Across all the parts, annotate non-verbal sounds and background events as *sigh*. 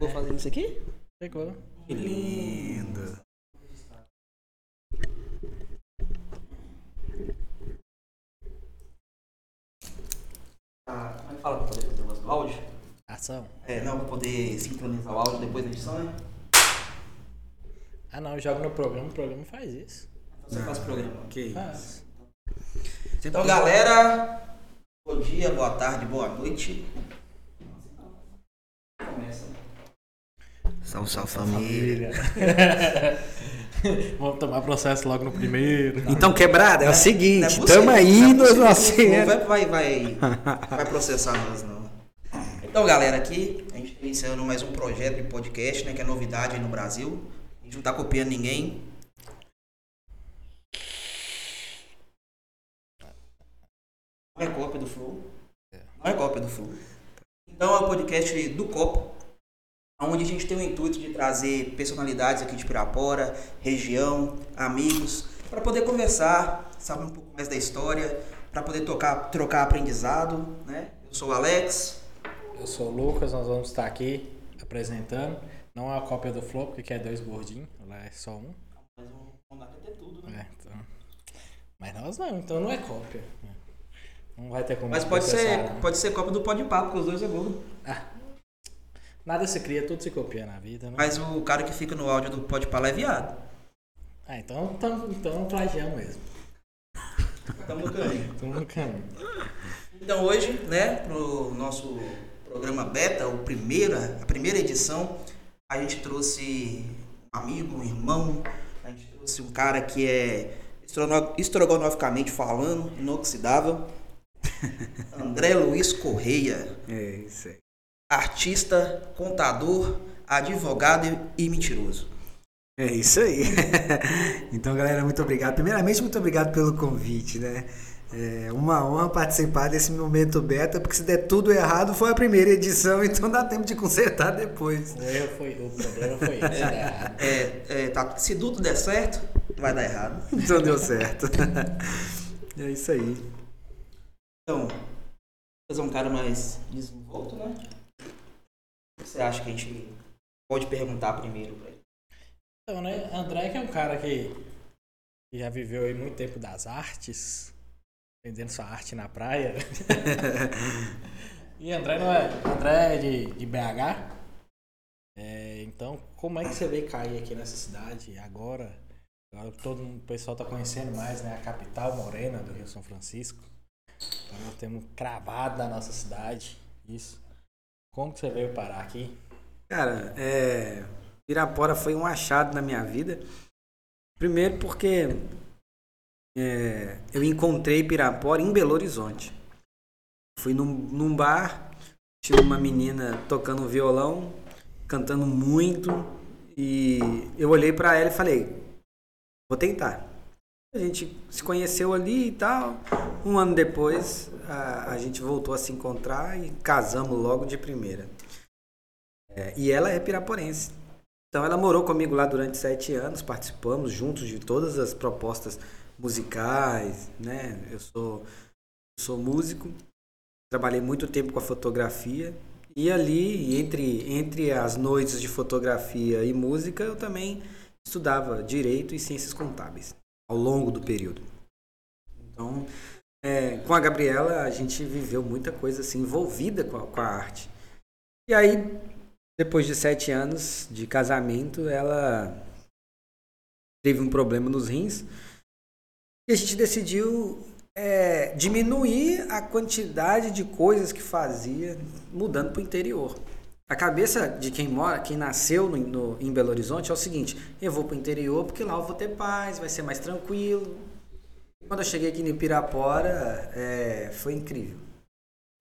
Vou fazer isso aqui? Pegou. Que lindo. Ah, como é que fala pra poder fazer o negócio do áudio? Ação. É, não, pra poder sincronizar o áudio depois da edição, né? Ah não, eu jogo no programa, o programa faz isso. Então você faz o programa. Que isso. Faz. Então, galera, bom dia, boa tarde, boa noite. Começa. Salve, salve família. *laughs* Vamos tomar processo logo no primeiro. Então, quebrada, é o seguinte, é possível, tamo aí é no possível, nosso. Vai, vai, vai, processar nós, não. Então, galera, aqui a gente está iniciando mais um projeto de podcast, né? Que é novidade aí no Brasil. A gente não tá copiando ninguém. Não é cópia do Flow. Não é cópia do Flow. Então é o podcast do Copo, onde a gente tem o intuito de trazer personalidades aqui de Pirapora, região, amigos, para poder conversar, saber um pouco mais da história, para poder tocar, trocar aprendizado, né? Eu sou o Alex. Eu sou o Lucas, nós vamos estar aqui apresentando. Não é a cópia do Flow, porque aqui é dois gordinhos, lá é só um. Mas vamos dar pra ter tudo, né? É, então... Mas nós não, então não é cópia. Não vai ter como Mas pode ser, não. pode ser cópia do Pode Papo, porque os dois é gordo. Nada se cria, tudo se copia na vida, né? Mas o cara que fica no áudio do Pode Papo é viado. Ah, então, então, então plagiamos mesmo. Tamo no caminho. *laughs* Estamos no caminho. Então hoje, né, pro nosso programa beta, o primeiro, a primeira edição, a gente trouxe um amigo, um irmão, a gente trouxe um cara que é estrogonoficamente falando, inoxidável, *laughs* André Luiz Correia, É isso aí. Artista, contador, advogado e mentiroso. É isso aí. *laughs* então, galera, muito obrigado. Primeiramente, muito obrigado pelo convite, né? É uma honra participar desse momento beta, porque se der tudo errado, foi a primeira edição, *laughs* então dá tempo de consertar depois. O erro foi, o problema foi esse, né? É, é, tá- se tudo der certo, vai dar errado. *laughs* Então deu certo. É isso aí. Então, você é um cara mais desenvolto, né? Você acha que a gente pode perguntar primeiro pra ele? Então, né, André que é um cara que, que já viveu aí muito tempo das artes, vendendo sua arte na praia. *laughs* e André não é, André é de, de BH. É, então, como é que você veio cair aqui nessa cidade agora? Agora que todo o pessoal tá conhecendo mais, né, a capital morena do Rio São Francisco. Então, nós temos cravado na nossa cidade isso. Como que você veio parar aqui? Cara, é, Pirapora foi um achado na minha vida. Primeiro porque é, eu encontrei Pirapora em Belo Horizonte. Fui num, num bar, tinha uma menina tocando violão, cantando muito, e eu olhei pra ela e falei, vou tentar. A gente se conheceu ali e tal. Um ano depois, a, a gente voltou a se encontrar e casamos logo de primeira. É, e ela é piraporense. Então ela morou comigo lá durante sete anos, participamos juntos de todas as propostas musicais, né? Eu sou, sou músico, trabalhei muito tempo com a fotografia e ali, entre, entre as noites de fotografia e música, eu também estudava direito e ciências contábeis ao longo do período. Então, é, com a Gabriela, a gente viveu muita coisa assim, envolvida com a, com a arte. E aí, depois de sete anos de casamento, ela teve um problema nos rins e a gente decidiu é, diminuir a quantidade de coisas que fazia mudando para o interior. A cabeça de quem mora, quem nasceu no, no- em Belo Horizonte é o seguinte: eu vou para o interior porque lá eu vou ter paz, vai ser mais tranquilo. Quando eu cheguei aqui em Pirapora, é, foi incrível.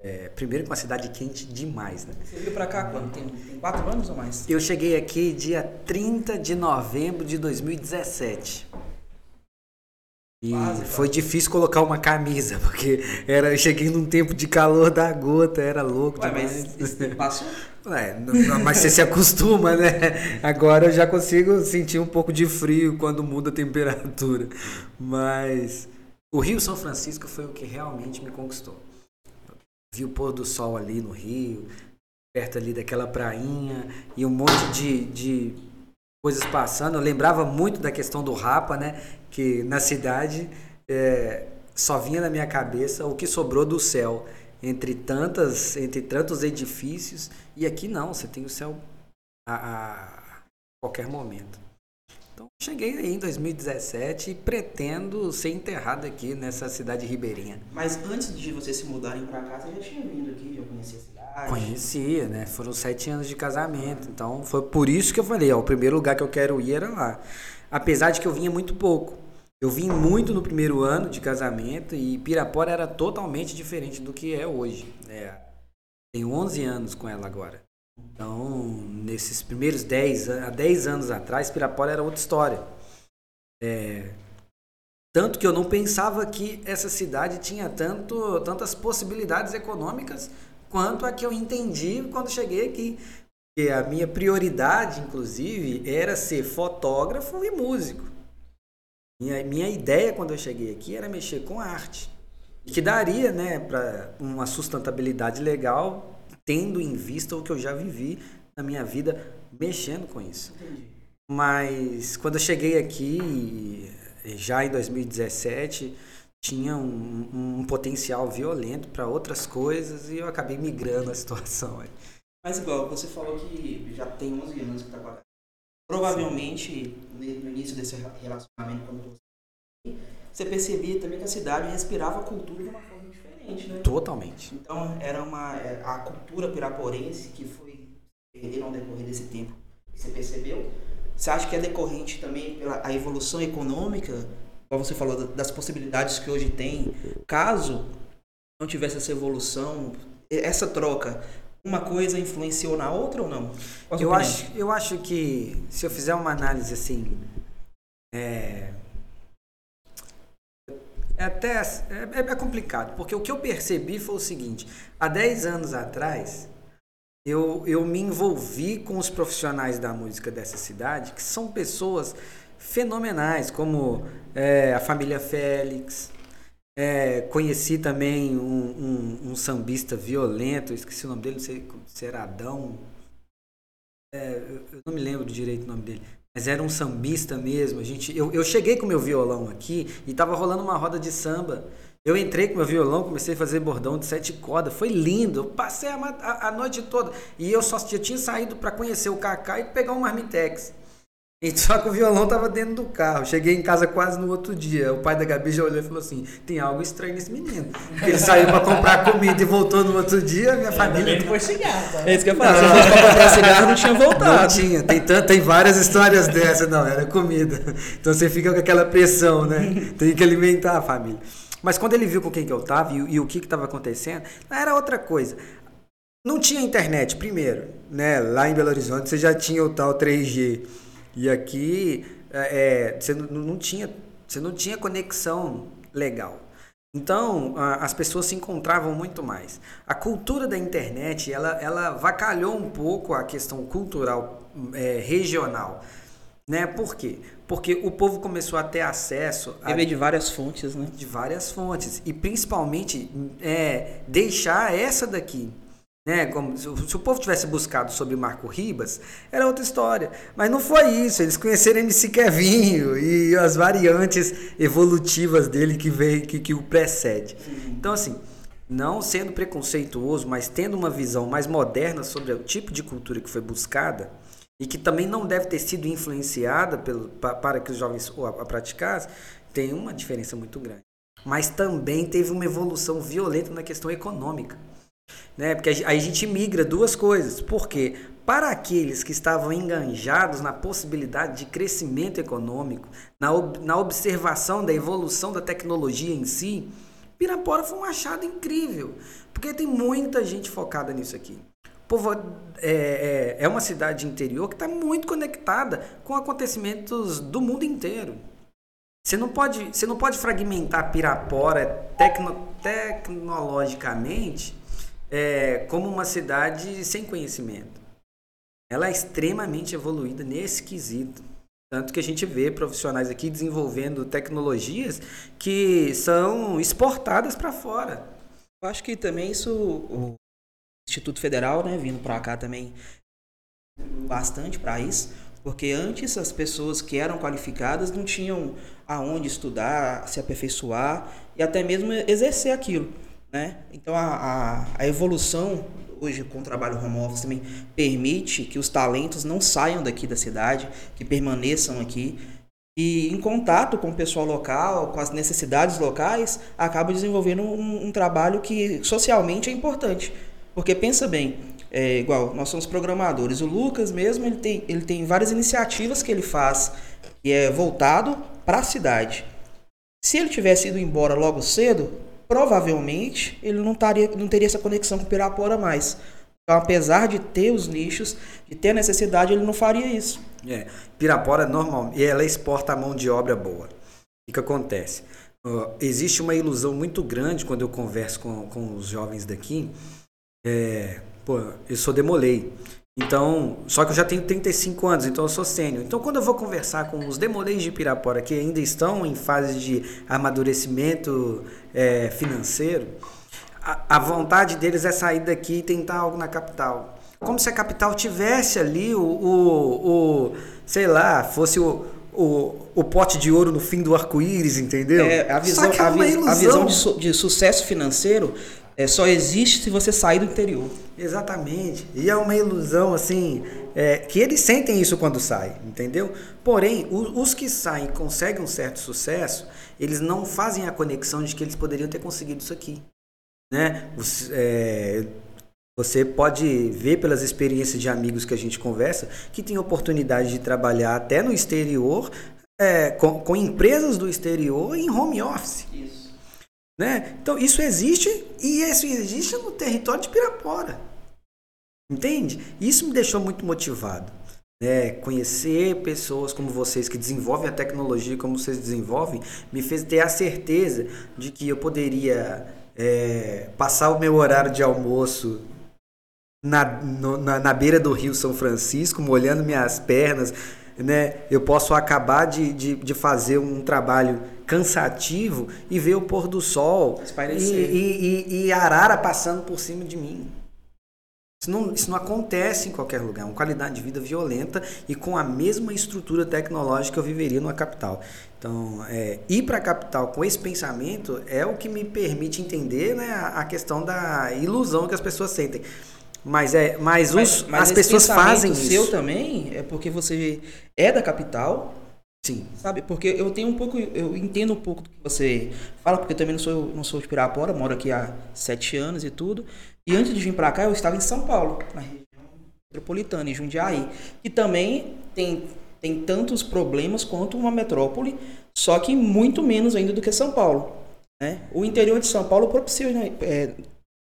É, primeiro que uma cidade quente demais, né? Você veio pra cá quando? Tem, tem quatro anos ou mais? Eu cheguei aqui dia 30 de novembro de 2017. E Quase, foi difícil colocar uma camisa, *laughs* porque era, eu cheguei num tempo de calor da gota, era louco Ué, demais. mas passou? *laughs* É, mas você se acostuma, né? Agora eu já consigo sentir um pouco de frio quando muda a temperatura. Mas o Rio São Francisco foi o que realmente me conquistou. Vi o pôr do sol ali no Rio, perto ali daquela prainha e um monte de, de coisas passando. Eu lembrava muito da questão do Rapa, né? Que na cidade é, só vinha na minha cabeça o que sobrou do céu entre tantas, entre tantos edifícios e aqui não, você tem o céu a, a qualquer momento. Então, cheguei aí em 2017 e pretendo ser enterrado aqui nessa cidade ribeirinha. Mas antes de vocês se mudarem para cá, você já tinha vindo aqui, já conhecia a cidade? Conhecia, né? Foram sete anos de casamento. Então, foi por isso que eu falei, ó, o primeiro lugar que eu quero ir era lá. Apesar de que eu vinha muito pouco. Eu vim muito no primeiro ano de casamento e Pirapora era totalmente diferente do que é hoje. Né? Tenho 11 anos com ela agora. Então, nesses primeiros 10, há 10 anos atrás, Pirapora era outra história. É, tanto que eu não pensava que essa cidade tinha tanto, tantas possibilidades econômicas quanto a que eu entendi quando cheguei aqui. Porque a minha prioridade, inclusive, era ser fotógrafo e músico. Minha, minha ideia quando eu cheguei aqui era mexer com arte. E que daria né, para uma sustentabilidade legal tendo em vista o que eu já vivi na minha vida mexendo com isso. Entendi. Mas quando eu cheguei aqui, já em 2017, tinha um, um potencial violento para outras coisas e eu acabei migrando a situação. Mas igual, você falou que já tem 11 anos que está com a Provavelmente, no início desse relacionamento, quando você você percebia também que a cidade respirava a cultura de uma forma diferente, né? Totalmente. Então, era uma é, a cultura piraporense que foi perdendo ao decorrer desse tempo. Você percebeu? Você acha que é decorrente também pela a evolução econômica, como você falou, das possibilidades que hoje tem, caso não tivesse essa evolução, essa troca, uma coisa influenciou na outra ou não? Eu acho, eu acho que se eu fizer uma análise assim, é, é até é, é, complicado, porque o que eu percebi foi o seguinte: há 10 anos atrás, eu, eu me envolvi com os profissionais da música dessa cidade, que são pessoas fenomenais, como é, a família Félix. É, conheci também um, um, um, sambista violento, esqueci o nome dele, não sei se era Adão. É, eu não me lembro direito o nome dele mas era um sambista mesmo. A gente, eu, eu cheguei com meu violão aqui e estava rolando uma roda de samba. Eu entrei com meu violão, comecei a fazer bordão de sete cordas, foi lindo. Eu passei a, a, a noite toda e eu só eu tinha saído para conhecer o Kaká e pegar um marmitex. E só que o violão estava dentro do carro. Cheguei em casa quase no outro dia. O pai da Gabi já olhou e falou assim: tem algo estranho nesse menino. Ele saiu para comprar comida e voltou no outro dia. Minha família. Não foi cigarro. Tá? É isso que eu falar. Se fosse para comprar cigarro, não tinha voltado. Não tinha. Tem, tanto, tem várias histórias dessas. Não, era comida. Então você fica com aquela pressão, né? Tem que alimentar a família. Mas quando ele viu com quem que eu estava e, e, o que estava acontecendo, era outra coisa. Não tinha internet, primeiro. Né? Lá em Belo Horizonte você já tinha o tal 3G. E aqui é, é, você não, tinha, você não tinha conexão legal. Então, as pessoas se encontravam muito mais. A cultura da internet, ela, ela vacalhou um pouco a questão cultural é, regional. Né? Por quê? Porque o povo começou a ter acesso a, de várias fontes, né? De várias fontes. E principalmente é, deixar essa daqui né? Como, se, o povo tivesse buscado sobre Marco Ribas, era outra história. Mas não foi isso. Eles conheceram MC Kevinho e as variantes evolutivas dele que veio, que, que o precede. Então, assim, não sendo preconceituoso, mas tendo uma visão mais moderna sobre o tipo de cultura que foi buscada e que também não deve ter sido influenciada pelo, para que os jovens a, a praticassem, tem uma diferença muito grande. Mas também teve uma evolução violenta na questão econômica. Né? Porque aí a gente migra duas coisas. Porque para aqueles que estavam enganjados na possibilidade de crescimento econômico, na, ob na observação da evolução da tecnologia em si, Pirapora foi um achado incrível. Porque tem muita gente focada nisso aqui. Povo, é, é, é uma cidade interior que está muito conectada com acontecimentos do mundo inteiro. Você não pode, você não pode fragmentar Pirapora tecno, tecnologicamente é, como uma cidade sem conhecimento. Ela é extremamente evoluída nesse quesito. Tanto que a gente vê profissionais aqui desenvolvendo tecnologias que são exportadas para fora. Eu acho que também isso Instituto Federal, né, vindo para cá também bastante para isso, porque antes as pessoas que eram qualificadas não tinham aonde estudar, se aperfeiçoar e até mesmo exercer aquilo, né? Então a, a, a evolução hoje com o trabalho home office também permite que os talentos não saiam daqui da cidade, que permaneçam aqui e em contato com o pessoal local, com as necessidades locais, acaba desenvolvendo um, um trabalho que socialmente é importante. Porque pensa bem, é igual, nós somos programadores, o Lucas mesmo, ele tem, ele tem várias iniciativas que ele faz que é voltado para a cidade. Se ele tivesse ido embora logo cedo, provavelmente ele não, taria, não teria essa conexão com o Pirapora mais. Então, apesar de ter os nichos, de ter a necessidade, ele não faria isso. É. Pirapora normal, e ela exporta a mão de obra boa. O que, acontece? Uh, existe uma ilusão muito grande quando eu converso com, com os jovens daqui. É, pô, eu sou demolei. Então, só que eu já tenho 35 anos, então eu sou sênior. Então, quando eu vou conversar com os demoleis de Pirapora que ainda estão em fase de amadurecimento é, financeiro, a, a vontade deles é sair daqui e tentar algo na capital. Como se a capital tivesse ali o, o, o sei lá, fosse o, o, o pote de ouro no fim do arco-íris, entendeu? É, a visão, é a, a, visão de, su, de, sucesso financeiro é, só existe se você sair do interior. Exatamente. E é uma ilusão, assim, é, que eles sentem isso quando saem, entendeu? Porém, os, os que saem e conseguem um certo sucesso, eles não fazem a conexão de que eles poderiam ter conseguido isso aqui. Né? Os, é, você pode ver pelas experiências de amigos que a gente conversa que tem oportunidade de trabalhar até no exterior, é, com, com, empresas do exterior em home office. Isso. Né? Então isso existe e isso existe no território de Pirapora. Entende? Isso me deixou muito motivado. Né? Conhecer pessoas como vocês que desenvolvem a tecnologia como vocês desenvolvem me fez ter a certeza de que eu poderia é, passar o meu horário de almoço na, no, na, na, beira do Rio São Francisco, molhando minhas pernas, né? Eu posso acabar de, de, de fazer um trabalho cansativo e ver o pôr do sol e, e, e, arara passando por cima de mim. Isso não, isso não acontece em qualquer lugar. É uma qualidade de vida violenta e com a mesma estrutura tecnológica que eu viveria numa capital. Então, é, ir para a capital com esse pensamento é o que me permite entender né, a, a questão da ilusão que as pessoas sentem. Mas é, mas, os, mas, mas as pessoas fazem isso. seu também é porque você é da capital. Sim. Sabe? Porque eu tenho um pouco, eu entendo um pouco do que você fala, porque eu também não sou, não sou de Pirapora, moro aqui há sete anos e tudo. E antes de vir para cá, eu estava em São Paulo, na região metropolitana, em Jundiaí, que também tem, tem tantos problemas quanto uma metrópole, só que muito menos ainda do que São Paulo. Né? O interior de São Paulo propicia, né? é,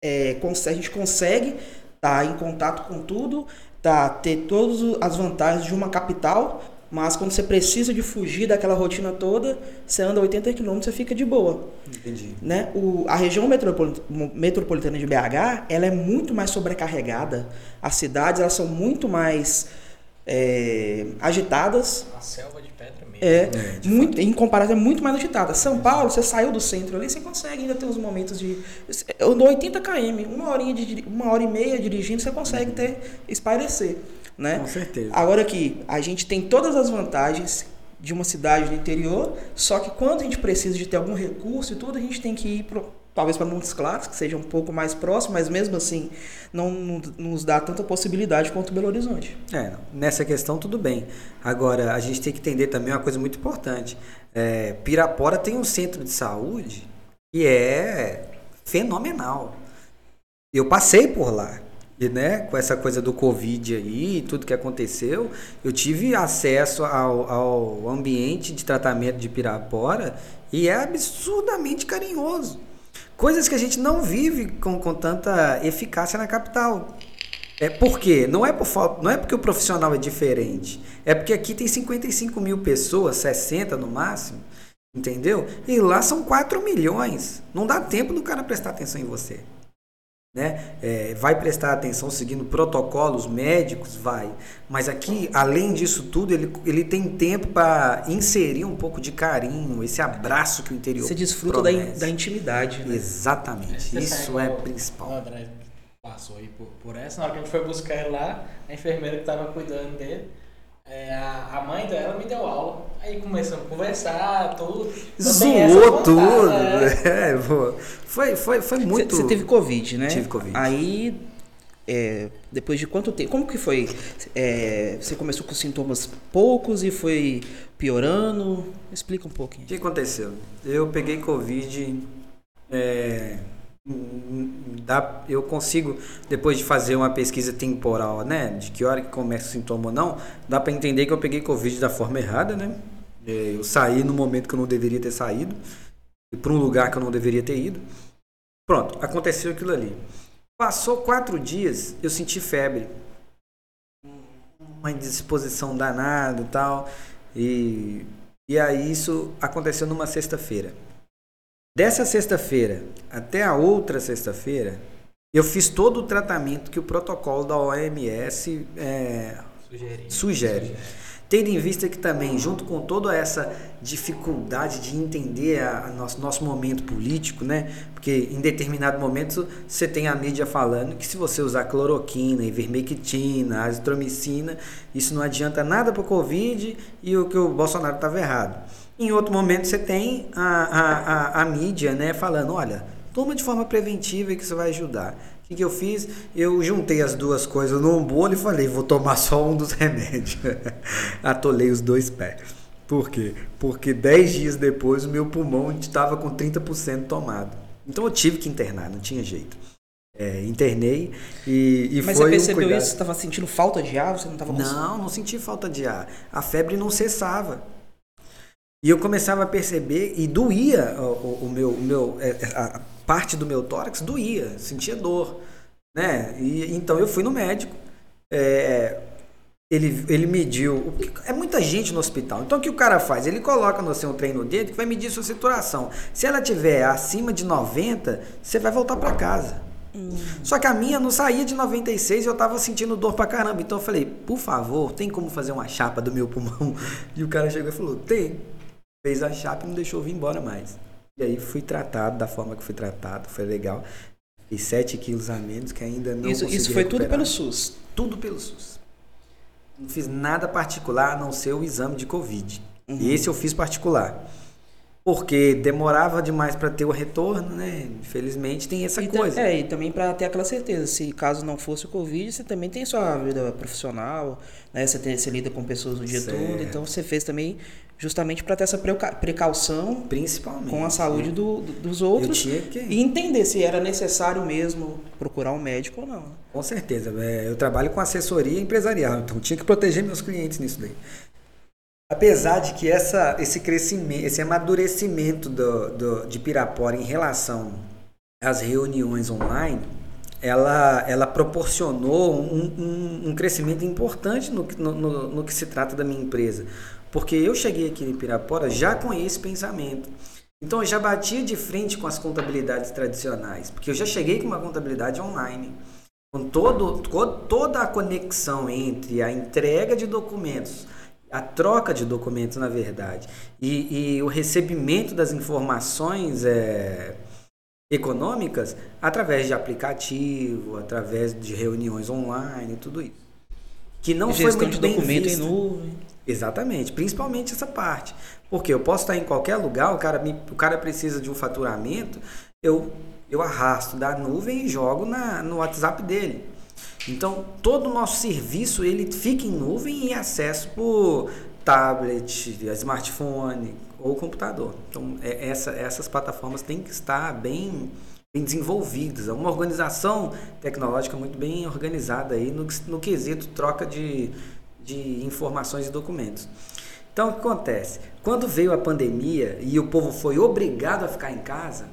é, a gente consegue tá em contato com tudo, tá ter todas as vantagens de uma capital, mas quando você precisa de fugir daquela rotina toda, você anda 80 km, você fica de boa. Entendi. Né? O, a região metropolitana de BH, ela é muito mais sobrecarregada. As cidades, elas são muito mais é, agitadas. A selva de pedra mesmo. É, é muito, em comparação, é muito mais agitada. São Paulo, você saiu do centro ali, você consegue ainda ter uns momentos de. Eu dou 80 km, uma, horinha de, uma hora e meia dirigindo, você consegue ter, espairecer. Né? Com certeza. Agora aqui, a gente tem todas as vantagens de uma cidade do interior, só que quando a gente precisa de ter algum recurso e tudo, a gente tem que ir pro, talvez para Montes Claros, que seja um pouco mais próximo, mas mesmo assim não, não, nos dá tanta possibilidade quanto Belo Horizonte. É, nessa questão tudo bem. Agora, a gente tem que entender também uma coisa muito importante. É, Pirapora tem um centro de saúde que é fenomenal. Eu passei por lá. Né, com essa coisa do Covid aí, tudo que aconteceu, eu tive acesso ao, ao ambiente de tratamento de Pirapora e é absurdamente carinhoso. Coisas que a gente não vive com, com tanta eficácia na capital. É por quê? Não é, por falta, não é porque o profissional é diferente. É porque aqui tem 55 mil pessoas, 60 no máximo, entendeu? E lá são 4 milhões. Não dá tempo do cara prestar atenção em você. Né? É, vai prestar atenção seguindo protocolos médicos? Vai. Mas aqui, além disso tudo, ele, ele tem tempo para inserir um pouco de carinho, esse abraço que o interior Você desfruta da, da, intimidade. Né? Exatamente. Isso é principal. passou aí por, por essa. Na hora que a gente foi buscar ele lá, a enfermeira que estava cuidando dele, é, a, mãe dela me deu aula. Aí começamos a conversar, tudo. Zoou tudo. *laughs* É. é, foi, foi, foi muito. Você teve Covid, né? Tive Covid. Aí, é, depois de quanto tempo? Como que foi? É, você começou com sintomas poucos e foi piorando? Explica um pouquinho. O que aconteceu? Eu peguei Covid. É, dá, eu consigo, depois de fazer uma pesquisa temporal, né, de que hora que começa o sintoma ou não, dá para entender que eu peguei Covid da forma errada, né? É, eu saí no momento que eu não deveria ter saído, para um lugar que eu não deveria ter ido. Pronto, aconteceu aquilo ali. Passou quatro dias, eu senti febre. Uma indisposição danada e tal. E, e aí isso aconteceu numa sexta-feira. Dessa sexta-feira até a outra sexta-feira, eu fiz todo o tratamento que o protocolo da OMS é, sugere. sugere. Tendo em vista que também, junto com toda essa dificuldade de entender a, a nosso, nosso momento político, né? Porque em determinado momento você tem a mídia falando que se você usar cloroquina, ivermectina, azitromicina, isso não adianta nada para o Covid e o que o Bolsonaro estava errado. Em outro momento você tem a, a, a, a mídia né, falando, olha, toma de forma preventiva que isso vai ajudar. O que, que eu fiz? Eu juntei as duas coisas num bolo e falei, vou tomar só um dos *laughs* remédios. Atolei os dois pés. Por quê? Porque 10 dias depois o meu pulmão estava com 30% tomado. Então eu tive que internar, não tinha jeito. É, internei e, e Mas foi você percebeu um isso? Você estava sentindo falta de ar? Você não estava Não, não senti falta de ar. A febre não cessava. E eu começava a perceber, e doía o, o meu, o meu é, é, a parte do meu tórax, doía, sentia dor. Né? E, então eu fui no médico, é, ele, ele mediu. É muita gente no hospital. Então o que o cara faz? Ele coloca no seu trem no dedo que vai medir sua saturação. Se ela tiver acima de 90, você vai voltar para casa. Hum. Só que a minha não saía de 96 e eu tava sentindo dor pra caramba. Então eu falei, por favor, tem como fazer uma chapa do meu pulmão? *laughs* E o cara chegou e falou, tem fez a chapa e não deixou vir embora mais. E aí fui tratado da forma que fui tratado, foi legal. E 7 quilos a menos que ainda não Isso, isso foi recuperar. tudo pelo SUS? Tudo pelo SUS. Não fiz nada particular a não ser o exame de Covid. Uhum. E esse eu fiz particular porque demorava demais para ter o retorno, né? Infelizmente tem essa e coisa. É, e também para ter aquela certeza, se caso não fosse o Covid, você também tem sua vida profissional, né? Você, tem, você lida com pessoas o dia certo. todo, então você fez também justamente para ter essa precaução, principalmente com a saúde do, do, dos outros que... e entender se era necessário mesmo procurar um médico ou não. Com certeza, é, eu trabalho com assessoria empresarial, então tinha que proteger meus clientes nisso daí. Apesar de que essa, esse crescimento, esse amadurecimento do, do, de Pirapora em relação às reuniões online, ela, ela proporcionou um, um, um crescimento importante no, no, no, que se trata da minha empresa. Porque eu cheguei aqui em Pirapora já com esse pensamento. Então eu já batia de frente com as contabilidades tradicionais, porque eu já cheguei com uma contabilidade online. Com todo, toda a conexão entre a entrega de documentos, a troca de documentos, na verdade, e, e o recebimento das informações é, econômicas através de aplicativo, através de reuniões online, tudo isso. Que não foi muito bem documento visto. em nuvem. Exatamente, principalmente essa parte. Porque eu posso estar em qualquer lugar, o cara, me, o cara precisa de um faturamento, eu, eu arrasto da nuvem e jogo na, no WhatsApp dele. Então, todo o nosso serviço ele fica em nuvem e acesso por tablet, smartphone ou computador. Então, é, essa, essas plataformas têm que estar bem, bem desenvolvidas. É uma organização tecnológica muito bem organizada aí no, no quesito troca de, de informações e documentos. Então, o que acontece? Quando veio a pandemia e o povo foi obrigado a ficar em casa,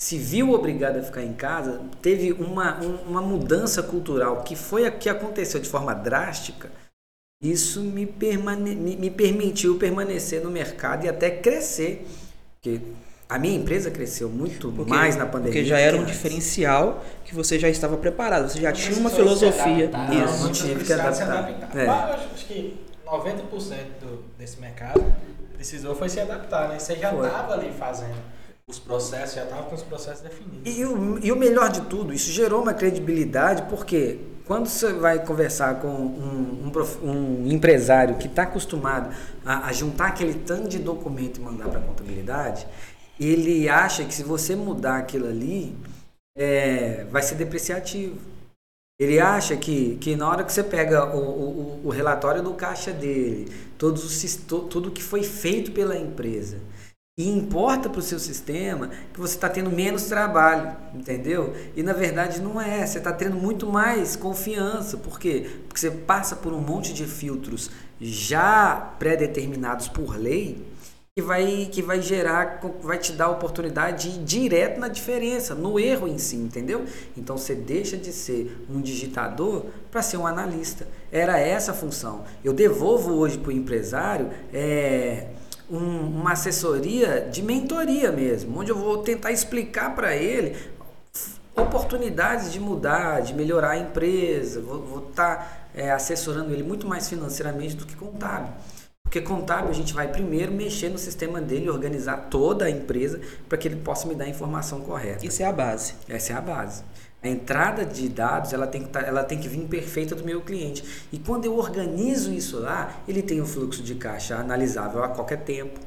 se viu obrigado a ficar em casa, teve uma, um, uma mudança cultural que foi a que aconteceu de forma drástica. Isso me, permane me, me permitiu permanecer no mercado e até crescer. Porque a minha empresa cresceu muito porque, mais na pandemia. Porque já era um diferencial que você já estava preparado, você já tinha uma filosofia. Adaptar, não, Isso. não tive que adaptar. É. Acho que 90% do, desse mercado precisou foi se adaptar, né? Você já estava ali fazendo. Os processos, já estavam com os processos definidos. E o, e o melhor de tudo, isso gerou uma credibilidade, porque quando você vai conversar com um, um, um empresário que está acostumado a, a, juntar aquele tanto de documento e mandar para a contabilidade, ele acha que se você mudar aquilo ali, é, vai ser depreciativo. Ele acha que, que na hora que você pega o, o, o relatório do caixa dele, todos os, tudo que foi feito pela empresa, e importa para o seu sistema que você está tendo menos trabalho, entendeu? E na verdade não é, você está tendo muito mais confiança. Por quê? Porque você passa por um monte de filtros já pré-determinados por lei que vai, que vai gerar, vai te dar a oportunidade de ir direto na diferença, no erro em si, entendeu? Então você deixa de ser um digitador para ser um analista. Era essa a função. Eu devolvo hoje para o empresário é, um, uma assessoria de mentoria mesmo, onde eu vou tentar explicar para ele oportunidades de mudar, de melhorar a empresa, vou estar tá, é, assessorando ele muito mais financeiramente do que contábil. Porque contábil a gente vai primeiro mexer no sistema dele, organizar toda a empresa para que ele possa me dar a informação correta. Isso é a base. Essa é a base. A entrada de dados ela tem, que tá, ela tem que vir perfeita do meu cliente. E quando eu organizo isso lá, ele tem um fluxo de caixa analisável a qualquer tempo.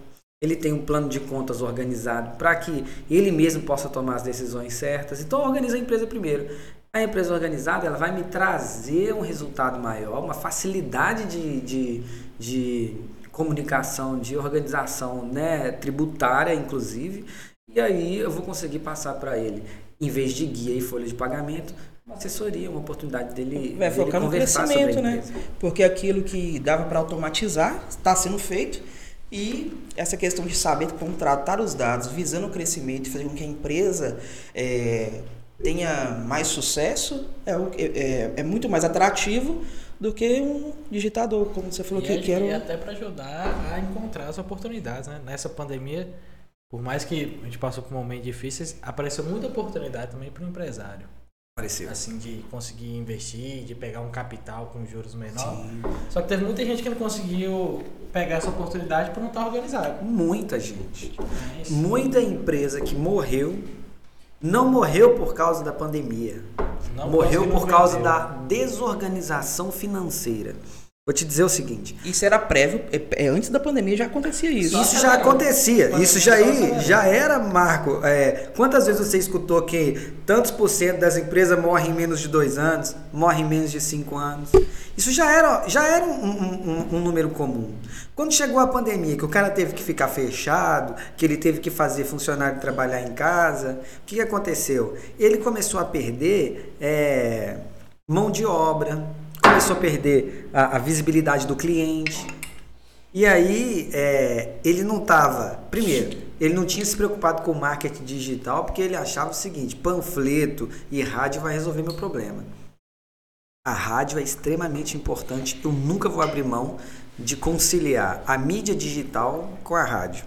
Ele tem um plano de contas organizado para que ele mesmo possa tomar as decisões certas. Então, organiza a empresa primeiro. A empresa organizada ela vai me trazer um resultado maior, uma facilidade de, de, de comunicação, de organização né, tributária, inclusive, e aí eu vou conseguir passar para ele, em vez de guia e folha de pagamento, uma assessoria, uma oportunidade dele, Vai focar no crescimento, né? Porque aquilo que dava para automatizar está sendo feito. E essa questão de saber contratar os dados visando o crescimento e fazer com que a empresa é, tenha mais sucesso é, é, é, muito mais atrativo do que um digitador, como você falou e que, que era. E até para ajudar a encontrar as oportunidades, né? Nessa pandemia, por mais que a gente passou por momentos difíceis, apareceu muita oportunidade também para o empresário. Apareceu. Assim, de conseguir investir, de pegar um capital com juros menor. Sim. Só que teve muita gente que não conseguiu pegar essa oportunidade por não estar organizado. Muita gente. É muita empresa que morreu não morreu por causa da pandemia. Não morreu por causa da desorganização financeira. Vou te dizer o seguinte. Isso era prévio, é, é antes da pandemia já acontecia isso. Isso já acontecia. Isso já, aí, já era, Marco. É, quantas vezes você escutou que tantos por cento das empresas morrem em menos de dois anos, morrem em menos de cinco anos? Isso já era, já era um, um, um, número comum. Quando chegou a pandemia, que o cara teve que ficar fechado, que ele teve que fazer funcionário trabalhar em casa, o que aconteceu? Ele começou a perder é, mão de obra começou a perder a, a visibilidade do cliente. E aí, é, ele não estava. Primeiro, ele não tinha se preocupado com o marketing digital porque ele achava o seguinte: panfleto e rádio vai resolver meu problema. A rádio é extremamente importante. Eu nunca vou abrir mão de conciliar a mídia digital com a rádio.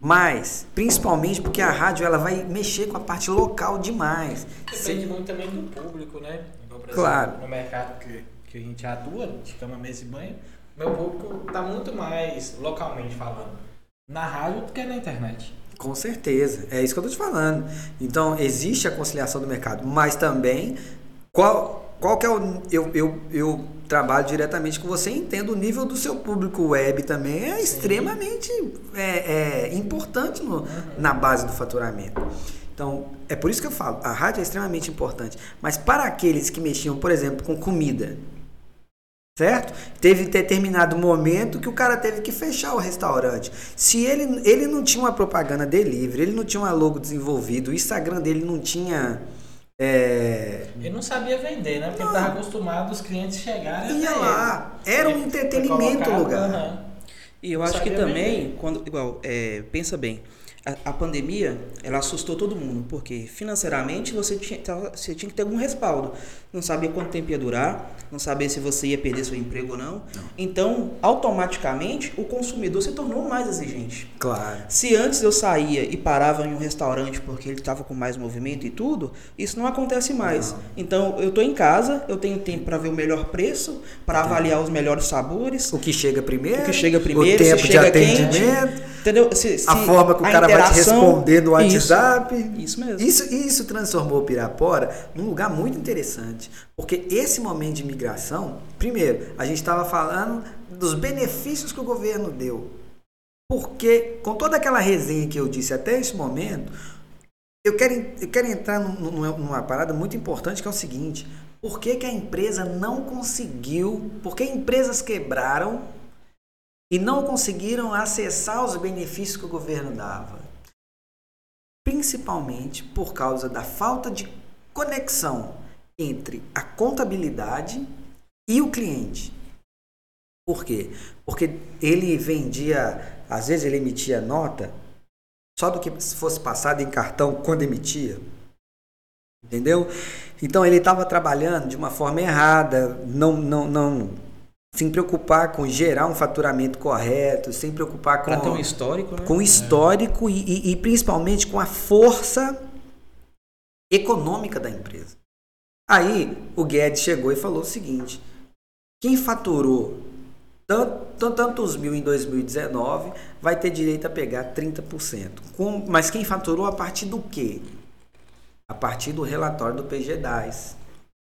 Mas, principalmente porque a rádio ela vai mexer com a parte local demais. Depende muito também do público, né? Claro. no mercado que, que a gente atua, de cama, mesa e banho, meu público está muito mais localmente falando na rádio do que na internet. Com certeza, é isso que eu estou te falando. Então, existe a conciliação do mercado, mas também, qual, qual que é o. Eu, eu, eu trabalho diretamente com você entendo o nível do seu público web também é Sim. extremamente é, é, importante no, uhum. na base do faturamento. Então, é por isso que eu falo, a rádio é extremamente importante. Mas para aqueles que mexiam, por exemplo, com comida, certo? Teve determinado momento que o cara teve que fechar o restaurante. Se ele, ele não tinha uma propaganda delivery, ele não tinha uma logo desenvolvido, o Instagram dele não tinha. É... Ele não sabia vender, né? Porque não. ele estava acostumado os clientes chegarem. Ia lá. Ele. Era um entretenimento o lugar. Uhum. E eu acho que também, vender. quando, igual, é, pensa bem a, a, pandemia, ela assustou todo mundo, porque financeiramente você tinha, você tinha que ter algum respaldo. Não sabia quanto tempo ia durar, não sabia se você ia perder seu emprego ou não. não. Então, automaticamente, o consumidor se tornou mais exigente. Claro. Se antes eu saía e parava em um restaurante porque ele estava com mais movimento e tudo, isso não acontece mais. Não. Então, eu estou em casa, eu tenho tempo para ver o melhor preço, para avaliar os melhores sabores. O que chega primeiro. O que chega primeiro, o tempo de atendimento. Quente, Entendeu? Se, se a forma que o cara vai te responder no WhatsApp. Isso, isso mesmo. Isso, isso transformou Pirapora num lugar muito interessante. Porque esse momento de imigração, primeiro, a gente estava falando dos benefícios que o governo deu. Porque, com toda aquela resenha que eu disse até esse momento, eu quero, eu quero entrar numa, numa parada muito importante que é o seguinte: por que, que a empresa não conseguiu, por que empresas quebraram e não conseguiram acessar os benefícios que o governo dava? Principalmente por causa da falta de conexão entre a contabilidade e o cliente. Por quê? Porque ele vendia, às vezes ele emitia nota só do que fosse passado em cartão quando emitia. Entendeu? Então ele estava trabalhando de uma forma errada, não, não, não sem preocupar com gerar um faturamento correto, sem preocupar com ter um histórico, né? com histórico é. e, e, e principalmente com a força econômica da empresa. Aí o Guedes chegou e falou o seguinte: quem faturou tanto, tantos mil em 2019 vai ter direito a pegar 30%. Com, mas quem faturou a partir do quê? A partir do relatório do PG10,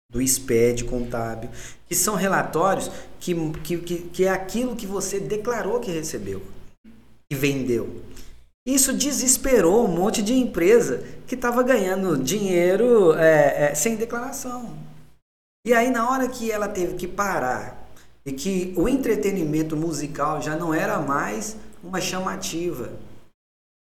do SPED contábil, que são relatórios que, que, que, que é aquilo que você declarou que recebeu e vendeu. Isso desesperou um monte de empresa que estava ganhando dinheiro é, é, sem declaração. E aí, na hora que ela teve que parar e que o entretenimento musical já não era mais uma chamativa,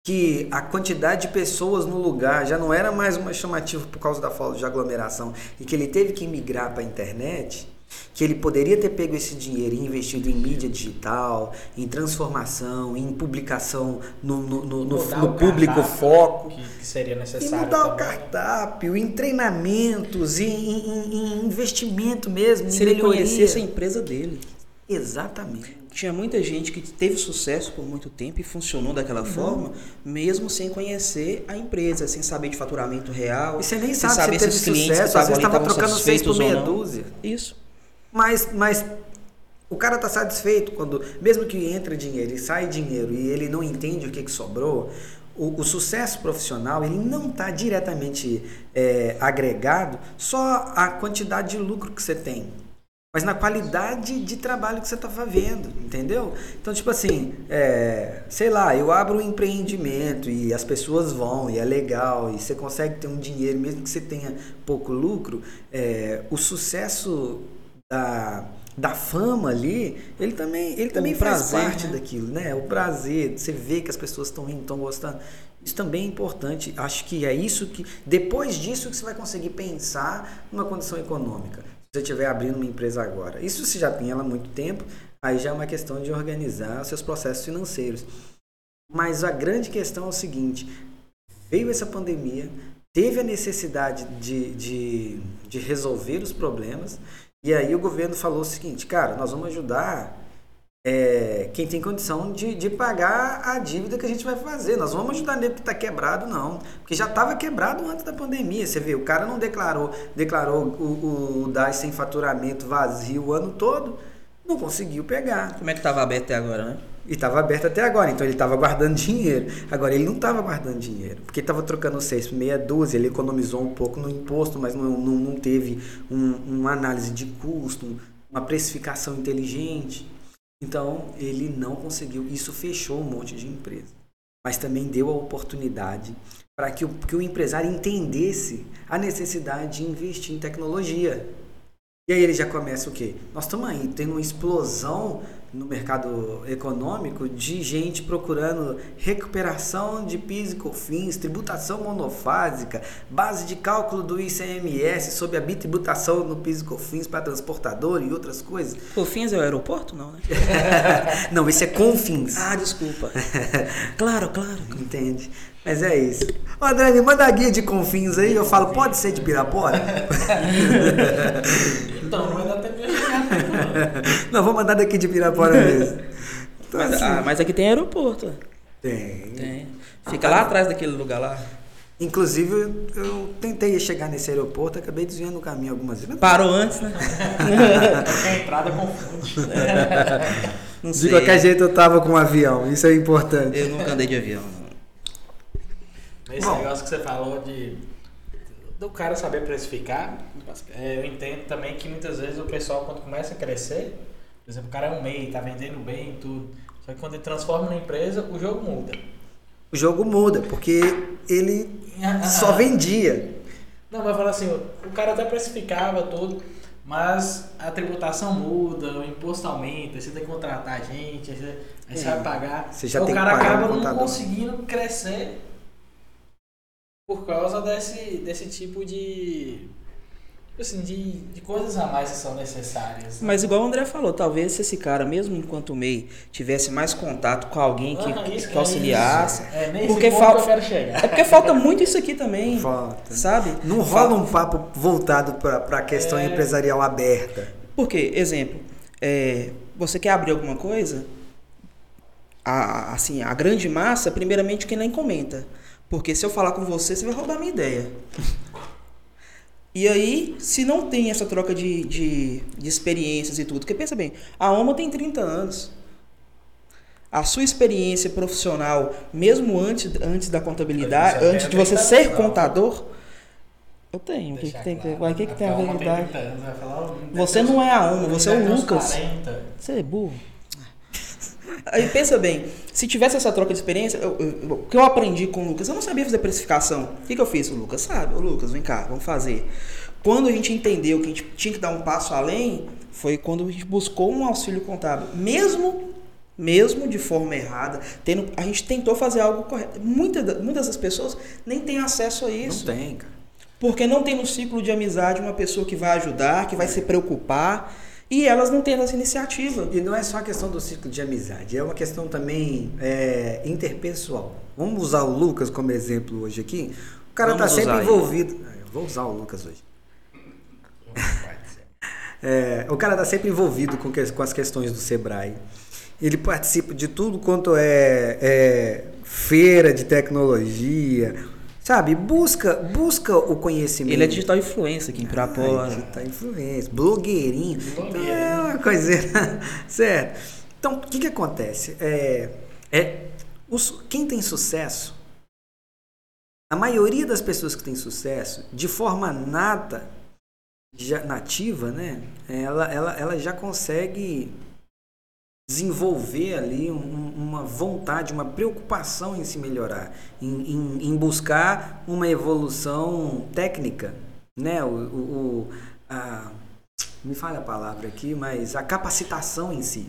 que a quantidade de pessoas no lugar já não era mais uma chamativa por causa da falta de aglomeração e que ele teve que migrar para a internet, que ele poderia ter pego esse dinheiro e investido em mídia digital, em transformação, em publicação no, no, no, no, no público foco. Que, que, seria necessário. E mudar também. o cardápio, em treinamentos, em, em, em investimento mesmo. Se ele conhecesse a empresa dele. Exatamente. Tinha muita gente que teve sucesso por muito tempo e funcionou daquela uhum. forma, mesmo sem conhecer a empresa, sem saber de faturamento real. E você nem sabe, saber se esses clientes sucesso, às vezes estava trocando seis por meia dúzia. Isso. Mas, mas o cara está satisfeito quando, mesmo que entre dinheiro e sai dinheiro e ele não entende o que, que sobrou, o, o sucesso profissional ele não está diretamente é, agregado só à quantidade de lucro que você tem, mas na qualidade de trabalho que você está fazendo, entendeu? Então, tipo assim, é, sei lá, eu abro um empreendimento e as pessoas vão e é legal e você consegue ter um dinheiro, mesmo que você tenha pouco lucro, é, o sucesso da, da fama ali, ele também, ele também faz parte né? daquilo, né? O prazer, você vê que as pessoas estão rindo, estão gostando. Isso também é importante. Acho que é isso que, depois disso, que você vai conseguir pensar numa condição econômica. Se você estiver abrindo uma empresa agora. Isso você já tem ela há muito tempo, aí já é uma questão de organizar seus processos financeiros. Mas a grande questão é o seguinte: veio essa pandemia, teve a necessidade de, de, de resolver os problemas e aí o governo falou o seguinte, cara, nós vamos ajudar é, quem tem condição de, de pagar a dívida que a gente vai fazer. Nós vamos ajudar nele que está quebrado, não. Porque já estava quebrado antes da pandemia. Você vê, o cara não declarou, declarou o, o DAS sem faturamento vazio o ano todo, não conseguiu pegar. Como é que estava aberto até agora, né? E estava aberto até agora, então ele estava guardando dinheiro. Agora ele não estava guardando dinheiro, porque estava trocando seis por meia dúzia, ele economizou um pouco no imposto, mas não, não, não teve um, uma análise de custo, uma precificação inteligente. Então ele não conseguiu, isso fechou um monte de empresa. Mas também deu a oportunidade para que o, que o empresário entendesse a necessidade de investir em tecnologia. E aí ele já começa o quê? Nós estamos aí tendo uma explosão no mercado econômico de gente procurando recuperação de PIS e COFINS, tributação monofásica, base de cálculo do ICMS sobre a bitributação no PIS e COFINS para transportador e outras coisas. COFINS é o aeroporto? Não, né? *laughs* não, esse é CONFINS. Ah, desculpa. claro, claro. *laughs* Entende? Mas é isso. Ô, André, me manda a guia de confins aí. Eu falo, pode ser de Pirapora? *laughs* então, não vai dar tempo de *laughs* Não, vou mandar daqui de Pirapora mesmo. *laughs* Então, mas, assim, ah, mas aqui tem aeroporto. Tem. Tem. Fica lá atrás daquele lugar lá. Inclusive, eu tentei chegar nesse aeroporto, acabei desviando o caminho algumas vezes. Parou antes, né? *laughs* a entrada confunde. Não De sei. qualquer jeito eu tava com um avião, isso é importante. Eu nunca andei de avião. não. Esse Bom. negócio que você falou de do cara saber precificar, é, eu entendo também que muitas vezes o pessoal quando começa a crescer, por exemplo, o cara é um MEI, tá vendendo bem e tudo. Só que quando ele transforma na empresa, o jogo muda. O jogo muda, porque ele *laughs* só vendia. Não, vai falar assim, o cara até precificava tudo, mas a tributação muda, o imposto aumenta, você tem que contratar gente, aí você, aí você É. vai pagar. Você já Então, tem o cara acaba não contador. conseguindo crescer por causa desse, desse tipo de. Assim, de, de coisas a mais que são necessárias. né? Mas igual o André falou, talvez se esse cara, mesmo enquanto MEI, tivesse mais contato com alguém que, Ah, que, isso, que auxiliasse. É, é nesse porque ponto falta- que eu quero chegar. É porque falta muito isso aqui também. Falta. Sabe? Não rola um papo voltado para a questão É. empresarial aberta. Porque, exemplo, é, você quer abrir alguma coisa, a, assim, a grande massa, primeiramente quem nem comenta. Porque se eu falar com você, você vai roubar minha ideia. E aí, se não tem essa troca de, de, de experiências e tudo, porque pensa bem, a OMA tem 30 anos. A sua experiência profissional, mesmo antes, antes da contabilidade, antes de você 30 ser não. contador, eu tenho. O que, que tem, claro. o que, que tem a Calma, ver com tem idade? 30 anos, vai falar, "Oh, Você não é a OMA, você é o Lucas. 40. Você é burro. Aí pensa bem, se tivesse essa troca de experiência, o que eu aprendi com o Lucas, eu não sabia fazer precificação. O que, que eu fiz? O Lucas sabe, ô Lucas, vem cá, vamos fazer. Quando a gente entendeu que a gente tinha que dar um passo além, foi quando a gente buscou um auxílio contábil. Mesmo, mesmo de forma errada, tendo, a gente tentou fazer algo correto. Muitas, da- muitas das pessoas nem têm acesso a isso. Não tem, cara. Porque não tem no ciclo de amizade uma pessoa que vai ajudar, que vai se preocupar, e elas não têm essa iniciativa. E não é só a questão do ciclo de amizade, é uma questão também é, interpessoal. Vamos usar o Lucas como exemplo hoje aqui. O cara Vamos está sempre ele. envolvido. Eu vou usar o Lucas hoje. *laughs* É, o cara está sempre envolvido com, que- com as questões do Sebrae. Ele participa de tudo quanto é, é feira de tecnologia, sabe? Busca, busca o conhecimento. Ele é digital influencer aqui em Pirapora. Ai, tá influência, blogueirinho. Blogueirinho. É uma coisinha. *laughs* certo. Então, o que, que acontece? É, é, os, quem tem sucesso, a maioria das pessoas que tem sucesso, de forma nata, já, nativa, né? Ela, ela, ela já consegue desenvolver ali um- uma vontade, uma preocupação em se melhorar, em, em, em buscar uma evolução técnica, né? O, o, a, me falha a palavra aqui, mas a capacitação em si.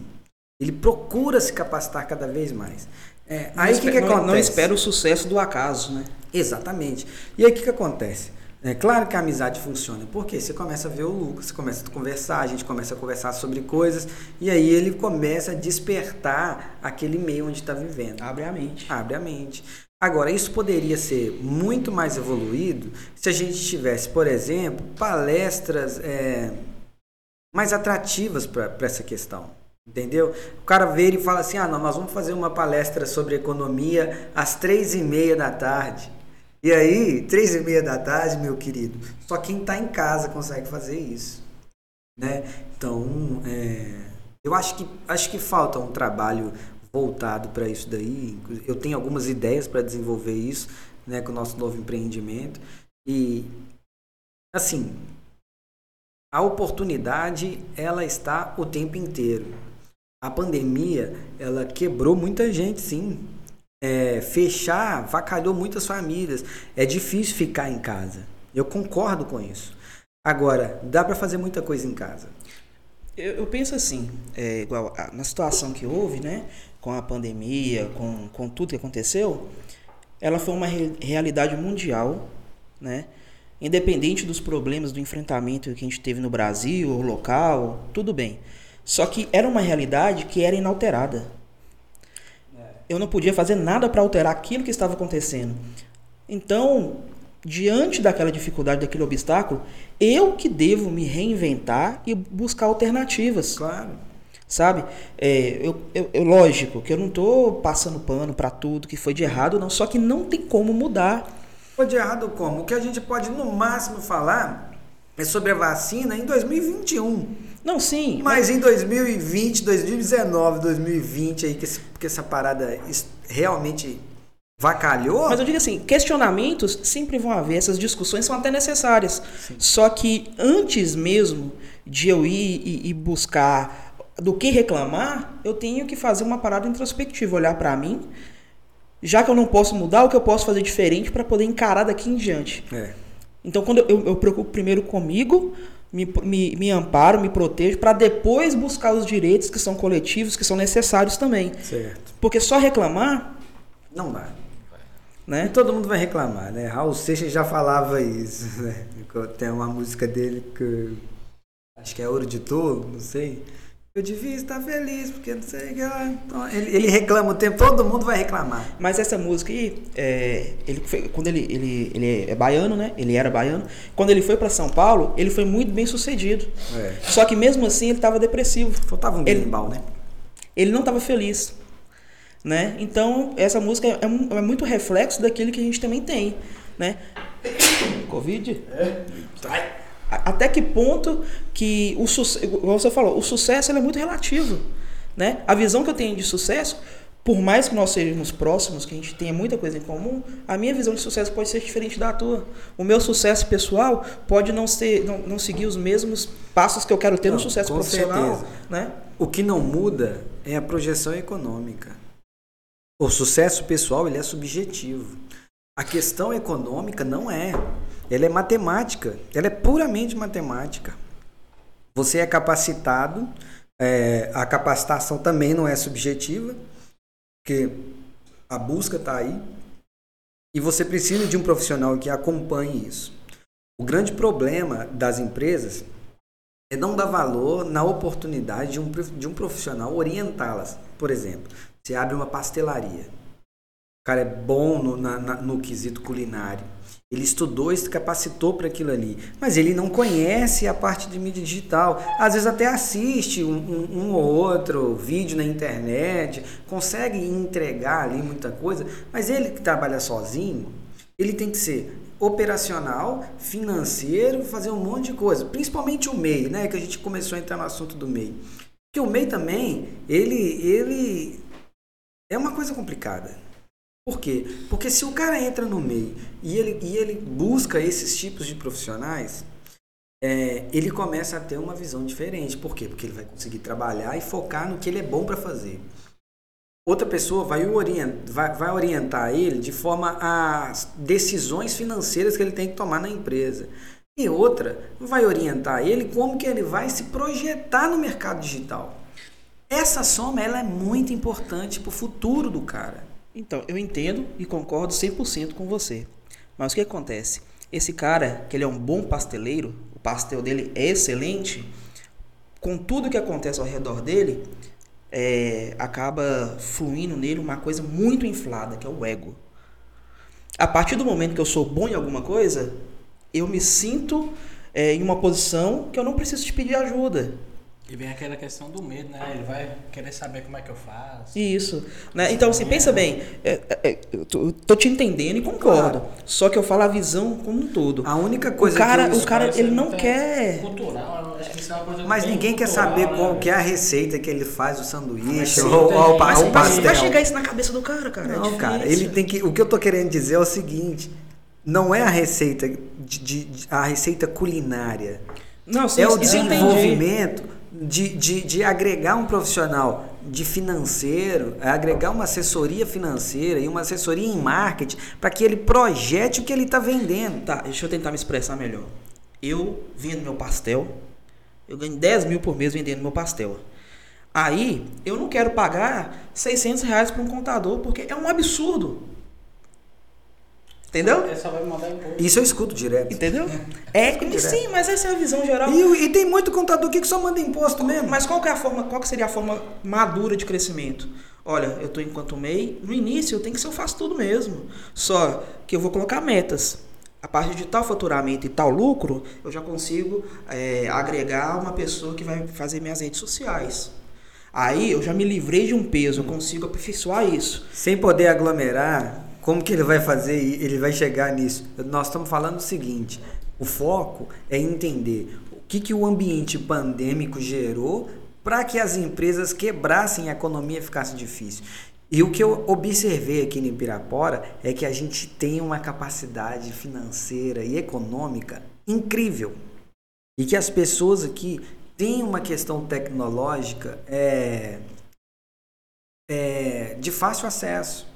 Ele procura se capacitar cada vez mais. É, Não aí o que, que espe- não- acontece? Não espera o sucesso do acaso, né? Exatamente. E aí o que, que acontece? É claro que a amizade funciona, porque você começa a ver o Lucas, você começa a conversar, a gente começa a conversar sobre coisas, e aí ele começa a despertar aquele meio onde está vivendo. Abre a mente. Abre a mente. Agora, isso poderia ser muito mais evoluído se a gente tivesse, por exemplo, palestras é, mais atrativas para essa questão. Entendeu? O cara vê e fala assim: ah, não, nós vamos fazer uma palestra sobre economia às três e meia da tarde. E aí, três e meia da tarde, meu querido, só quem está em casa consegue fazer isso. Né? Então, é, eu acho que, acho que falta um trabalho voltado para isso daí. Eu tenho algumas ideias para desenvolver isso né, com o nosso novo empreendimento. E, assim, a oportunidade, ela está o tempo inteiro. A pandemia, ela quebrou muita gente, sim. É, fechar, vacalhou muitas famílias. É difícil ficar em casa. Eu concordo com isso. Agora, dá para fazer muita coisa em casa. Eu, eu penso assim, é, igual a- na situação que houve, né? Com a pandemia, com, com tudo que aconteceu, ela foi uma re- realidade mundial, né? Independente dos problemas do enfrentamento que a gente teve no Brasil, local, tudo bem. Só que era uma realidade que era inalterada. Eu não podia fazer nada para alterar aquilo que estava acontecendo. Então, diante daquela dificuldade, daquele obstáculo, eu que devo me reinventar e buscar alternativas Claro. sabe? É, eu, eu, eu- lógico que eu não tô passando pano para tudo que foi de errado, não. Só que não tem como mudar. Foi de errado como? O que a gente pode no máximo falar é sobre a vacina em 2021. Não, sim. Mas em 2020, 2019, 2020 aí que, esse, que essa parada realmente vacalhou. Mas eu digo assim, questionamentos sempre vão haver, essas discussões são até necessárias. Só que antes mesmo de eu ir e, e buscar do que reclamar, eu tenho que fazer uma parada introspectiva, olhar pra mim, já que eu não posso mudar, o que eu posso fazer diferente para poder encarar daqui em diante. É. Então, quando eu, eu, eu preocupo primeiro comigo, me, me, me amparo, me protejo, para depois buscar os direitos que são coletivos, que são necessários também. Certo. Porque só reclamar, Não dá. E né? todo mundo vai reclamar, né? Raul Seixas já falava isso, né? Tem uma música dele que acho que é Ouro de Tolo, não sei. Eu devia estar feliz, porque não sei o que lá. Então, Ele, ele reclama o tempo, todo mundo vai reclamar. Mas essa música aí, é, ele foi- quando ele, ele, ele é baiano, né? Ele era baiano. Quando ele foi para São Paulo, ele foi muito bem sucedido. É. Só que mesmo assim ele estava depressivo. Faltava um Ele- berimbau, né? Ele não estava feliz, né? Então essa música é, um- é muito reflexo daquilo que a gente também tem, né? *coughs* Covid? A- Até que ponto que o sucesso, igual você falou, o sucesso é muito relativo, né? A visão que eu tenho de sucesso, por mais que nós sejamos próximos, que a gente tenha muita coisa em comum, a minha visão de sucesso pode ser diferente da tua. O meu sucesso pessoal pode não ser, não, não seguir os mesmos passos que eu quero ter no Não, sucesso com profissional, certeza. né? O que não muda é a projeção econômica. O sucesso pessoal ele é subjetivo. A questão econômica não é. Ela é matemática. Ela é puramente matemática. Você é capacitado. é, a capacitação também não é subjetiva, porque a busca está aí. E você precisa de um profissional que acompanhe isso. O grande problema das empresas é não dar valor na oportunidade de um, de um profissional orientá-las. Por exemplo, você abre uma pastelaria. Cara é bom no, na- na- no quesito culinário. Ele estudou se capacitou para aquilo ali. Mas ele não conhece a parte de mídia digital. Às vezes até assiste um, um- um ou outro vídeo na internet, consegue entregar ali muita coisa, mas ele que trabalha sozinho, ele tem que ser operacional, financeiro, fazer um monte de coisa. Principalmente o MEI, né? Que a gente começou a entrar no assunto do MEI. Porque o MEI também, ele, ele é uma coisa complicada. Por quê? Porque se o cara entra no MEI e ele, e ele busca esses tipos de profissionais, é, ele começa a ter uma visão diferente. Por quê? Porque ele vai conseguir trabalhar e focar no que ele é bom para fazer. Outra pessoa vai, vai, vai orientar ele de forma às decisões financeiras que ele tem que tomar na empresa. E outra vai orientar ele como que ele vai se projetar no mercado digital. Essa soma ela é muito importante para o futuro do cara. Então, eu entendo e concordo 100% com você. Mas o que acontece? Esse cara, que ele é um bom pasteleiro, o pastel dele é excelente, com tudo que acontece ao redor dele, é, acaba fluindo nele uma coisa muito inflada, que é o ego. A partir do momento que eu sou bom em alguma coisa, eu me sinto é, em uma posição que eu não preciso te pedir ajuda. E vem aquela questão do medo, né? Ele vai querer saber como é que eu faço. Isso. Né? Então, assim, pensa bem. é, é, é, eu tô, tô te entendendo e concordo. Só que eu falo a visão como um todo. A única coisa o cara, que eu o cara ele não quer. Cultural, acho que isso é uma coisa Mas ninguém quer cultural, saber né, qual que é a receita que ele faz o sanduíche Mas ou, ou, ou, Mas, ou mas pastel. vai chegar isso na cabeça do cara, cara. é Não, cara, difícil. ele tem que. O que eu tô querendo dizer é o seguinte: não é a receita de, de- de- a receita culinária, Não, sim, é o desenvolvimento de, de, de agregar um profissional de financeiro, é agregar uma assessoria financeira e uma assessoria em marketing para que ele projete o que ele está vendendo. Tá, deixa eu tentar me expressar melhor. Eu vendo meu pastel, eu ganho 10 mil por mês vendendo meu pastel. Aí, eu não quero pagar 600 reais para um contador, porque é um absurdo. Entendeu? Ele só vai mandar imposto. Isso eu escuto direto. Entendeu? É, sim, mas essa é a visão geral. E, e tem muito contador aqui que só manda imposto mesmo. Mas qual que é a forma, qual que seria a forma madura de crescimento? Olha, eu estou enquanto MEI, no início eu tenho que ser eu faço tudo mesmo. Só que eu vou colocar metas. A partir de tal faturamento e tal lucro, eu já consigo é, agregar uma pessoa que vai fazer minhas redes sociais. Aí eu já me livrei de um peso, eu consigo aperfeiçoar isso. Sem poder aglomerar, como que ele vai fazer e ele vai chegar nisso? Nós estamos falando o seguinte: o foco é entender que, que o ambiente pandêmico gerou para que as empresas quebrassem e a economia ficasse difícil. E o que eu observei aqui no Pirapora é que a gente tem uma capacidade financeira e econômica incrível. E que as pessoas aqui têm uma questão tecnológica é, é, de fácil acesso.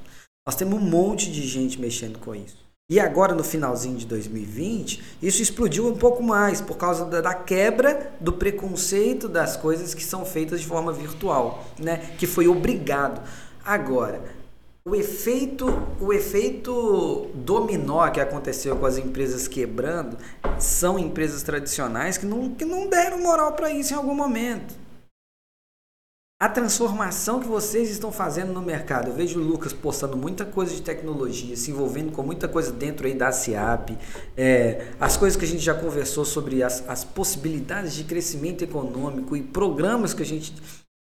Nós temos um monte de gente mexendo com isso. E agora, no finalzinho de 2020, isso explodiu um pouco mais por causa da, quebra do preconceito das coisas que são feitas de forma virtual, né? que foi obrigado. Agora, o efeito, o efeito dominó que aconteceu com as empresas quebrando são empresas tradicionais que não, que não deram moral para isso em algum momento a transformação que vocês estão fazendo no mercado. Eu vejo o Lucas postando muita coisa de tecnologia, se envolvendo com muita coisa dentro aí da SIAP, é, as coisas que a gente já conversou sobre as, as possibilidades de crescimento econômico e programas que a gente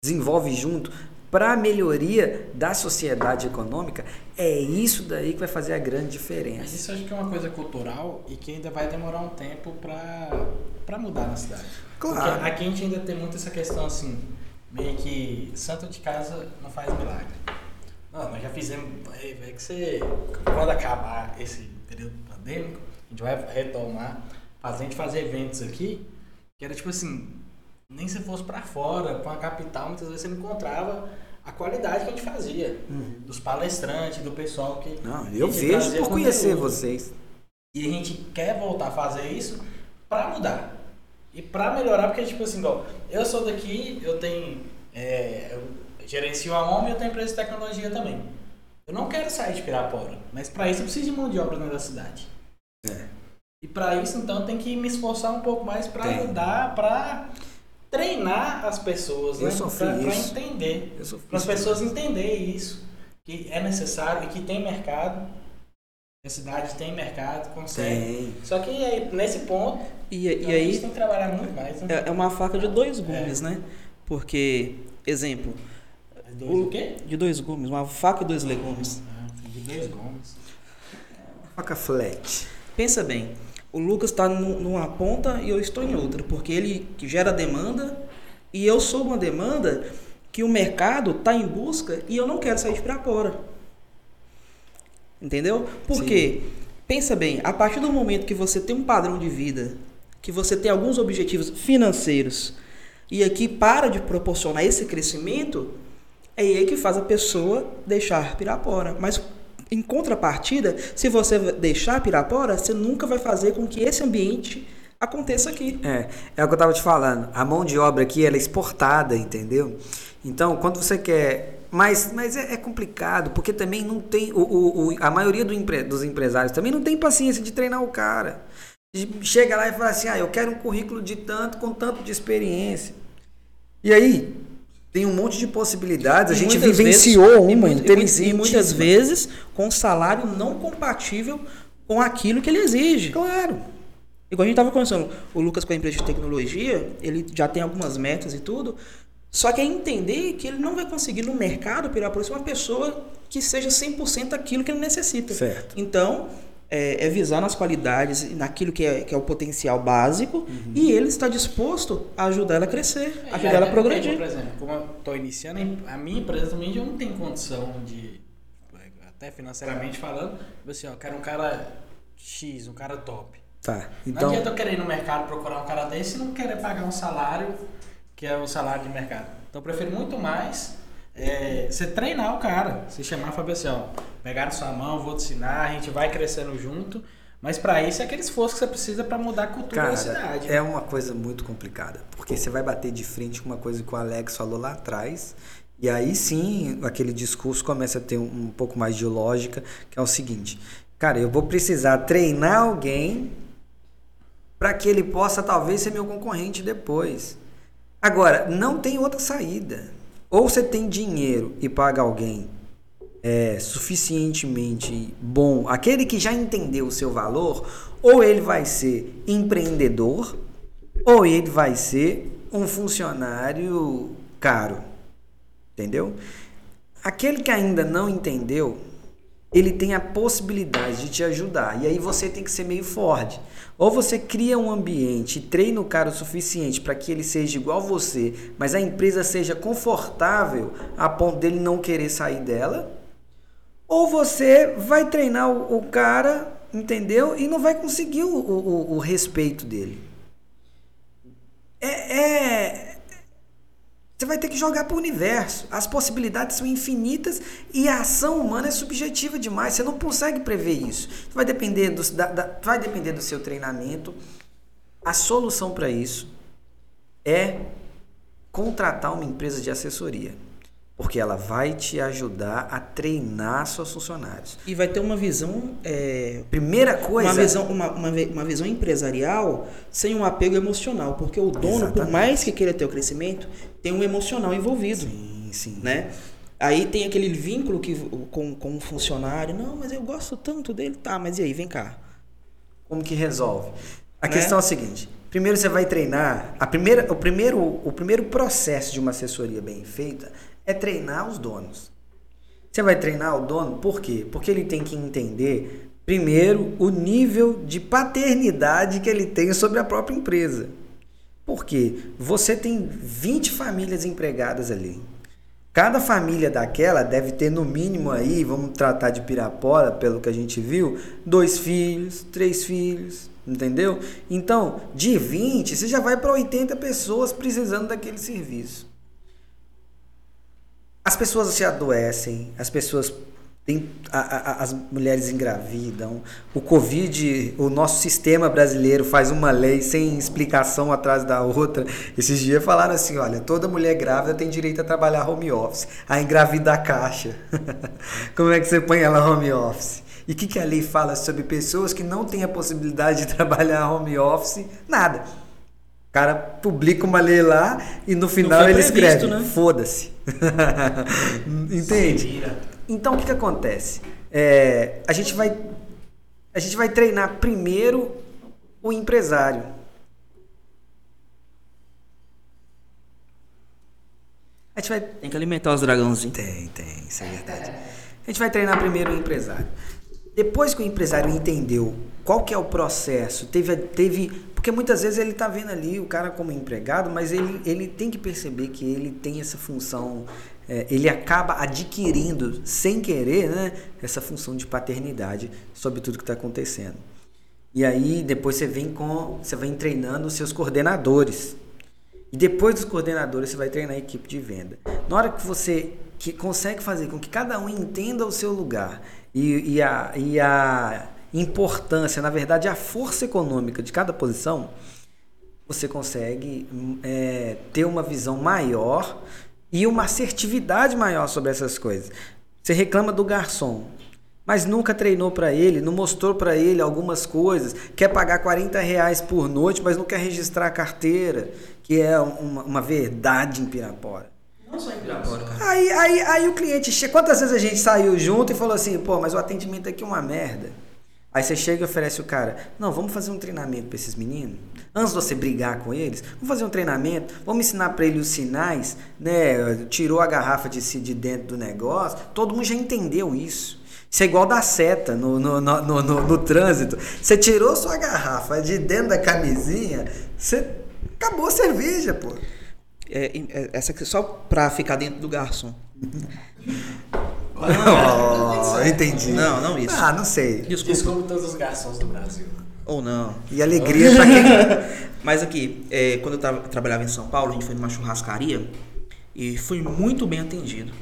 desenvolve junto para a melhoria da sociedade econômica, é isso daí que vai fazer a grande diferença. Mas isso acho que é uma coisa cultural e que ainda vai demorar um tempo para mudar na cidade. Claro. Porque aqui a gente ainda tem muito essa questão assim, meio que santo de casa não faz milagre. Não, nós já fizemos. É, é que você. Quando acabar esse período pandêmico, a gente vai retomar, fazer, a gente fazer eventos aqui, que era tipo assim, nem se fosse para fora, com a capital, muitas vezes você não encontrava a qualidade que a gente fazia. Uhum. Dos palestrantes, do pessoal que. Não, eu vejo por conhecer vocês. E a gente quer voltar a fazer isso para mudar. E para melhorar, porque, tipo assim, igual, eu sou daqui, eu tenho. É, eu gerencio a OMI e eu tenho empresa de tecnologia também. Eu não quero sair de Pirapora, mas para isso eu preciso de mão de obra na cidade. É. E para isso, então, eu tenho que me esforçar um pouco mais para ajudar, para treinar as pessoas, eu né? Para entender. Para as pessoas entenderem isso, que é necessário e que tem mercado a cidade tem mercado, consegue. Tem. Só que aí, nesse ponto, e, e aí, a gente tem que trabalhar muito mais. Né? É, é uma faca de dois gumes, é. né? Porque, exemplo. Dois o, o quê? De dois gumes, uma faca e dois legumes. Ah, de dois gumes. Faca flat. Pensa bem, o Lucas está numa ponta e eu estou em outra, porque ele gera demanda e eu sou uma demanda que o mercado está em busca e eu não quero sair de Pirapora. Entendeu? Porque, Sim. pensa bem, a partir do momento que você tem um padrão de vida, que você tem alguns objetivos financeiros, e aqui para de proporcionar esse crescimento, é aí que faz a pessoa deixar Pirapora. Mas em contrapartida, se você deixar Pirapora, você nunca vai fazer com que esse ambiente aconteça aqui. É, é o que eu estava te falando. A mão de obra aqui ela é exportada, entendeu? Então, quando você quer mas, mas é, é, complicado, porque também não tem. O, o, o a maioria do empre, dos empresários também não tem paciência de treinar o cara. Chega lá e fala assim: ah, eu quero um currículo de tanto, com tanto de experiência. E aí, tem um monte de possibilidades. A gente vivenciou vezes, uma inteligente. E muitas vezes com salário não compatível com aquilo que ele exige. Claro. Igual a gente estava conversando, o Lucas com a empresa de tecnologia, ele já tem algumas metas e tudo, só que é entender que ele não vai conseguir no mercado pela próxima uma pessoa que seja 100% aquilo que ele necessita. Certo. Então, é, é, visar nas qualidades, naquilo que é, que é o potencial básico, uhum. e ele está disposto a ajudar ela a crescer, a ajudar ela a progredir. Por exemplo, como eu estou iniciando, a minha empresa também já não tem condição de, até financeiramente falando, tipo assim, ó, eu quero um cara X, um cara top. Tá. Então... Não adianta eu querer ir no mercado procurar um cara desse e não querer pagar um salário que é o salário de mercado. Então eu prefiro muito mais é, você treinar o cara, se chamar e falar assim, ó, pegar na sua mão, vou te ensinar, a gente vai crescendo junto. Mas para isso é aquele esforço que você precisa para mudar a cultura Cara, da cidade. É uma coisa muito complicada, porque você vai bater de frente com uma coisa que o Alex falou lá atrás, e aí sim aquele discurso começa a ter um, um pouco mais de lógica, que é o seguinte: cara, eu vou precisar treinar alguém para que ele possa talvez ser meu concorrente depois. Agora, não tem outra saída. Ou você tem dinheiro e paga alguém é, suficientemente bom, aquele que já entendeu o seu valor, ou ele vai ser empreendedor, ou ele vai ser um funcionário caro. Entendeu? Aquele que ainda não entendeu, ele tem a possibilidade de te ajudar. E aí você tem que ser meio forte. Ou você cria um ambiente e treina o cara o suficiente para que ele seja igual você, mas a empresa seja confortável a ponto dele não querer sair dela. Ou você vai treinar o, o cara, entendeu? E não vai conseguir o, o, o respeito dele. É, é, você vai ter que jogar para o universo. As possibilidades são infinitas e a ação humana é subjetiva demais. Você não consegue prever isso. Vai depender do, da, da, vai depender do seu treinamento. A solução para isso é contratar uma empresa de assessoria. Porque ela vai te ajudar a treinar seus funcionários. E vai ter uma visão. É, Primeira coisa. Uma visão, uma, uma, uma, visão empresarial sem um apego emocional. Porque o dono, Exatamente. por mais que queira ter o crescimento, tem um emocional envolvido. Sim, sim. Né? Aí tem aquele vínculo que, com, com o funcionário. Não, mas eu gosto tanto dele. Tá, mas e aí, vem cá. Como que resolve? A né? questão é a seguinte. Primeiro você vai treinar. A primeira, o, primeiro, o primeiro processo de uma assessoria bem feita é treinar os donos. Você vai treinar o dono por quê? Porque ele tem que entender, primeiro, o nível de paternidade que ele tem sobre a própria empresa. Por quê? Você tem 20 famílias empregadas ali. Cada família daquela deve ter no mínimo aí, vamos tratar de Pirapora, pelo que a gente viu, dois filhos, três filhos, entendeu? Então, de 20, você já vai para 80 pessoas precisando daquele serviço. As pessoas se adoecem, as pessoas tem, a, a, as mulheres engravidam, o Covid, o nosso sistema brasileiro faz uma lei sem explicação atrás da outra. Esses dias falaram assim: olha, toda mulher grávida tem direito a trabalhar home office, a engravida a caixa. *laughs* Como é que você põe ela home office? E o que, que a lei fala sobre pessoas que não têm a possibilidade de *laughs* trabalhar home office? Nada. O cara publica uma lei lá e no final ele previsto, escreve: né? foda-se. *laughs* Entende? Então o que, que acontece? É, a gente vai a gente vai treinar primeiro o empresário. A gente vai tem que alimentar os dragãozinhos. Tem, tem, isso é verdade. A gente vai treinar primeiro o empresário. Depois que o empresário entendeu qual que é o processo, teve, teve porque muitas vezes ele está vendo ali o cara como empregado, mas ele, ele tem que perceber que ele tem essa função, é, ele acaba adquirindo, sem querer, né, essa função de paternidade sobre tudo que está acontecendo. E aí depois você vem com. Você vem treinando os seus coordenadores. E depois dos coordenadores você vai treinar a equipe de venda. Na hora que você que consegue fazer com que cada um entenda o seu lugar e, e, a, e a importância, na verdade, a força econômica de cada posição, você consegue é, ter uma visão maior e uma assertividade maior sobre essas coisas. Você reclama do garçom, mas nunca treinou para ele, não mostrou para ele algumas coisas, quer pagar 40 reais por noite, mas não quer registrar a carteira, que é uma, uma verdade em Pirapora. Não só em Pirapora, cara. Aí, aí, aí o cliente chega. Quantas vezes a gente saiu junto e falou assim, pô, mas o atendimento aqui é uma merda. Aí você chega e oferece o cara, não, vamos fazer um treinamento para esses meninos. Antes de você brigar com eles, vamos fazer um treinamento, vamos ensinar para ele os sinais, né? Tirou a garrafa de si de dentro do negócio, todo mundo já entendeu isso. Isso é igual da seta no, no, no, no, no, no trânsito. Você tirou sua garrafa de dentro da camisinha, você acabou a cerveja, pô. É, é, essa aqui só pra ficar dentro do garçom. *laughs* oh, entendi. Não, não isso. Ah, não sei. Desculpa. Desculpa todos os garçons do Brasil. Ou não. E alegria pra quem. *laughs* Mas aqui, é, quando eu tava, trabalhava em São Paulo, a gente foi numa churrascaria e foi muito bem atendido.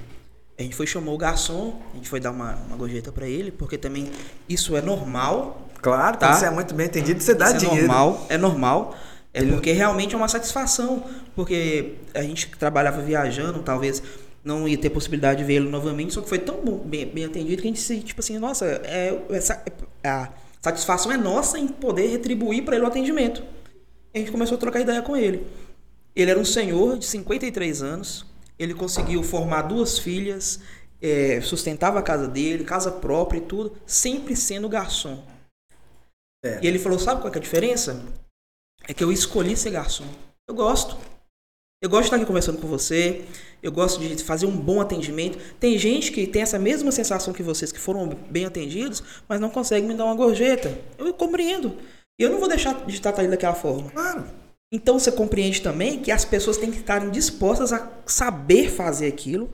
A gente foi chamou o garçom, a gente foi dar uma, uma gorjeta para ele, porque também isso é normal. Claro, tá? você é muito bem entendido, você dá isso dinheiro. É normal, é normal. É ele... porque realmente é uma satisfação. Porque a gente trabalhava viajando, talvez não ia ter possibilidade de vê-lo novamente, só que foi tão bom, bem, bem, atendido que a gente se, tipo assim, nossa, é, essa, a satisfação é nossa em poder retribuir para ele o atendimento. E a gente começou a trocar ideia com ele. Ele era um senhor de 53 anos, ele conseguiu formar duas filhas, é, sustentava a casa dele, casa própria e tudo, sempre sendo garçom. É. E ele falou: sabe qual é a diferença? É que eu escolhi ser garçom. Eu gosto. Eu gosto de estar aqui conversando com você. Eu gosto de fazer um bom atendimento. Tem gente que tem essa mesma sensação que vocês, que foram bem atendidos, mas não consegue me dar uma gorjeta. Eu compreendo. E eu não vou deixar de tratar ele daquela forma. Claro. Então você compreende também que as pessoas têm que estarem dispostas a saber fazer aquilo,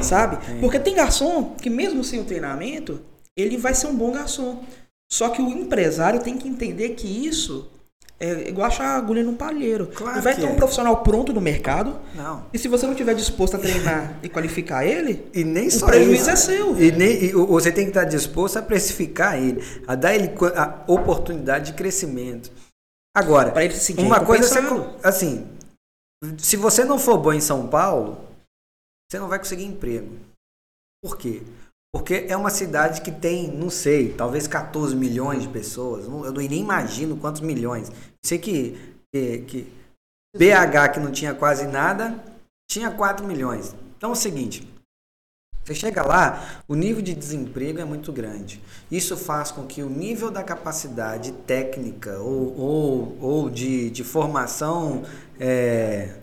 sabe? Porque tem garçom que mesmo sem o treinamento, ele vai ser um bom garçom. Só que o empresário tem que entender que isso é igual achar agulha num palheiro. Claro vai ter um é. profissional pronto no mercado. Não. E se você não tiver disposto a treinar *laughs* e qualificar ele, E nem o só prejuízo isso. é seu. E nem, e você tem que estar disposto a precificar ele, a dar ele a oportunidade de crescimento. Agora, uma coisa você, assim, se você não for bom em São Paulo, você não vai conseguir emprego. Por quê? Porque é uma cidade que tem, não sei, talvez 14 milhões de pessoas. Eu nem imagino quantos milhões. Sei que, que, que BH, que não tinha quase nada, tinha 4 milhões. Então é o seguinte: você chega lá, o nível de desemprego é muito grande. Isso faz com que o nível da capacidade técnica ou, ou, ou de, de formação, é,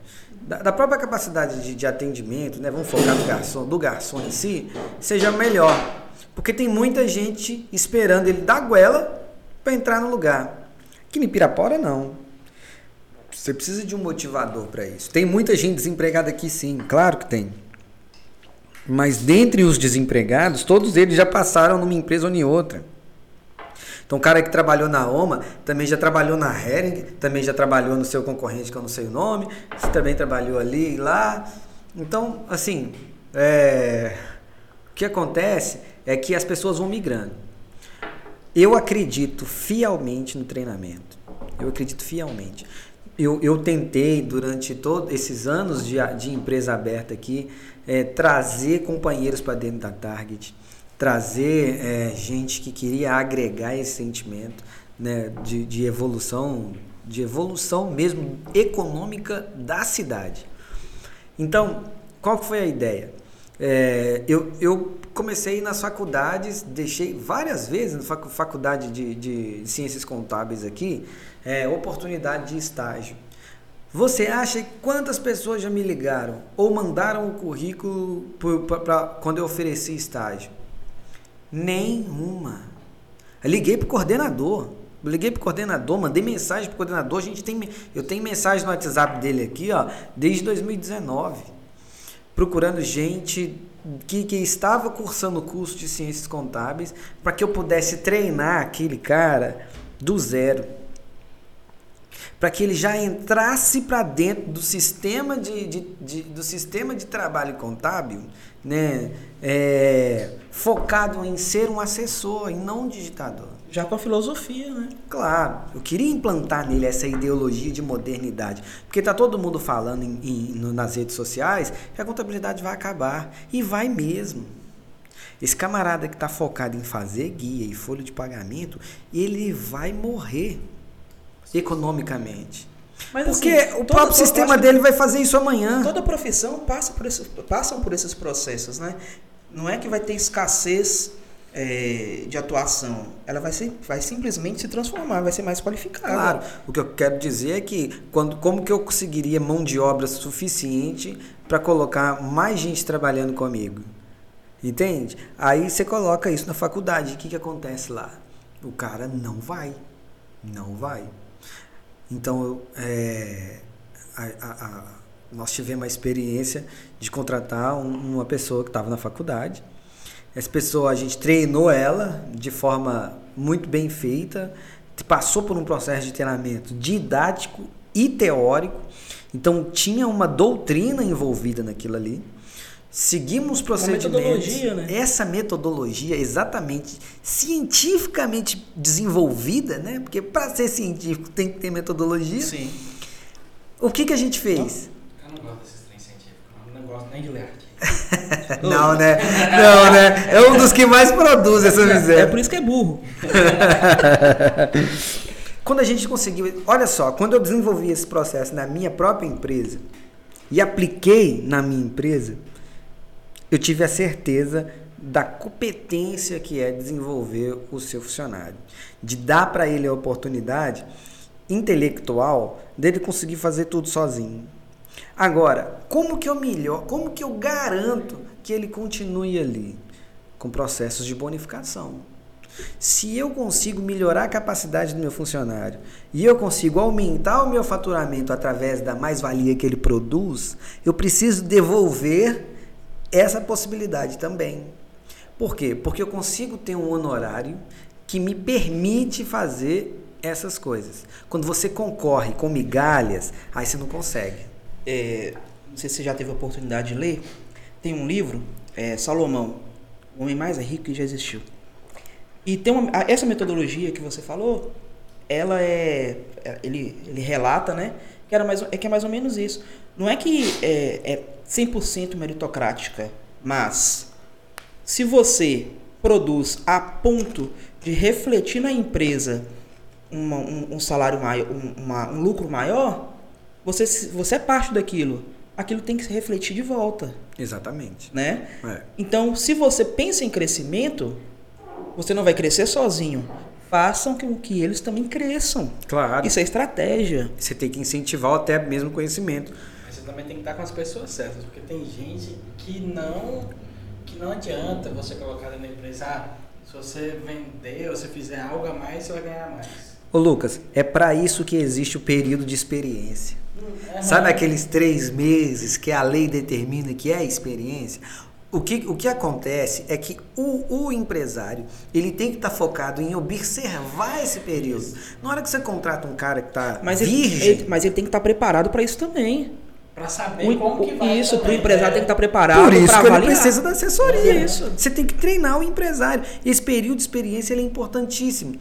da, da própria capacidade de, de atendimento, né, vamos focar no garçom, do garçom em si, seja melhor. Porque tem muita gente esperando ele dar goela para entrar no lugar. Aqui em Pirapora, não. Você precisa de um motivador para isso. Tem muita gente desempregada aqui, sim, claro que tem. Mas dentre os desempregados, todos eles já passaram numa empresa ou em outra. Então, o cara que trabalhou na OMA também já trabalhou na Hering, também já trabalhou no seu concorrente, que eu não sei o nome, também trabalhou ali e lá. Então, assim, é, o que acontece é que as pessoas vão migrando. Eu acredito fielmente no treinamento. Eu acredito fielmente. Eu, eu tentei, durante todos esses anos de, de empresa aberta aqui, é, trazer companheiros para dentro da Target, trazer é, gente que queria agregar esse sentimento né, de, de evolução, de evolução mesmo econômica da cidade. Então, qual foi a ideia? É, eu, eu comecei nas faculdades, deixei várias vezes na facu- faculdade de, de ciências contábeis aqui, é, oportunidade de estágio. Você acha quantas pessoas já me ligaram ou mandaram o currículo pra- quando eu ofereci estágio? Nenhuma. Eu liguei pro coordenador. Eu liguei pro coordenador, mandei mensagem pro coordenador. A gente tem, eu tenho mensagem no WhatsApp dele aqui, ó, desde 2019 procurando gente que, que estava cursando o curso de ciências contábeis para que eu pudesse treinar aquele cara do zero. Para que ele já entrasse para dentro do sistema de, de, de- do sistema de trabalho contábil, né? É, focado em ser um assessor e não um digitador. Já com a filosofia, né? Claro, eu queria implantar nele essa ideologia de modernidade. Porque tá todo mundo falando em- em- no- nas redes sociais que a contabilidade vai acabar. E vai mesmo. Esse camarada que está focado em fazer guia e folha de pagamento, ele vai morrer economicamente. Mas, Porque assim, o próprio sistema dele vai fazer isso amanhã. Toda profissão passa por esse, passam por esses processos, né? Não é que vai ter escassez é, de atuação. Ela vai, ser, vai simplesmente se transformar, vai ser mais qualificada. Claro, o que eu quero dizer é que quando, como que eu conseguiria mão de obra suficiente para colocar mais gente trabalhando comigo? Entende? Aí você coloca isso na faculdade. O que, que acontece lá? O cara não vai. Não vai. Então, é, a- a- a- nós tivemos a experiência de contratar um- uma pessoa que estava na faculdade. Essa pessoa, a gente treinou ela de forma muito bem feita, passou por um processo de treinamento didático e teórico, então tinha uma doutrina envolvida naquilo ali. Seguimos os procedimentos. metodologia, né? Essa metodologia exatamente cientificamente desenvolvida, né? Porque para ser científico tem que ter metodologia. Sim. O que que a gente fez? Eu não gosto desses trem científicos, não. não gosto nem de ler. *laughs* Não, né? Não, né? É um dos que mais produz essa É miséria. por isso que é burro. *laughs* Quando a gente conseguiu, olha só, quando eu desenvolvi esse processo na minha própria empresa e apliquei na minha empresa, eu tive a certeza da competência que é desenvolver o seu funcionário, de dar para ele a oportunidade intelectual dele conseguir fazer tudo sozinho. Agora, como que eu melhor, como que eu garanto que ele continue ali? Com processos de bonificação. Se eu consigo melhorar a capacidade do meu funcionário e eu consigo aumentar o meu faturamento através da mais-valia que ele produz, eu preciso devolver essa possibilidade também. Por quê? Porque eu consigo ter um honorário que me permite fazer essas coisas. Quando você concorre com migalhas, aí você não consegue. É, não sei se você já teve a oportunidade de ler. Tem um livro, é, Salomão, o homem mais rico que já existiu. E tem uma, essa metodologia que você falou, ela é, é, ele, ele relata, né, que era mais, é que é mais ou menos isso. Não é que é, é 100% meritocrática, mas se você produz a ponto de refletir na empresa uma, um, um, salário maior, um, uma, um lucro maior, você, você é parte daquilo. Aquilo tem que se refletir de volta. Exatamente. Né? É. Então, se você pensa em crescimento, você não vai crescer sozinho. Façam com que eles também cresçam. Claro. Isso é estratégia. Você tem que incentivar até mesmo conhecimento. Mas você também tem que estar com as pessoas certas, porque tem gente que não que não adianta você colocar na empresa, ah, se você vender ou se fizer algo a mais, você vai ganhar mais. Ô Lucas, é para isso que existe o período de experiência. Uhum. Sabe aqueles três meses que a lei determina que é experiência? O que, o que acontece é que o, o empresário ele tem que estar tá focado em observar esse período. Na hora que você contrata um cara que está virgem... Ele, ele, mas ele tem que estar tá preparado para isso também. Para saber o, como que vai Isso, para o empresário tem que estar tá preparado Por isso que ele precisa da assessoria. Isso. Você tem que treinar o empresário. Esse período de experiência é importantíssimo.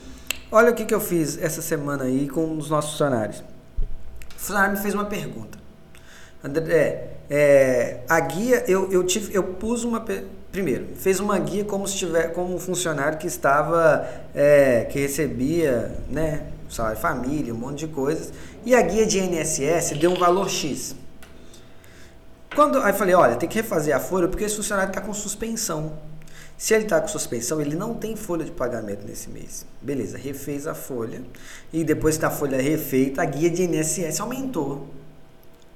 Olha o que, que eu fiz essa semana aí com os nossos funcionários. O funcionário me fez uma pergunta. André, é, a guia, eu, eu, tive, eu pus uma. Primeiro, fez uma guia como se tiver, como um funcionário que estava, é, que recebia, né, salário família, um monte de coisas. E a guia de INSS deu um valor X. Quando, aí falei, olha, tem que refazer a folha porque esse funcionário está com suspensão. Se ele está com suspensão, ele não tem folha de pagamento nesse mês. Beleza, refez a folha. E depois que a folha refeita, a guia de INSS aumentou.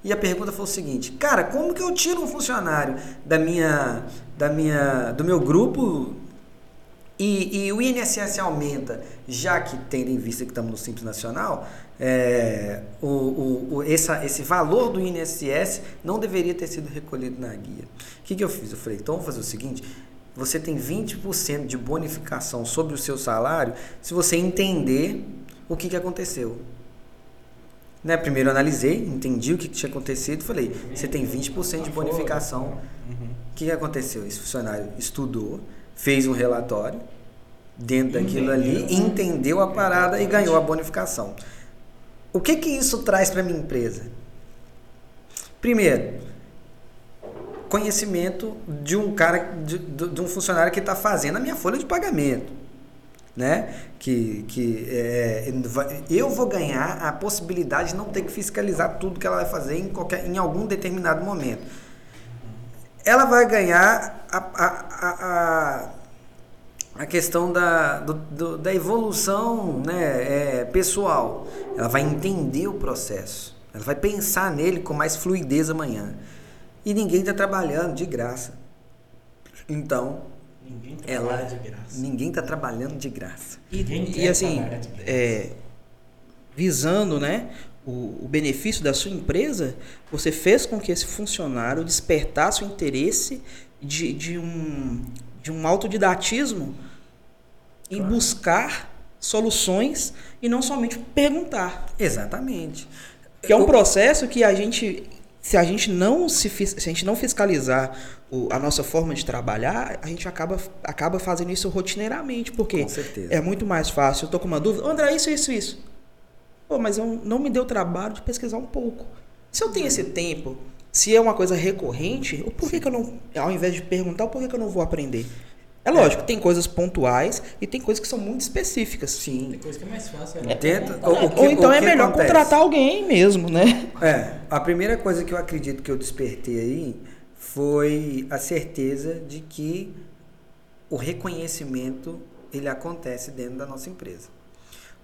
E a pergunta foi o seguinte: cara, como que eu tiro um funcionário da minha, da minha, do meu grupo e, e o INSS aumenta, já que tendo em vista que estamos no Simples Nacional, é, o, o, o, essa, esse valor do INSS não deveria ter sido recolhido na guia. O que, que eu fiz? Eu falei, então vamos fazer o seguinte: você tem 20% de bonificação sobre o seu salário se você entender o que, que aconteceu. Né? Primeiro analisei, entendi o que tinha acontecido, falei, você tem 20% de bonificação. Uhum. O que aconteceu? Esse funcionário estudou, fez um relatório dentro daquilo ali, entendeu a parada e ganhou a bonificação. O que que isso traz para minha empresa? Primeiro, conhecimento de um cara, de, de um funcionário que está fazendo a minha folha de pagamento né? Que, que é, eu vou ganhar a possibilidade de não ter que fiscalizar tudo que ela vai fazer em, qualquer, em algum determinado momento. Ela vai ganhar a, a, a, a questão da, do, do, da evolução né, é, pessoal. Ela vai entender o processo. Ela vai pensar nele com mais fluidez amanhã. E ninguém está trabalhando de graça. Então, Ninguém ela, de graça. Ninguém está trabalhando de graça. E, e assim, é, visando né, o, o, benefício da sua empresa, você fez com que esse funcionário despertasse o interesse de, de, um, de um autodidatismo em claro. buscar soluções e não somente perguntar. Exatamente. Que é um processo que a gente se a gente não se, se a gente não fiscalizar o, a nossa forma de trabalhar, a gente acaba, acaba fazendo isso rotineiramente, porque é muito mais fácil. Eu tô com uma dúvida, André, isso, isso, isso. Pô, mas eu não me deu trabalho de pesquisar um pouco. Se eu tenho esse tempo, se é uma coisa recorrente, por que, que eu não, ao invés de perguntar, por que, que eu não vou aprender? É lógico, tem coisas pontuais e tem coisas que são muito específicas. Sim. Tem coisa que é mais fácil. Né? ou, ou, então é melhor acontece? contratar alguém mesmo, né? É. A primeira coisa que eu acredito que eu despertei aí foi a certeza de que o reconhecimento ele acontece dentro da nossa empresa.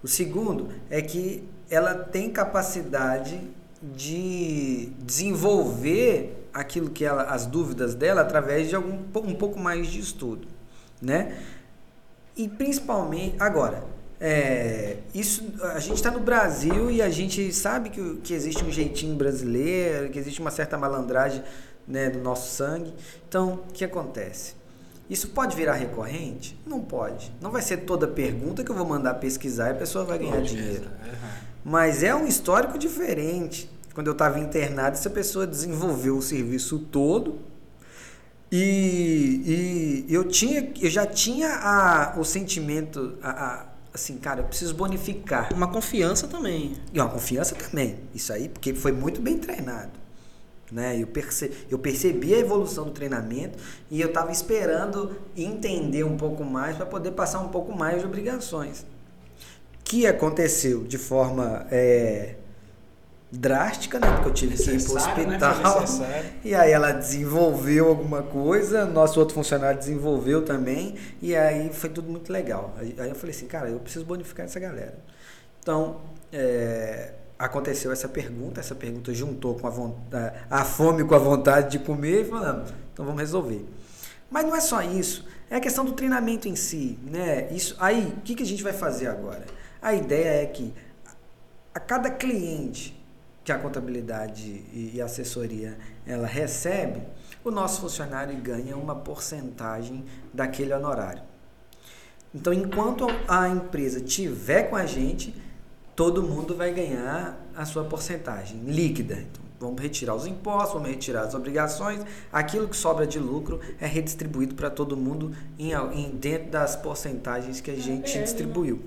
O segundo é que ela tem capacidade de desenvolver aquilo que ela, as dúvidas dela através de algum um pouco mais de estudo, né? E principalmente agora, é, isso a gente está no Brasil e a gente sabe que, que existe um jeitinho brasileiro, que existe uma certa malandragem né, do nosso sangue. Então, o que acontece? Isso pode virar recorrente? Não pode. Não vai ser toda pergunta que eu vou mandar pesquisar e a pessoa vai ganhar dinheiro. Mas é um histórico diferente. Quando eu estava internado, essa pessoa desenvolveu o serviço todo e, e eu tinha, eu já tinha a, o sentimento, a, a, assim, cara, eu preciso bonificar. Uma confiança também. E uma confiança também. Isso aí, porque foi muito bem treinado. Né? Eu, perce, eu percebi a evolução do treinamento e eu estava esperando entender um pouco mais para poder passar um pouco mais de obrigações. Que aconteceu de forma é, drástica, né? Porque eu tive que ir para o né? hospital. Né? *laughs* E aí ela desenvolveu alguma coisa, nosso outro funcionário desenvolveu também, e aí foi tudo muito legal. Aí eu falei assim, cara, eu preciso bonificar essa galera. Então, é, aconteceu essa pergunta, essa pergunta juntou com a, vontade, a fome com a vontade de comer e falamos, então vamos resolver. Mas não é só isso, é a questão do treinamento em si, né? Isso, aí, o que, que a gente vai fazer agora? A ideia é que a cada cliente que a contabilidade e assessoria ela recebe, o nosso funcionário ganha uma porcentagem daquele honorário. Então, enquanto a empresa tiver com a gente, todo mundo vai ganhar a sua porcentagem líquida. Então, vamos retirar os impostos, vamos retirar as obrigações, aquilo que sobra de lucro é redistribuído para todo mundo em, em, dentro das porcentagens que a gente né? distribuiu.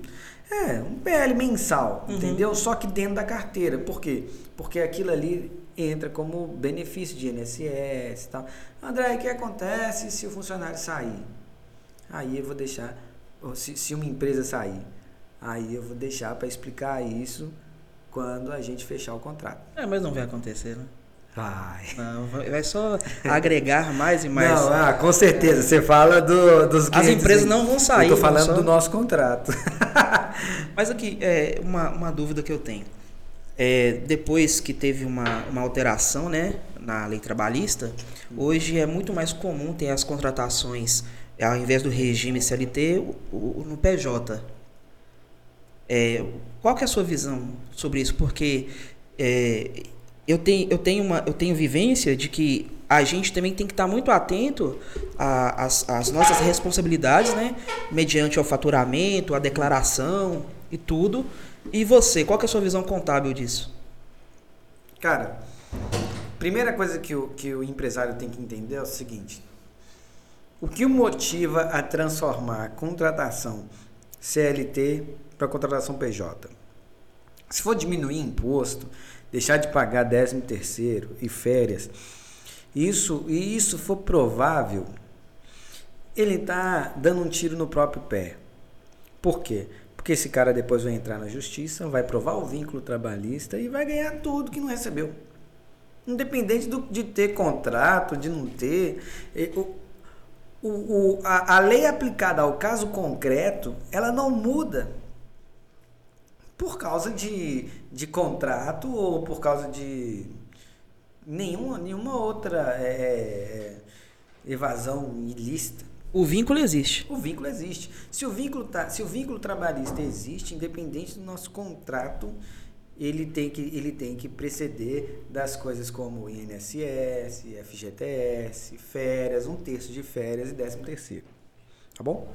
É, um PL mensal, uhum. entendeu? Só que dentro da carteira. Por quê? Porque aquilo ali entra como benefício de INSS e tal. André, o que acontece se o funcionário sair? Aí eu vou deixar, se, se uma empresa sair, aí eu vou deixar para explicar isso quando a gente fechar o contrato. É, mas não vai acontecer, né? Vai. Não, vai só agregar mais e mais. Não, ah, com certeza. Você fala do, dos As empresas não vão sair. Tô falando só... do nosso contrato. *laughs* Mas aqui, é uma, uma dúvida que eu tenho. É, depois que teve uma, uma alteração né, na lei trabalhista, hoje é muito mais comum ter as contratações, ao invés do regime CLT, o, o, no PJ. É, qual que é a sua visão sobre isso? Porque é, eu tenho, eu tenho, uma, eu tenho vivência de que a gente também tem que estar muito atento às, nossas responsabilidades, né? Mediante o faturamento, a declaração e tudo. E você, qual é a sua visão contábil disso? Cara, primeira coisa que o, que o empresário tem que entender é o seguinte: o que o motiva a transformar a contratação CLT para contratação PJ? Se for diminuir imposto, deixar de pagar 13 terceiro e férias, isso e isso for provável, ele está dando um tiro no próprio pé. Por quê? Porque esse cara depois vai entrar na justiça, vai provar o vínculo trabalhista e vai ganhar tudo que não recebeu. Independente do, de ter contrato, de não ter. O, o, a, a lei aplicada ao caso concreto, ela não muda por causa de, de contrato ou por causa de nenhuma, nenhuma outra é, é, evasão ilícita. O vínculo existe. O vínculo existe. Se o vínculo, tá, se o vínculo trabalhista existe, independente do nosso contrato, ele tem que, ele tem que preceder das coisas como INSS, FGTS, férias, um terço de férias e décimo terceiro. Tá bom?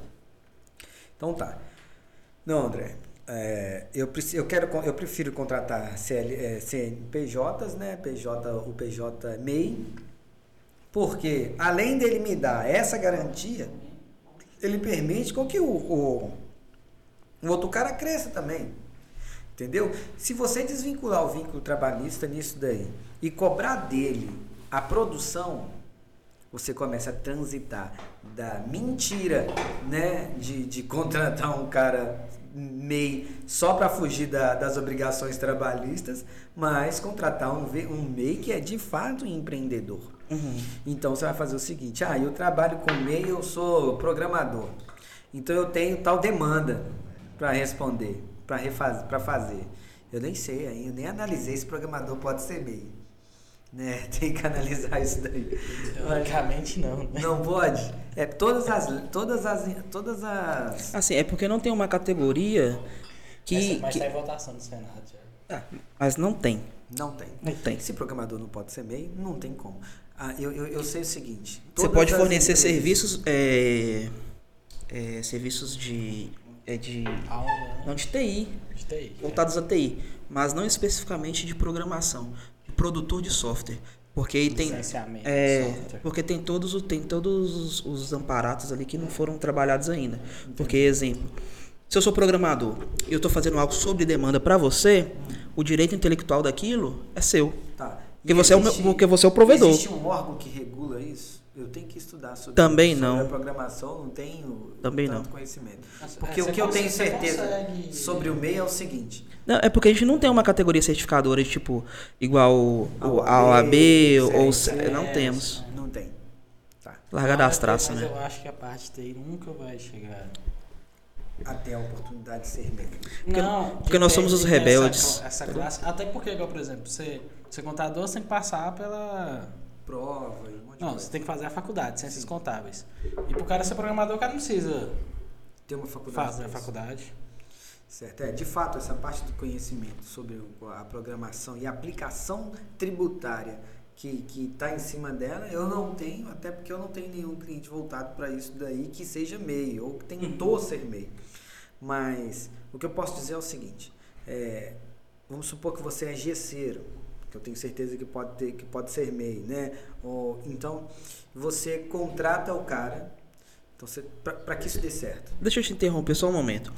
Então tá. Não, André. É, eu, eu, quero, eu prefiro contratar CL, é, CNPJs, né? PJ, o PJ MEI, porque além dele me dar essa garantia, ele permite com que o, o, o outro cara cresça também. Entendeu? Se você desvincular o vínculo trabalhista nisso daí e cobrar dele a produção, você começa a transitar da mentira, né, de, de contratar um cara MEI só para fugir da, das obrigações trabalhistas, mas contratar um, um MEI que é de fato um empreendedor. Uhum. Então você vai fazer o seguinte: ah, eu trabalho com MEI, eu sou programador. Então eu tenho tal demanda para responder, para fazer. Eu nem sei ainda, nem analisei se programador pode ser MEI. Né? *laughs* Tem que analisar isso daí. Teoricamente não, né? Não pode? É, todas as. Todas as. Todas as. Assim, é porque não tem uma categoria que. mas, mas que- tá em votação do Senado, já. Ah, mas não tem. Não tem. Não tem. Se programador não pode ser MEI, não tem como. Ah, eu, eu, eu sei o seguinte. Você pode fornecer empresas- serviços. É, é, serviços de. É de. Aula Não de TI. de TI. voltados a TI, mas não especificamente de programação, produtor de software, porque aí tem Licenciamento, é, porque tem todos os tem todos os, os amparatos ali que não foram trabalhados ainda. Porque exemplo, se eu sou programador e eu estou fazendo algo sobre demanda para você, o direito intelectual daquilo é seu. Tá. Porque E você é o existe- porque você é o provedor. Existe um órgão que regula isso? Eu tenho que estudar sobre Também sobre não. a programação, não tenho Também tanto não. conhecimento. Porque é, o você que eu tenho você certeza consegue- sobre o MEI é o seguinte: Não, é porque a gente não tem uma categoria certificadora tipo igual o, A o- OAB, a OAB ou CRC, não é, temos. não tem. Tá. Largar Não, das traças, mas né? eu acho que a parte TI nunca vai chegar. Até a oportunidade de ser MEI. não, porque nós somos os rebeldes. Essa, essa classe, até porque, igual, por exemplo, você, ser contador, você tem que passar pela. Prova e um monte de Não, coisa. você tem que fazer a faculdade, ciências contábeis. E pro cara ser programador, o cara não precisa Tem uma faculdade. a disso. faculdade. Certo. É, de fato, essa parte do conhecimento sobre a programação e a aplicação tributária que está em cima dela, eu não tenho, até porque eu não tenho nenhum cliente voltado para isso daí que seja MEI ou que tentou ser MEI. Mas o que eu posso dizer é o seguinte: é, vamos supor que você é gesseiro, que eu tenho certeza que pode, ter, que pode ser MEI, né? Ou, então, você contrata o cara então, para que isso dê certo. Deixa eu te interromper só um momento.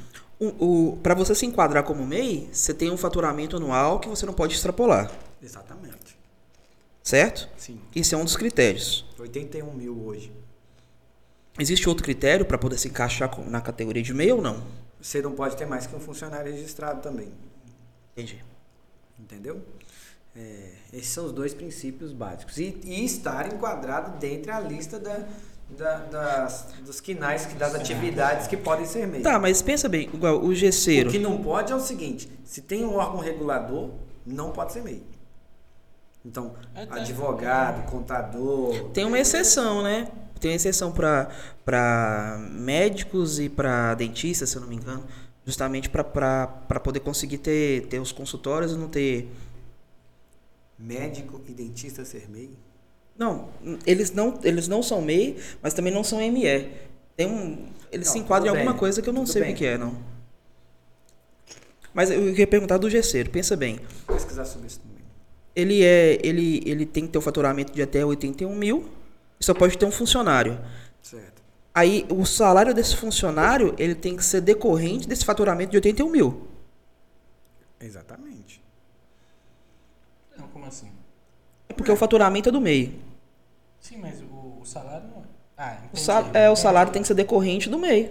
Para você se enquadrar como MEI, você tem um faturamento anual que você não pode extrapolar, Exatamente. certo? Sim. Isso é um dos critérios. 81 mil hoje. Existe outro critério para poder se encaixar na categoria de MEI ou não? Você não pode ter mais que um funcionário registrado também. Entendi. Entendeu? É, esses são os dois princípios básicos. E, e estar enquadrado dentro da lista da, da- das, dos quinais, que- das atividades que podem ser MEI. Tá, mas pensa bem, igual o O gesseiro. que não pode é o seguinte: se tem um órgão regulador, não pode ser MEI. Então, É, tá. advogado, contador. Tem uma exceção, né? Tem uma exceção para médicos e para dentistas, se eu não me engano. Justamente para poder conseguir ter, ter os consultórios e não ter. Médico e dentista ser MEI. Não, eles não, eles não são MEI, mas também não são ME. Tem um, eles Não, se enquadram em alguma bem, coisa que eu não tudo sei o bem. que que é, não. Mas eu queria perguntar do gesseiro. Pensa bem. Vou pesquisar sobre isso também. Ele é, ele, ele tem que ter um faturamento de até 81 mil. E só pode ter um funcionário. Certo. Aí o salário desse funcionário ele tem que ser decorrente desse faturamento de 81 mil. Exatamente. Não, como assim? É porque o faturamento é do MEI. Sim, mas o, o salário não é. Ah, O, entendi. sal, é, o salário tem que ser decorrente do MEI.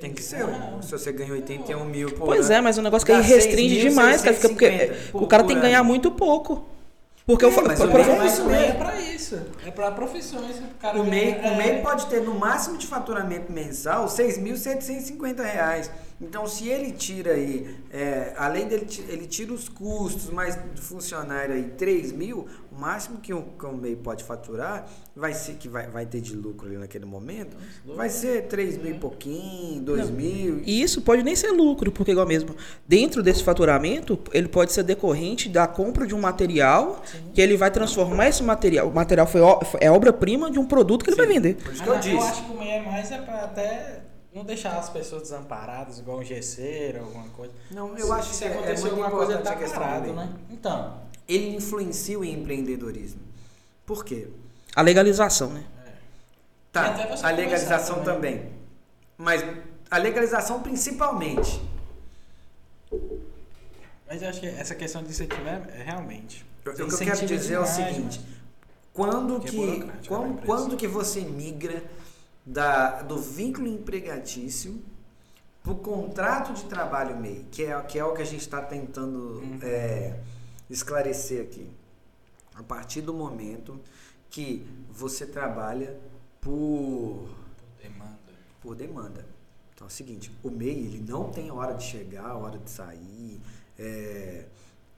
Tem que ser. Não. Se você ganha 81 mil por Pois ano, é, mas o negócio que aí restringe demais, cara. Fica, porque 6.650 por- o cara por tem que ganhar ano. muito pouco. Porque o, Sim, fa- mas por o MEI exemplo, Mas isso o é pra isso. É pra profissões. O, cara O MEI, ganha- o MEI é- pode ter no máximo de faturamento mensal 6.750 reais. Então, se ele tira aí, é, além dele, ele tira os custos, mais do funcionário aí 3 mil, o máximo que o, que o MEI pode faturar, vai ser, que vai, vai ter de lucro ali naquele momento, vai ser 3 mil e pouquinho, 2 mil. E isso pode nem ser lucro, porque igual mesmo, dentro desse faturamento, ele pode ser decorrente da compra de um material que ele vai transformar esse material. O material foi, é obra-prima de um produto que ele vai vender. Por isso que eu não, disse. acho que o MEI é mais é pra até não deixar as pessoas desamparadas, igual um gesseiro, alguma coisa. Não, eu acho se que é- é alguma coisa, ele tá parado, né? Então, Ele influencia o empreendedorismo. Por quê? A legalização, né? Tá, até você a legalização conversar também. Mas a legalização principalmente. mas eu acho que essa questão de incentivar é realmente. O que eu quero dizer é o seguinte: mano. quando Que é que, burocrático, é uma quando, quando que você migra da, do vínculo empregatício para o contrato de trabalho MEI, que é, que é o que a gente está tentando Uhum. é, esclarecer aqui. A partir do momento que você trabalha por Demanda. por demanda. Então é o seguinte, o MEI ele não tem hora de chegar, hora de sair. é,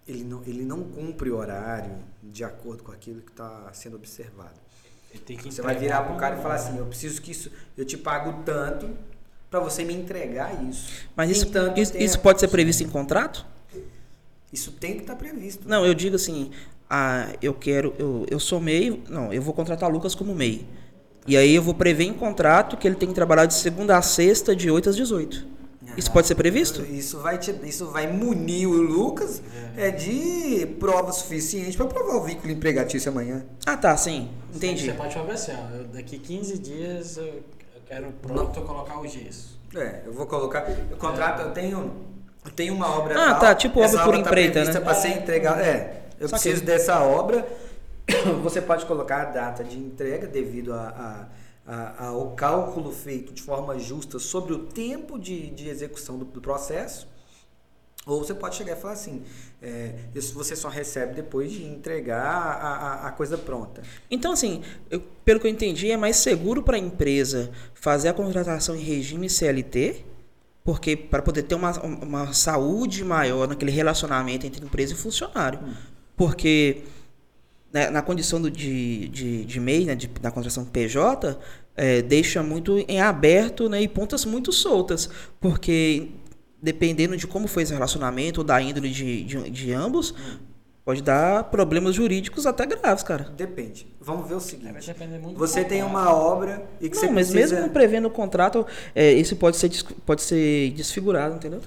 ele, não, ele não cumpre o horário de acordo com aquilo que está sendo observado. Você vai virar para o cara e falar assim: eu preciso que isso, eu te pago tanto para você me entregar isso. Mas isso, isso, isso pode ser previsto em contrato? Isso tem que estar tá previsto. Não, eu digo assim, ah, eu quero, eu, eu sou MEI, não, eu vou contratar o Lucas como MEI. E aí eu vou prever em contrato que ele tem que trabalhar de segunda a sexta, de 8 às 18. Isso pode ser previsto? Isso vai, te, isso vai munir o Lucas é. é de prova suficiente para provar o vínculo empregatício amanhã. Ah, tá, sim. Entendi. Você pode falar assim, ó, daqui 15 dias eu quero pronto colocar o gesso. É, eu vou colocar. O contrato, é. eu tenho. Eu tenho uma obra. Ah, tal, tá, tipo obra por tá empreita, né? para ser entregada. É, eu Só preciso que... dessa obra. *coughs* Você pode colocar a data de entrega devido a, a, a, ao cálculo feito de forma justa sobre o tempo de, de execução do, do processo. Ou você pode chegar e falar assim, é, isso você só recebe depois de entregar a, a, a coisa pronta. Então, assim, eu, pelo que eu entendi, é mais seguro para a empresa fazer a contratação em regime CLT, porque para poder ter uma, uma saúde maior naquele relacionamento entre empresa e funcionário. Hum. Porque né, na condição do, de, de, de MEI, né, de, da contratação PJ, é, deixa muito em aberto né, e pontas muito soltas. Porque dependendo de como foi esse relacionamento ou da índole de, de, de ambos, pode dar problemas jurídicos até graves, cara. Depende. Vamos ver o seguinte. você tem uma obra e que Não, você mas precisa... mesmo prevendo o contrato, é, isso pode ser, pode ser desfigurado, entendeu?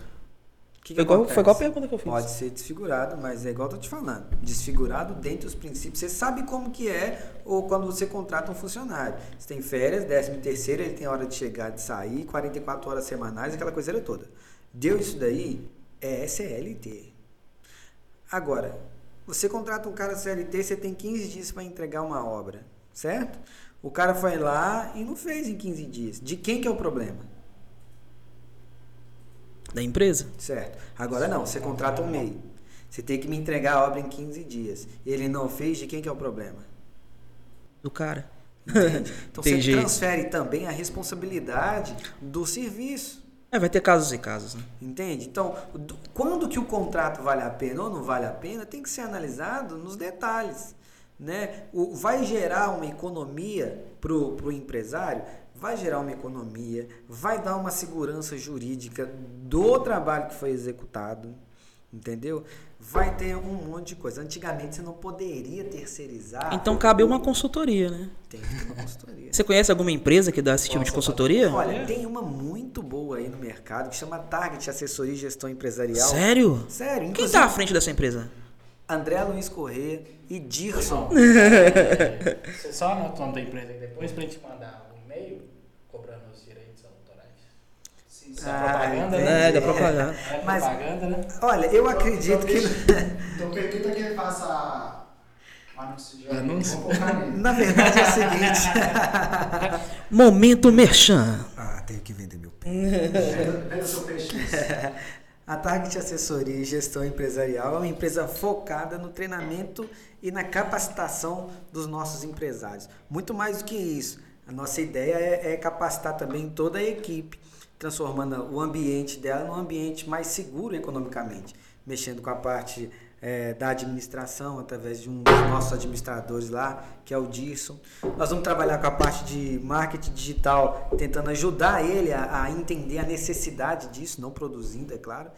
Que que foi, igual, foi igual a pergunta que eu fiz. Pode ser desfigurado, mas é igual eu tô te falando. Desfigurado dentro dos princípios. Você sabe como que é ou quando você contrata um funcionário. Você tem férias, décimo terceiro, ele tem hora de chegar, de sair, 44 horas semanais, aquela coisa toda. Deu isso daí, é CLT. Agora, você contrata um cara CLT, você tem 15 dias para entregar uma obra, certo? O cara foi lá e não fez em 15 dias. De quem que é o problema? Da empresa. Certo. Agora não, você contrata um MEI. Você tem que me entregar a obra em 15 dias. Ele não fez, de quem que é o problema? Do cara. Entende? *laughs* Então você transfere também a responsabilidade do serviço. É, vai ter casos e casos, né? Entende? Então, quando que o contrato vale a pena ou não vale a pena, tem que ser analisado nos detalhes. Né? O, vai gerar uma economia para o empresário? Vai gerar uma economia, vai dar uma segurança jurídica do trabalho que foi executado, entendeu? vai ter um monte de coisa. Antigamente você não poderia terceirizar. Então cabe uma consultoria, né? Tem que ter uma consultoria. Você conhece alguma empresa que dá esse tipo de consultoria? Olha, tem uma muito boa aí no mercado que chama Target Assessoria e Gestão Empresarial. Sério? Sério. Quem está à frente dessa empresa? André Luiz Corrêa e Dirson. Você só anota o nome da empresa depois pra gente mandar um e-mail cobrando os direitos autorais. Sim. Ah, propaganda, né? É, da propaganda. *laughs* É Mas, propaganda, né? Olha, eu acredito que. Então *laughs* pergunta que ele faça anúncio de anúncio. Na verdade é o seguinte. *laughs* Momento Merchan. Ah, tenho que vender meu peixe. Venda seu peixe. A Target Assessoria e Gestão Empresarial é uma empresa focada no treinamento e na capacitação dos nossos empresários. Muito mais do que isso, a nossa ideia é, é capacitar também toda a equipe, transformando o ambiente dela num ambiente mais seguro economicamente, mexendo com a parte é, da administração através de um dos nossos administradores lá, que é o Dirson. Nós vamos trabalhar com a parte de marketing digital, tentando ajudar ele a, a entender a necessidade disso, não produzindo, é claro.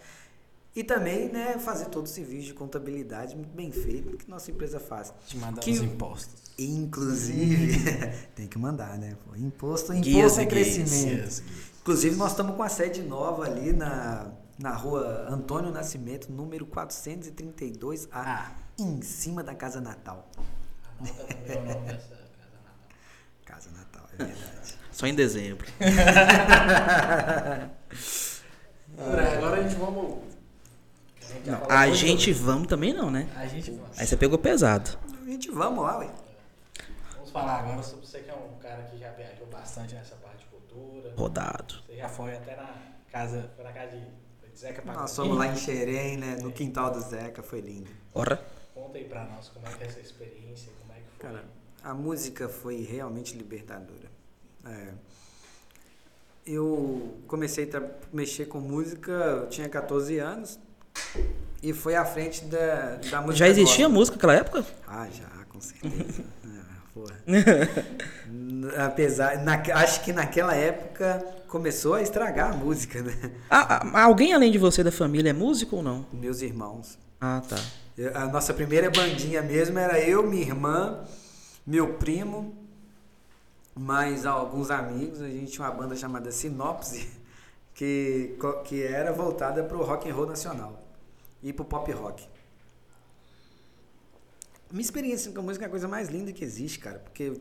E também né, fazer todo o serviço de contabilidade muito bem feito que nossa empresa faz. De mandar que, os impostos. Inclusive, *laughs* tem que mandar, né? Imposto, imposto é crescimento. Inclusive, nós estamos com a sede nova ali na na rua Antônio Nascimento, número 432A, ah. em cima da Casa Natal. Anota o nome dessa Casa Natal. Casa Natal, é verdade. Só em dezembro. *laughs* agora a gente vamos. A gente, não, a gente vamos também não, né? A gente vamos. Aí você pegou pesado. A gente vamos lá, ué. Vamos falar agora sobre você que é um cara que já viajou bastante nessa parte Rodado. Você já foi até na casa, foi na casa de Zeca Nós fomos lá em Xerém, né? No quintal do Zeca, foi lindo. Ora. Conta aí pra nós como é que é essa experiência, como é que foi. Cara, a música foi realmente libertadora. É, eu comecei a mexer com música, eu tinha 14 anos. e foi à frente da, da música. Já existia gospel. música naquela época? Ah, já, com certeza. Porra. *laughs* Apesar, na, acho que naquela época começou a estragar a música, né? Ah, ah, alguém além de você da família é músico ou não? Meus irmãos. Ah, tá. A nossa primeira bandinha mesmo era eu, minha irmã, meu primo, mais alguns amigos. A gente tinha uma banda chamada Sinopse, que, que era voltada para o rock and roll nacional e para o pop rock. Minha experiência com a música é a coisa mais linda que existe, cara, porque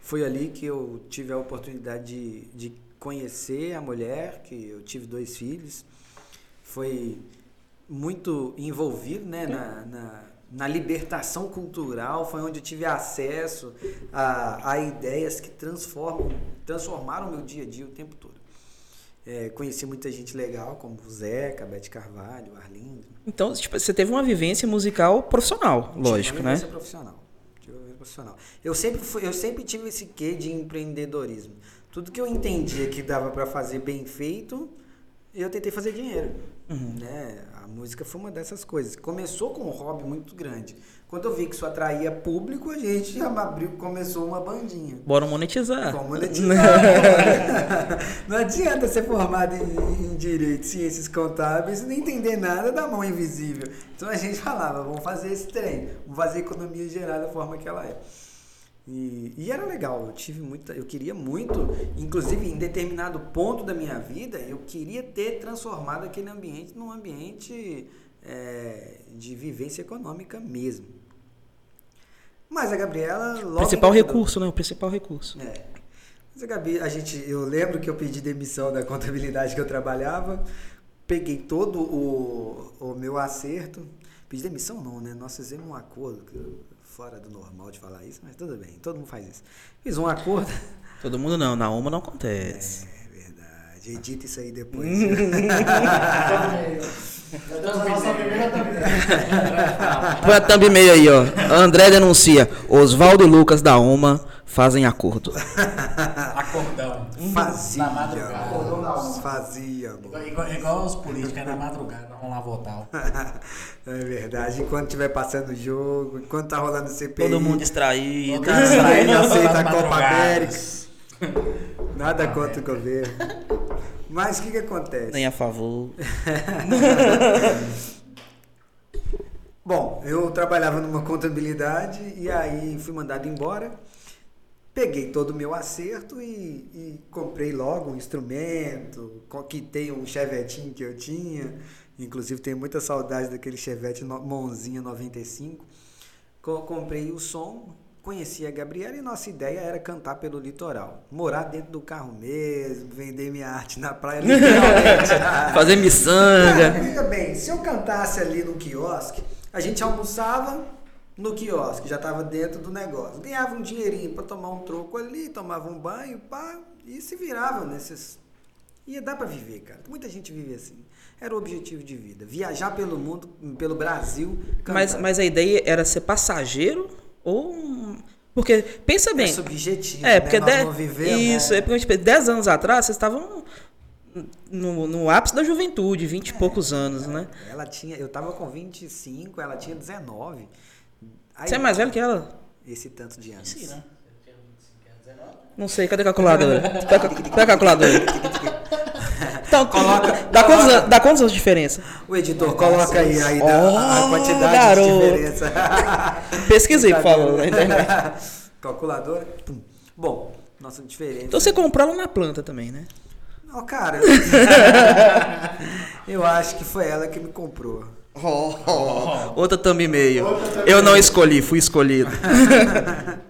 foi ali que eu tive a oportunidade de, de conhecer a mulher, que eu tive dois filhos. Foi muito envolvido né, na, na, na libertação cultural, foi onde eu tive acesso a, a ideias que transformam, transformaram o meu dia a dia o tempo todo. É, conheci muita gente legal, como o Zeca, a Beth Carvalho, o Arlindo. Então, tipo, você teve uma vivência musical profissional, lógico, Tive uma né? profissional. Tive uma vivência profissional. Eu sempre, fui, eu sempre tive esse quê de empreendedorismo. Tudo que eu entendia que dava para fazer bem feito, eu tentei fazer dinheiro. Uhum. Né? Música foi uma dessas coisas. Começou com um hobby muito grande. Quando eu vi que isso atraía público, a gente já abriu, começou uma bandinha. Bora monetizar. Como monetizar? Não adianta ser formado em, em direito, ciências contábeis e não entender nada da mão invisível. Então a gente falava, vamos fazer esse trem, vamos fazer economia gerar da forma que ela é. E, e era legal, eu tive muita, eu queria muito, inclusive em determinado ponto da minha vida, eu queria ter transformado aquele ambiente num ambiente é, de vivência econômica mesmo. Mas a Gabriela logo Principal recurso, né? O principal recurso. É. Mas a Gabi, a gente, eu lembro que eu pedi demissão da contabilidade que eu trabalhava, peguei todo o, o meu acerto, pedi demissão não, né? Nós fizemos um acordo, fora do normal de falar isso, mas tudo bem, todo mundo faz isso. Fiz um acordo. Todo mundo não, na UMA não acontece. É verdade, edita isso aí depois. *laughs* Põe a thumb meio aí, ó. André denuncia. Oswaldo e Lucas da UMA fazem acordo. Acordão. Fazia. Na madrugada. Fazia. Igual, igual, igual os políticos, é na madrugada, vão lá votar. É verdade. Enquanto estiver passando o jogo, enquanto tá rolando o CPI. Todo mundo distraído. Todo mundo distraído. Ele *laughs* aceita a Copa. América. Nada contra o governo. Mas o que, que acontece? Nem a favor. *laughs* Bom, eu trabalhava numa contabilidade e aí fui mandado embora. Peguei todo o meu acerto e, e comprei logo um instrumento, quitei um chevetinho que eu tinha. Inclusive tenho muita saudade daquele chevette no- Monzinha 95. Co- comprei o som, conheci a Gabriela e nossa ideia era cantar pelo litoral. Morar dentro do carro mesmo, vender minha arte na praia literalmente. *laughs* Fazer Cara, miçanga. veja bem, se eu cantasse ali no quiosque, a gente almoçava no quiosque, já estava dentro do negócio. Ganhava um dinheirinho para tomar um troco ali, tomava um banho, pá, e se virava nesses. Ia dar para viver, cara. Muita gente vive assim. Era o objetivo de vida. Viajar pelo mundo, pelo Brasil. Cantar. Mas, mas a ideia era ser passageiro ou. um- Porque, pensa bem. é subjetivo. É, né? porque Nós de- vivemos. isso, é porque tipo, 10 anos atrás vocês estavam no, no ápice da juventude, 20 e poucos anos, né? Ela tinha, eu tava com 25, ela tinha 19. Aí- Você é mais velho que ela? Esse tanto de anos. Sim, né? Não sei, cadê a calculadora? Cadê a- cadê a calculadora? *laughs* Então, Coloca- dá, quantos, anos- dá quantos anos de diferença? O editor, coloca aí, aí da- a Oh, quantidade garoto. de diferença. *laughs* Pesquisei, por favor, na internet. *laughs* Calculadora. Pum. Bom, nossa diferença. Então você comprou ela na planta também, né? Ó, cara, *laughs* eu acho que foi ela que me comprou. Outra thumb e-mail. Eu não escolhi, fui escolhido.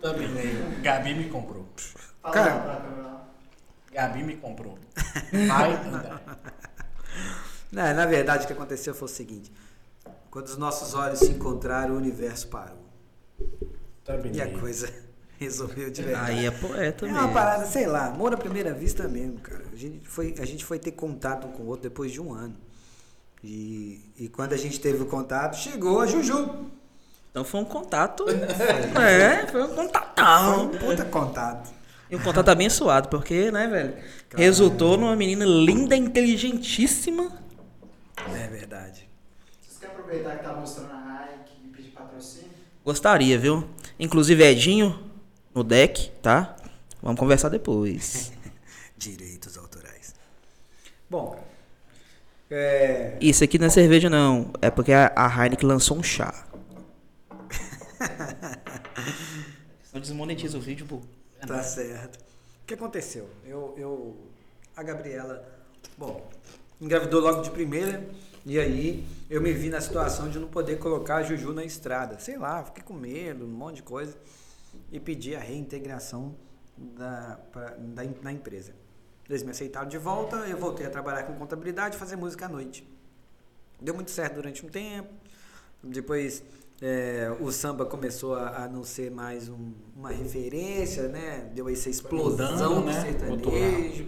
Também. Gabi me comprou. Fala Cara. Gabi me comprou. *laughs* Vai, André. Não, na verdade, o que aconteceu foi o seguinte: quando os nossos olhos se encontraram, o universo parou. Também. E a coisa *laughs* resolveu de verdade. Aí é poeta É uma mesmo. parada, sei lá, amor à primeira vista mesmo, cara. A gente foi, a gente foi ter contato um com o outro depois de um ano. E, e quando a gente teve o contato, chegou a Juju. Então foi um contato. *laughs* É, foi um Foi contatão. um puta contato. E um contato abençoado, porque, né, velho? Resultou numa menina linda, inteligentíssima. É verdade. Você quer aproveitar que tá mostrando a Hike e pedir patrocínio? Gostaria, viu? Inclusive Edinho no deck, tá? Vamos conversar depois. *laughs* Direitos autorais. Bom, é, Isso aqui não é cerveja, não. É porque a a Heineken lançou um chá. *laughs* Não desmonetiza o vídeo, pô. Tá certo. O que aconteceu? Eu, eu, a Gabriela, bom, engravidou logo de primeira e aí eu me vi na situação de não poder colocar a Juju na estrada. Sei lá, fiquei com medo, um monte de coisa e pedi a reintegração da, pra, da, na empresa. Eles me aceitaram de volta, eu voltei a trabalhar com contabilidade e fazer música à noite. Deu muito certo durante um tempo. Depois é, o samba começou a, a não ser mais um- uma referência, né? Deu essa explosão Mudando, do né? sertanejo.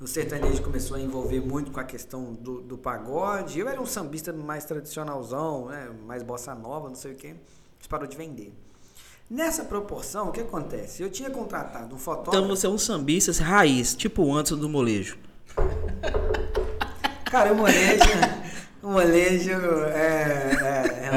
O sertanejo começou a envolver muito com a questão do, do pagode. Eu era um sambista mais tradicionalzão, né? mais bossa nova, não sei o quê. Isso parou de vender. Nessa proporção, o que acontece? Eu tinha contratado um fotógrafo. Então você é um sambista raiz, tipo o Anderson do molejo. Cara, o molejo. O molejo é. é,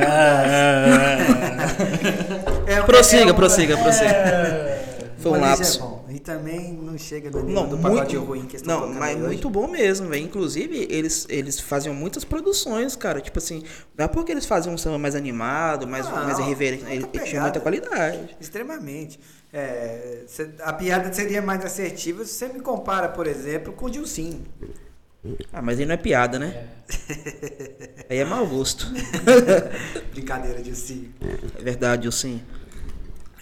é, é, *laughs* Prossiga, é um- prossiga, prossiga. Foi um lapso. É. E também não chega nível Não, do muito, ruim que estão não, mas muito bom mesmo, velho. Inclusive, eles, eles faziam muitas produções, cara. Tipo assim, não é porque eles faziam um samba mais animado, mais, Não, mais irreverente. Ele, ele tinha muita qualidade. Extremamente. É, a piada seria mais assertiva se você me compara, por exemplo, com o Dilcinho. Ah, mas aí não é piada, né? Aí é mau gosto. *laughs* Brincadeira, Dilcinho. É verdade, sim.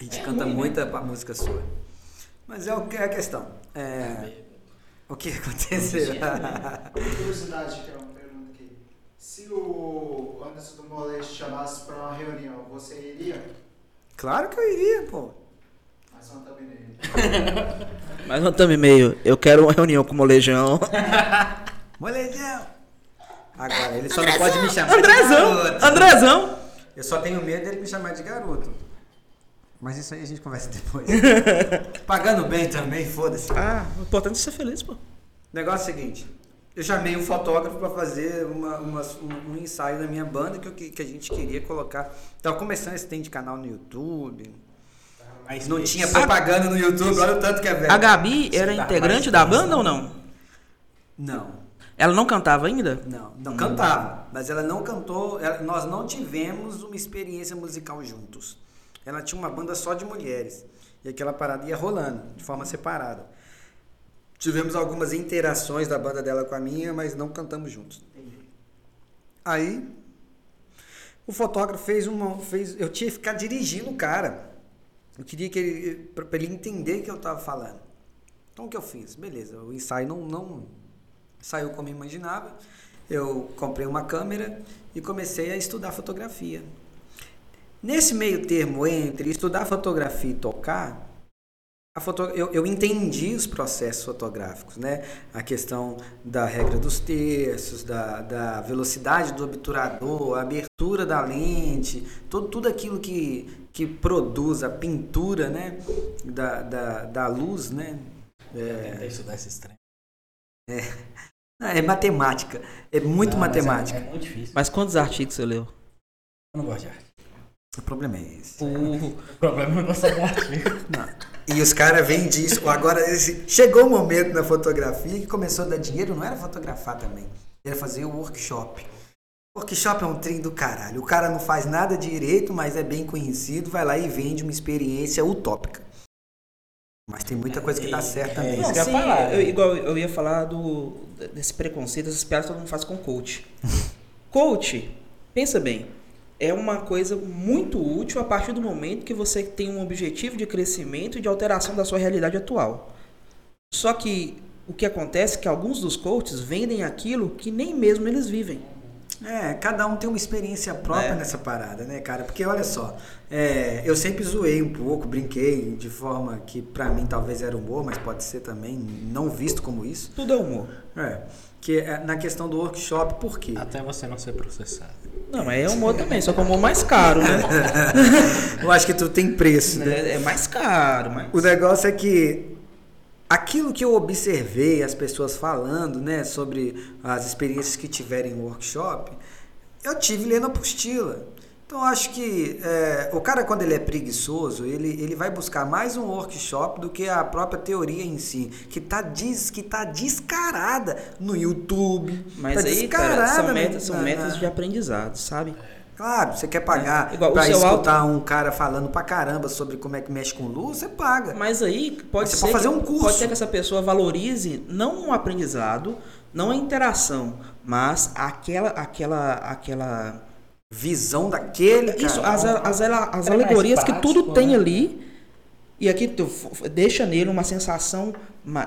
A gente canta muita pa- música sua. Mas é o que é a questão. É, o que aconteceu? Curiosidade, que é uma pergunta aqui. Se o Anderson do Molejo chamasse pra uma reunião, você iria? claro que eu iria, pô. Mas uma thumbnail. *laughs* Mas não tamo meio. Eu quero uma reunião com o molejão. *laughs* Molejão! Agora, ele só não pode me chamar de Andrezão! garoto. Andrezão! Eu só tenho medo dele me chamar de garoto. Mas isso aí a gente conversa depois. *laughs* Pagando bem também, foda-se. Ah, o importante é ser feliz, pô. O negócio é o seguinte. Eu chamei um fotógrafo para fazer uma, uma- um, um ensaio da minha banda que, eu que, a gente queria colocar. Tava começando esse tem de canal no YouTube. Mas Não tinha propaganda no YouTube, olha o tanto que é velho. A Gabi era tá integrante da banda ou né? não? Não, Ela não cantava ainda? não, não cantava, mas ela não cantou, ela- nós não tivemos uma experiência musical juntos. Ela tinha uma banda só de mulheres e aquela parada ia rolando de forma separada. Tivemos algumas interações da banda dela com a minha, mas não cantamos juntos. Aí o fotógrafo fez uma, fez, eu tinha que ficar dirigindo o cara. Eu queria que ele, para ele entender o que eu estava falando. Então o que eu fiz? Beleza, o ensaio não, não saiu como eu imaginava. Eu comprei uma câmera e comecei a estudar fotografia. Nesse meio termo entre estudar fotografia e tocar, a foto, eu, eu entendi os processos fotográficos, né? A questão da regra dos terços, da, da velocidade do obturador, a abertura da lente, tudo, tudo aquilo que, que produz a pintura, né? Da, da, da luz, né? É, Tentei estudar esse trem. Ah, é matemática, é muito Não, mas matemática. É, é muito difícil. Mas quantos artigos você leu? Eu não gosto de arte. O problema é esse. Uh, O problema é não gostar de arte. *laughs* E os caras vêm disso. Agora, esse- chegou um momento na fotografia que começou a dar dinheiro, não era fotografar também. Era fazer o workshop. Workshop é um trem do caralho. O cara não faz nada direito, mas é bem conhecido, vai lá e vende uma experiência utópica. Mas tem muita coisa que dá certo também. É, não, ia sim, falar. eu- igual eu ia falar do, desse preconceito, essas piadas todo mundo faz com coach. *laughs* coach, pensa bem, é uma coisa muito útil a partir do momento que você tem um objetivo de crescimento e de alteração da sua realidade atual. Só que o que acontece é que alguns dos coaches vendem aquilo que nem mesmo eles vivem. É, cada um tem uma experiência própria É. nessa parada, né, cara? Porque olha só, é, eu sempre zoei um pouco, brinquei de forma que pra mim talvez era humor, mas pode ser também não visto como isso. Tudo é humor. É, que é na questão do workshop, por quê? Até você não ser processado. Não, mas é humor também, só que é humor mais caro, né? *laughs* Eu acho que tudo tem preço, né? É, é mais caro, mas... O negócio é que aquilo que eu observei as pessoas falando, né, sobre as experiências que tiverem em workshop, eu tive lendo apostila. Então acho que é, o cara quando ele é preguiçoso, ele, ele vai buscar mais um workshop do que a própria teoria em si, que tá, diz, que tá descarada no YouTube. Mas tá aí, cara, são, metas, são metas de aprendizado, sabe? Claro, você quer pagar É, igual o pra seu escutar um cara falando pra caramba sobre como é que mexe com luz, você paga. Mas aí pode Você ser pode fazer que, um curso. Pode ser que essa pessoa valorize não o aprendizado, não a interação, mas aquela aquela aquela Visão daquele cara. isso as, as, as alegorias mais que tudo prático, tem né? ali e aqui tu deixa nele uma sensação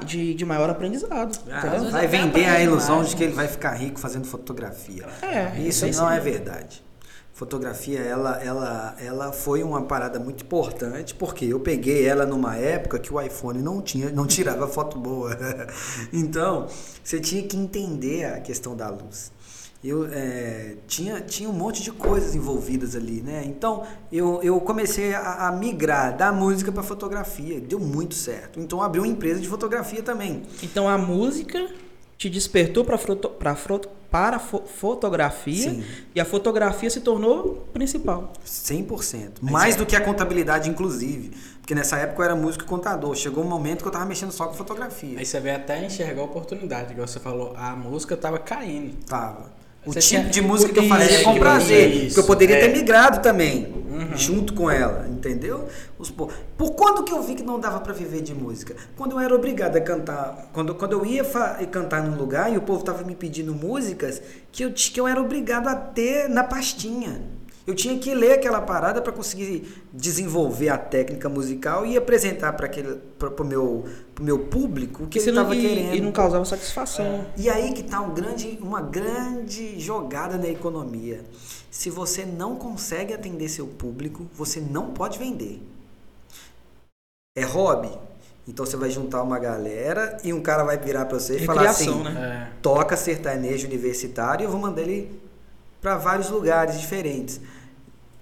de, de maior aprendizado. Ah, vai vender a ilusão mais, de que ele vai ficar rico fazendo fotografia. É, Isso não é verdade. Fotografia, ela, ela, ela foi uma parada muito importante, porque eu peguei ela numa época que o iPhone não tinha, não tirava *laughs* foto boa. *laughs* Então, você tinha que entender a questão da luz. Eu é, tinha, tinha um monte de coisas envolvidas ali, né? Então, eu, eu comecei a, a migrar da música para fotografia. Deu muito certo. Então, abri uma empresa de fotografia também. Então a música te despertou para foto, pra foto, para fo- fotografia Sim. e a fotografia se tornou principal. 100%. Mais do que a contabilidade, inclusive. Porque nessa época eu era músico e contador. Chegou um momento que eu tava mexendo só com fotografia. Aí você vê até enxergar a oportunidade, igual você falou, a música tava caindo. Tava. O Você tipo tinha- de música que eu fazia com prazer. isso, Porque eu poderia é. ter migrado também. Junto com ela, entendeu? Os po- Por quando que eu vi que não dava pra viver de música? Quando eu era obrigado a cantar. Quando, quando eu ia cantar num lugar e o povo tava me pedindo músicas que eu, que eu era obrigado a ter na pastinha. Eu tinha que ler aquela parada para conseguir desenvolver a técnica musical e apresentar para aquele para o meu pro meu público o que Você ele estava e, querendo. e não causava satisfação. E aí que está um grande, uma grande jogada na economia. Se você não consegue atender seu público, você não pode vender. É hobby. Então você vai juntar uma galera e um cara vai virar para você e falar assim: né? É. toca sertanejo universitário, eu vou mandar ele para vários lugares diferentes.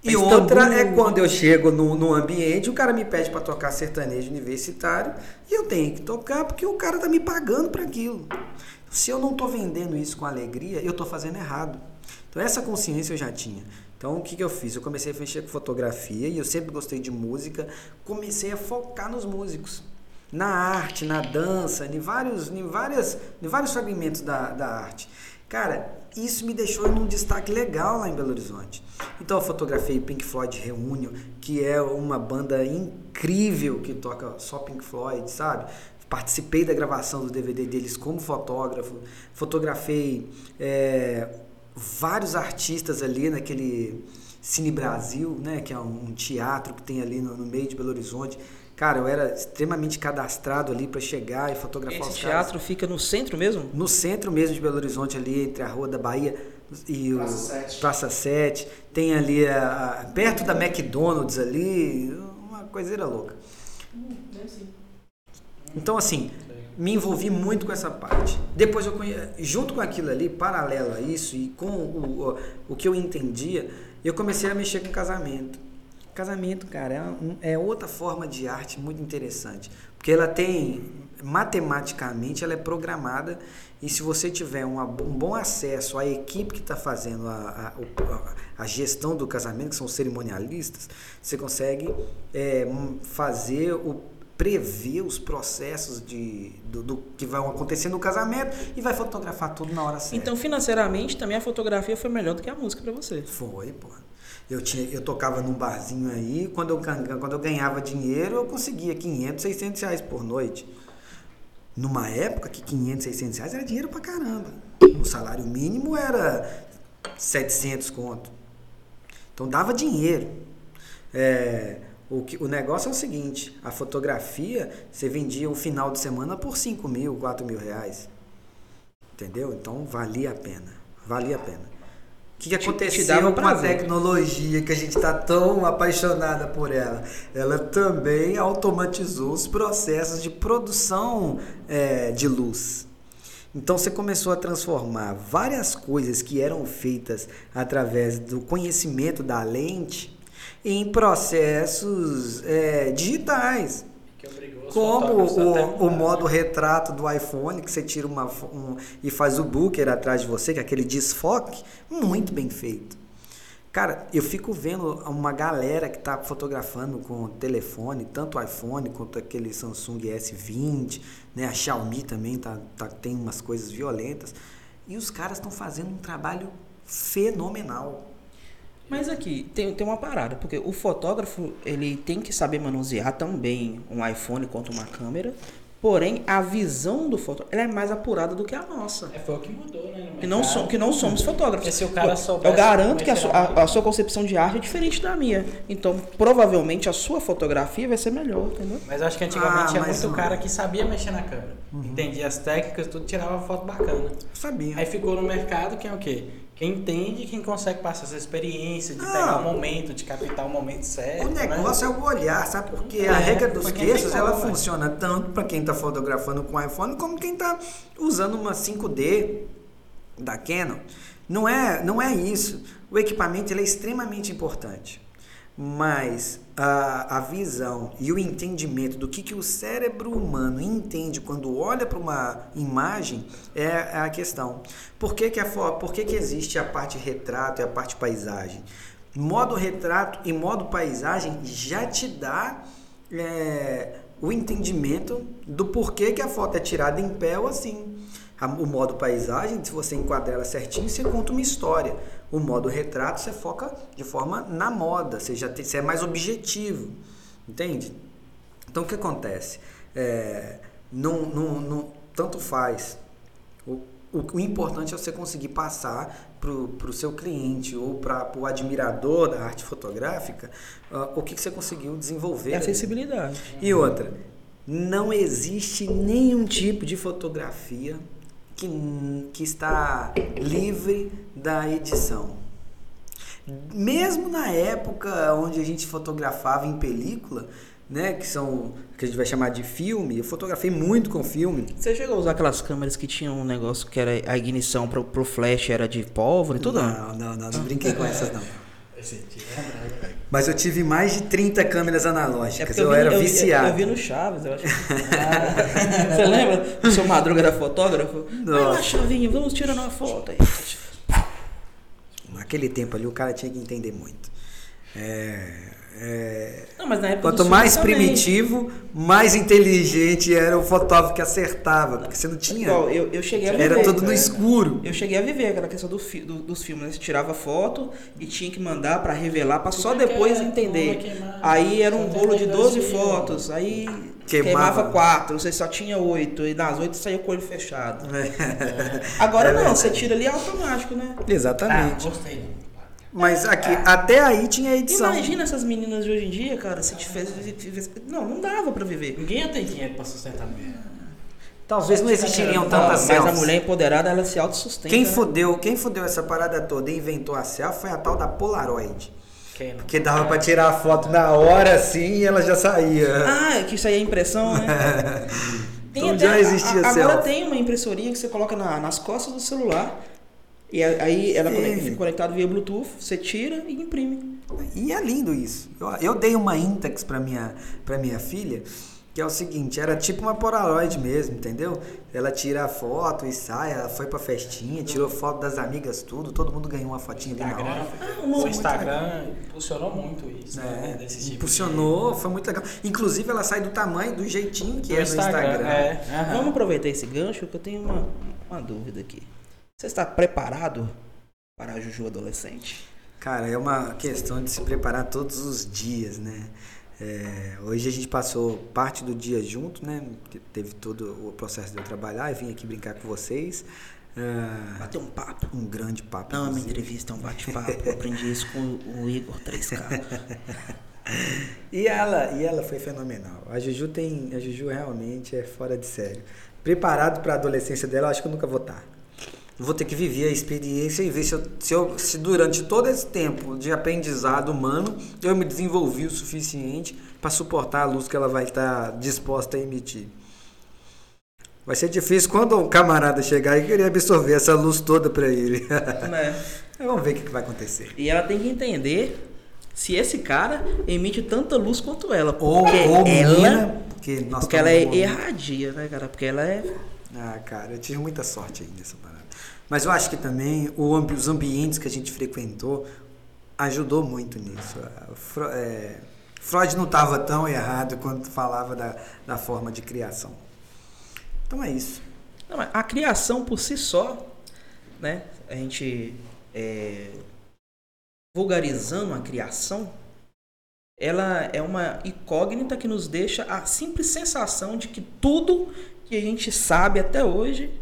E Mas outra também- é quando eu chego no, no ambiente, o cara me pede para tocar sertanejo universitário e eu tenho que tocar porque o cara tá me pagando para aquilo. Se eu não tô vendendo isso com alegria, eu tô fazendo errado. Então essa consciência eu já tinha. Então o que, que eu fiz? Eu comecei a mexer com fotografia e eu sempre gostei de música. Comecei a focar nos músicos. Na arte, na dança, em vários, em várias, em vários fragmentos da, da arte. Cara, isso me deixou num destaque legal lá em Belo Horizonte. Então eu fotografei Pink Floyd Reunion, que é uma banda incrível que toca só Pink Floyd, sabe? Participei da gravação do DVD deles como fotógrafo. Fotografei é, vários artistas ali naquele Cine Brasil, né? Que é um, teatro que tem ali no, no meio de Belo Horizonte. Cara, eu era extremamente cadastrado ali para chegar e fotografar Esse os caras. teatro fica no centro mesmo? No centro mesmo de Belo Horizonte, ali entre a Rua da Bahia e o Praça 7. Praça 7. Tem ali, a, a- perto da McDonald's ali, uma coiseira louca. Então, assim, me envolvi muito com essa parte. Depois eu conhe... junto com aquilo ali, paralelo a isso e com o, o, o que eu entendia, eu comecei a mexer com casamento. Casamento, cara, é, um- é outra forma de arte muito interessante, porque ela tem matematicamente ela é programada e se você tiver bo- um bom acesso à equipe que está fazendo a, a, a- gestão do casamento, que são os cerimonialistas, você consegue é, fazer o prever os processos de, do, do que vão acontecer no casamento e vai fotografar tudo na hora certa. Então, financeiramente, também a fotografia foi melhor do que a música pra você. Foi, pô. Eu, tinha, eu tocava num barzinho aí, quando eu, quando eu ganhava dinheiro, eu conseguia 500, 600 reais por noite. Numa época que 500, 600 reais era dinheiro pra caramba. O salário mínimo era 700 conto. Então dava dinheiro. É, o, que, o negócio é o seguinte, a fotografia, você vendia o final de semana por 5 mil, 4 mil reais. Entendeu? Então valia a pena. Valia a pena. O que, que te aconteceu com a prazer. tecnologia que a gente está tão apaixonada por ela? Ela também automatizou os processos de produção é, de luz. Então você começou a transformar várias coisas que eram feitas através do conhecimento da lente em processos é, digitais. Como o, o modo retrato do iPhone, que você tira uma um, e faz o booker atrás de você, que é aquele desfoque, muito bem feito. Cara, eu fico vendo uma galera que tá fotografando com telefone, tanto iPhone quanto aquele Samsung S20, né? A Xiaomi também tá, tá tem umas coisas violentas. E os caras estão fazendo um trabalho fenomenal. Mas aqui tem, tem uma parada, porque o fotógrafo ele tem que saber manusear tão bem um iPhone quanto uma câmera, porém a visão do fotógrafo é mais apurada do que a nossa. É, foi o que mudou, né? Que não, so, que não somos fotógrafos. se o cara Eu garanto que a, sua, a, a sua concepção de arte é diferente da minha. Então, provavelmente, a sua fotografia vai ser melhor, entendeu? Mas eu acho que antigamente ah, tinha muito cara que sabia mexer na câmera. Uhum. Entendia as técnicas, tudo, tirava foto bacana. Sabia. Aí ficou no mercado quem é o quê? Quem entende, quem consegue passar essa experiência de ah, pegar o momento, de captar o momento certo. O né? negócio né? é o olhar, sabe? Porque é, a regra dos queixos, ela funciona tanto para quem está fotografando com iPhone como quem está usando uma 5D da Canon. Não é, não é isso. O equipamento é extremamente importante. Mas a, a visão e o entendimento do que, que o cérebro humano entende quando olha para uma imagem é, a questão. Por que, que, a, por que, que existe a parte retrato e a parte paisagem? Modo retrato e modo paisagem já te dá é, o entendimento do porquê que a foto é tirada em pé ou assim o modo paisagem, se você enquadra ela certinho, você conta uma história. O modo retrato, você foca de forma na moda, você, já tem, você é mais objetivo, entende? Então, o que acontece? É, não, não, não, tanto faz. O, o, o importante é você conseguir passar para o seu cliente ou para o admirador da arte fotográfica uh, o que, que você conseguiu desenvolver. É acessibilidade. E outra, não existe nenhum tipo de fotografia que, que está livre da edição. Mesmo na época onde a gente fotografava em película, né, que são que a gente vai chamar de filme, eu fotografei muito com filme. Você chegou a usar aquelas câmeras que tinham um negócio que era a ignição pro, pro flash era de pólvora e tudo? Não, não, não, não brinquei com essas não. Mas eu tive mais de 30 câmeras analógicas. É eu, eu vi, era eu, viciado. Eu, eu, vi no Chaves, eu acho. Ah, *laughs* você lembra? O seu Madruga era fotógrafo? Nossa. Ah, Chavinho, vamos tirar uma foto aí. Naquele tempo ali o cara tinha que entender muito. É, é, não, mas na época quanto mais primitivo, mais inteligente era o fotógrafo que acertava, porque você não tinha. Igual, eu, eu cheguei a viver, Era tudo no escuro. Eu cheguei a viver aquela questão do, do, dos filmes, né? Você tirava foto e tinha que mandar para revelar, para só depois entender. Aí era um rolo de 12 fotos, aí queimava. queimava quatro, você só tinha oito, e das oito saía com o olho fechado. É. *laughs* Agora é não, você tira ali automático, né? Exatamente. Ah, gostei. Mas aqui, até aí tinha edição. Imagina essas meninas de hoje em dia, cara, se tivesse. Não, não dava pra viver. Ninguém ia ter dinheiro pra sustentar mesmo. Talvez não existiriam tantas selfies. Mas a mulher empoderada, ela se autossustenta. Quem né? fudeu, quem fudeu essa parada toda e inventou a selfie foi a tal da Polaroid. Quem Porque dava pra tirar a foto na hora assim e ela já saía. Ah, que isso aí é impressão, né? *laughs* tem então até, já existia a, Agora tem uma impressoria que você coloca na, nas costas do celular e aí ela Sim. fica conectada via Bluetooth, você tira e imprime. E é lindo isso. Eu, eu dei uma Intex para minha, pra minha filha, que é o seguinte, era tipo uma Polaroid mesmo, entendeu? Ela tira a foto e sai, ela foi pra festinha, tirou foto das amigas, tudo, todo mundo ganhou uma fotinha ali na hora. Ah, o Instagram impulsionou muito isso, né? é, né? Desse tipo impulsionou, de... foi muito legal. Inclusive ela sai do tamanho, do jeitinho que do é Instagram, no Instagram. É. Uhum. Vamos aproveitar esse gancho que eu tenho uma, uma dúvida aqui. Você está preparado para a Juju adolescente? Cara, é uma questão de se preparar todos os dias, né? É, hoje a gente passou parte do dia junto, né? Teve todo o processo de eu trabalhar e vim aqui brincar com vocês. Uh, Bater um papo. Um grande papo. Não, uma entrevista é um bate-papo. aprendi isso com o Igor 3K. *laughs* e, ela, e ela foi fenomenal. A Juju tem. A Juju realmente é fora de sério. Preparado para a adolescência dela, eu acho que eu nunca vou estar vou ter que viver a experiência e ver se, eu, se, eu, se durante todo esse tempo de aprendizado humano eu me desenvolvi o suficiente para suportar a luz que ela vai estar disposta a emitir. Vai ser difícil quando um camarada chegar e querer absorver essa luz toda para ele. *laughs* É. Vamos ver o que vai acontecer. E ela tem que entender se esse cara emite tanta luz quanto ela. Ou, ou menina, Porque, Porque ela é erradia, né, cara? Porque ela é. Ah, cara, eu tive muita sorte aí nessa parada. Mas eu acho que também o os ambientes que a gente frequentou ajudou muito nisso. Fro- é, Freud não estava tão errado quando falava da, da forma de criação. Então é isso. Não, a criação por si só, né? A gente é, vulgarizando a criação, ela é uma incógnita que nos deixa a simples sensação de que tudo que a gente sabe até hoje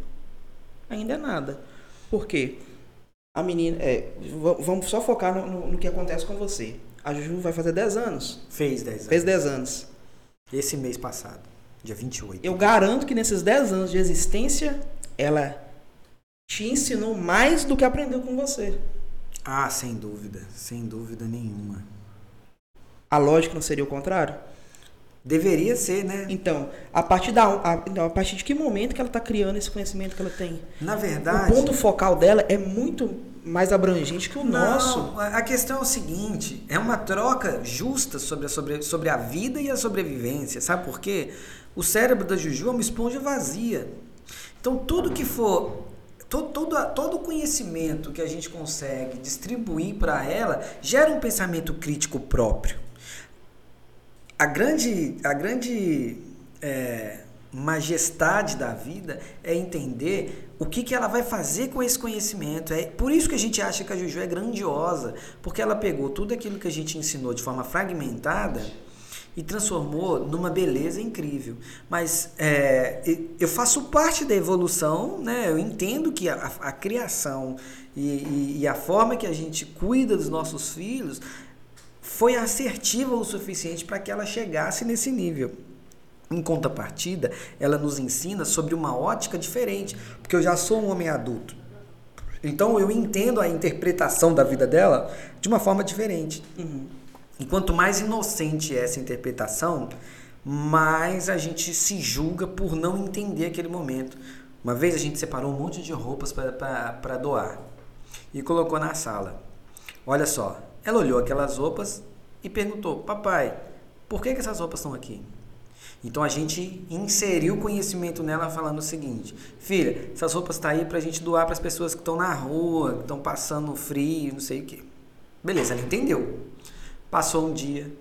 ainda é nada. Por quê? A menina. é, vamos só focar no, no- no que acontece com você. A Juju vai fazer 10 anos. Fez 10 anos. Fez 10 anos. Esse mês passado, dia 28. Eu garanto que nesses 10 anos de existência, ela te ensinou mais do que aprendeu com você. Ah, sem dúvida, sem dúvida nenhuma. A lógica não seria o contrário? Deveria ser, né? Então, a partir, da, a, então, a partir de que momento que ela está criando esse conhecimento que ela tem? Na O verdade. ponto focal dela é muito mais abrangente que o nosso. Não, a a questão é o seguinte: é uma troca justa sobre a, sobre, sobre a vida e a sobrevivência. Sabe por quê? O cérebro da Juju é uma esponja vazia. Então, tudo que for. Todo, todo, todo o conhecimento que a gente consegue distribuir para ela gera um pensamento crítico próprio. A grande, a grande é, majestade da vida é entender o que, que ela vai fazer com esse conhecimento. É por isso que a gente acha que a Juju é grandiosa, porque ela pegou tudo aquilo que a gente ensinou de forma fragmentada e transformou numa beleza incrível. Mas é, eu faço parte da evolução, né? eu entendo que a, a criação e, e- e a forma que a gente cuida dos nossos filhos foi assertiva o suficiente para que ela chegasse nesse nível. Em contrapartida, ela nos ensina sobre uma ótica diferente, porque eu já sou um homem adulto. Então eu entendo a interpretação da vida dela de uma forma diferente. E quanto mais inocente é essa interpretação, mais a gente se julga por não entender aquele momento. Uma vez a gente separou um monte de roupas para doar e colocou na sala. Olha só, ela olhou aquelas roupas e perguntou: Papai, por que, que essas roupas estão aqui? Então a gente inseriu conhecimento nela falando o seguinte: Filha, essas roupas estão aí para a gente doar para as pessoas que estão na rua, que estão passando frio, não sei o quê. Beleza, ela entendeu. Passou um dia,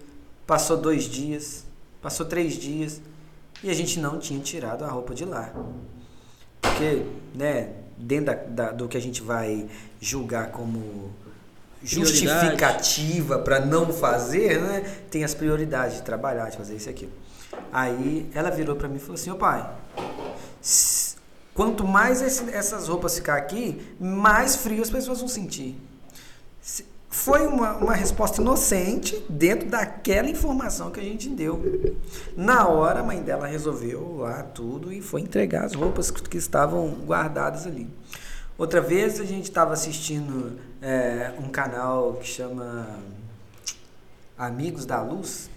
passou dois dias, passou três dias e a gente não tinha tirado a roupa de lá. Porque, né, dentro da, da- do que a gente vai julgar como justificativa para não fazer, né, tem as prioridades de trabalhar, de fazer isso aquilo. Aí ela virou para mim e falou assim: Ô pai, quanto mais esse- essas roupas ficar aqui, mais frio as pessoas vão sentir. Se- Foi uma, uma resposta inocente dentro daquela informação que a gente deu. Na hora, a mãe dela resolveu lá tudo e foi entregar as roupas que estavam guardadas ali. Outra vez a gente estava assistindo é, um canal que chama Amigos da Luz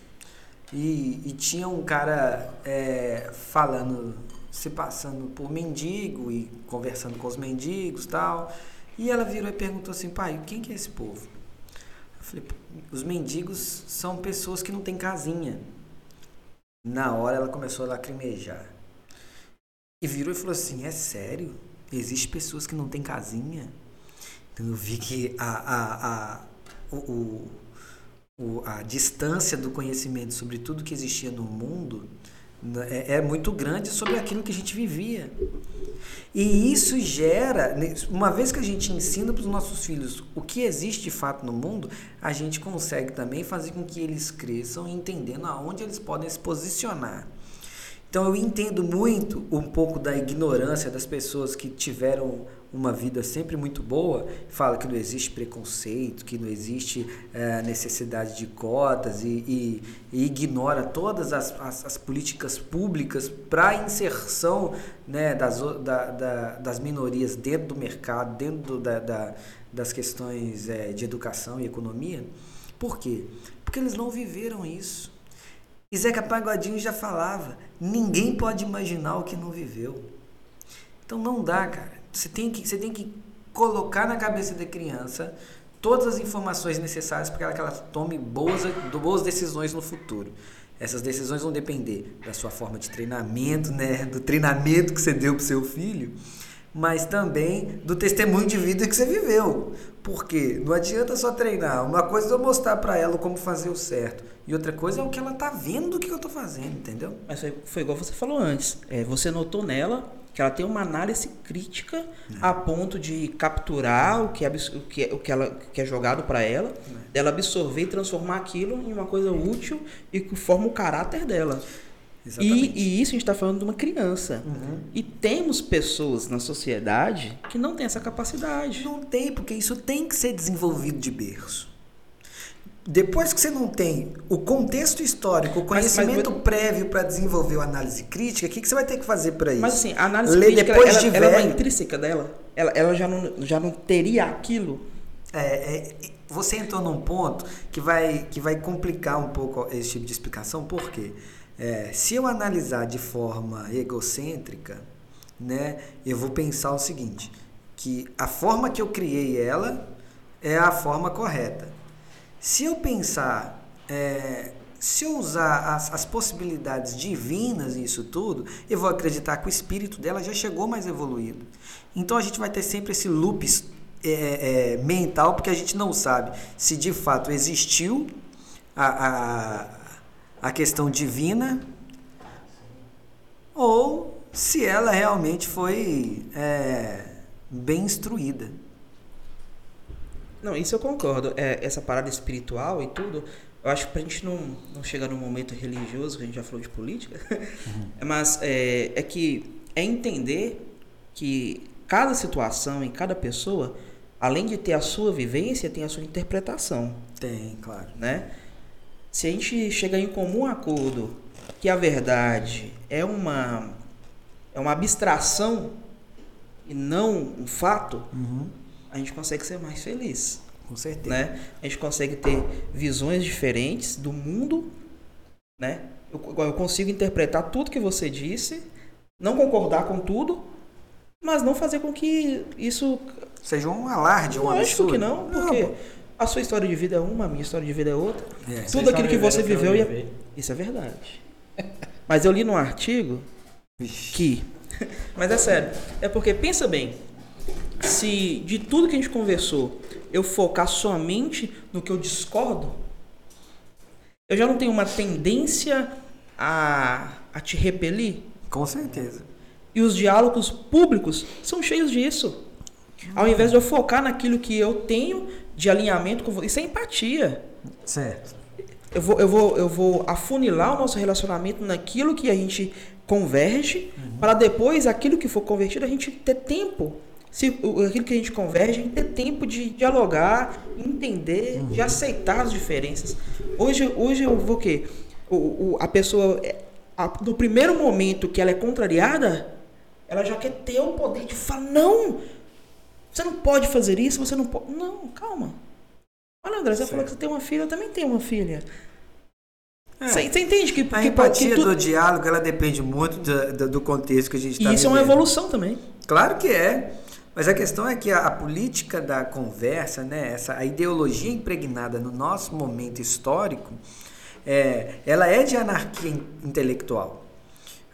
e, e tinha um cara é, falando, se passando por mendigo e conversando com os mendigos tal. E ela virou e perguntou assim, pai, quem que é esse povo? Eu falei, os mendigos são pessoas que não têm casinha. Na hora ela começou a lacrimejar. E virou e falou assim, é sério? Existem pessoas que não têm casinha? Então eu vi que a, a, a, o, o- a distância do conhecimento sobre tudo que existia no mundo né, é, é muito grande sobre aquilo que a gente vivia. E isso gera, né, uma vez que a gente ensina para os nossos filhos o que existe de fato no mundo, a gente consegue também fazer com que eles cresçam entendendo aonde eles podem se posicionar. Então eu entendo muito um pouco da ignorância das pessoas que tiveram uma vida sempre muito boa, fala que não existe preconceito, que não existe eh, necessidade de cotas e, e- e ignora todas as, as- as políticas públicas para a inserção né, das, da- da- das minorias dentro do mercado, dentro do- da- da- das questões eh, de educação e economia. Por quê? Porque eles não viveram isso. E Zeca Pagodinho já falava: ninguém pode imaginar o que não viveu. Então não dá, cara. Você tem que, você tem que colocar na cabeça da criança todas as informações necessárias para que ela, tome boas, boas decisões no futuro. Essas decisões vão depender da sua forma de treinamento, né? Do treinamento que você deu para seu filho, mas também do testemunho de vida que você viveu. Porque não adianta só treinar. Uma coisa é eu mostrar para ela como fazer o certo. E outra coisa é o que ela tá vendo do que eu tô fazendo, entendeu? Mas foi, foi igual você falou antes. É, você notou nela que ela tem uma análise crítica é. a ponto de capturar o que é, o que é, o que ela, que é jogado para ela, é. dela absorver e transformar aquilo em uma coisa útil e que forma o caráter dela. E, e, isso a gente está falando de uma criança. Uhum. E temos pessoas na sociedade que não têm essa capacidade. Não tem, porque isso tem que ser desenvolvido de berço. Depois que você não tem o contexto histórico, o conhecimento mas, mas, prévio para desenvolver a análise crítica, o que, que você vai ter que fazer para isso? Mas assim, a análise Ler crítica, depois ela, de ela, ela é intrínseca dela? Ela, ela já, não, já não teria aquilo? É, é, você entrou num ponto que vai, que vai complicar um pouco esse tipo de explicação, por quê? É, se eu analisar de forma egocêntrica, né, eu vou pensar o seguinte, que a forma que eu criei ela é a forma correta. Se eu pensar, é, se eu usar as, as possibilidades divinas nisso tudo, eu vou acreditar que o espírito dela já chegou mais evoluído. Então a gente vai ter sempre esse loop é, é, mental, porque a gente não sabe se de fato existiu a, a, a questão divina ou se ela realmente foi é, bem instruída. Não, isso eu concordo. É, essa parada espiritual e tudo, eu acho que pra gente não, não chegar num momento religioso, que a gente já falou de política, uhum. *laughs* mas é, é que é entender que cada situação em cada pessoa, além de ter a sua vivência, tem a sua interpretação. Tem, claro. Né? Se a gente chegar em comum acordo que a verdade é uma, é uma abstração e não um fato, uhum a gente consegue ser mais feliz. Com certeza. Né? A gente consegue ter visões diferentes do mundo, né? Eu, eu consigo interpretar tudo que você disse, não concordar com tudo, mas não fazer com que isso seja um alarde, um absurdo. Acho que não, porque não, a sua história de vida é uma, a minha história de vida é outra. É. Tudo aquilo que você viveu, ia... isso é verdade. *laughs* Mas eu li num artigo que, *laughs* mas é sério, é porque pensa bem, se de tudo que a gente conversou eu focar somente no que eu discordo, eu já não tenho uma tendência a, a te repelir? Com certeza. E os diálogos públicos são cheios disso. Ao invés de eu focar naquilo que eu tenho de alinhamento com você, isso é empatia. Certo. Eu vou, eu vou, eu vou afunilar o nosso relacionamento naquilo que a gente converge, uhum. para depois aquilo que for convertido a gente ter tempo se aquilo que a gente converge, ter tempo de dialogar, entender, uhum. de aceitar as diferenças. Hoje, hoje eu vou o quê? O, o, a pessoa, é, a, no primeiro momento que ela é contrariada, ela já quer ter o poder de falar, não, você não pode fazer isso, você não pode. Não, calma. Olha, André, você certo. falou que você tem uma filha, eu também tenho uma filha. É. Você, você entende que, a que, empatia que do diálogo ela depende muito do, do, do contexto que a gente está E isso vivendo. é uma evolução também. Claro que é. Mas a questão é que a, a, política da conversa, né, essa, a ideologia impregnada no nosso momento histórico, é, ela é de anarquia intelectual.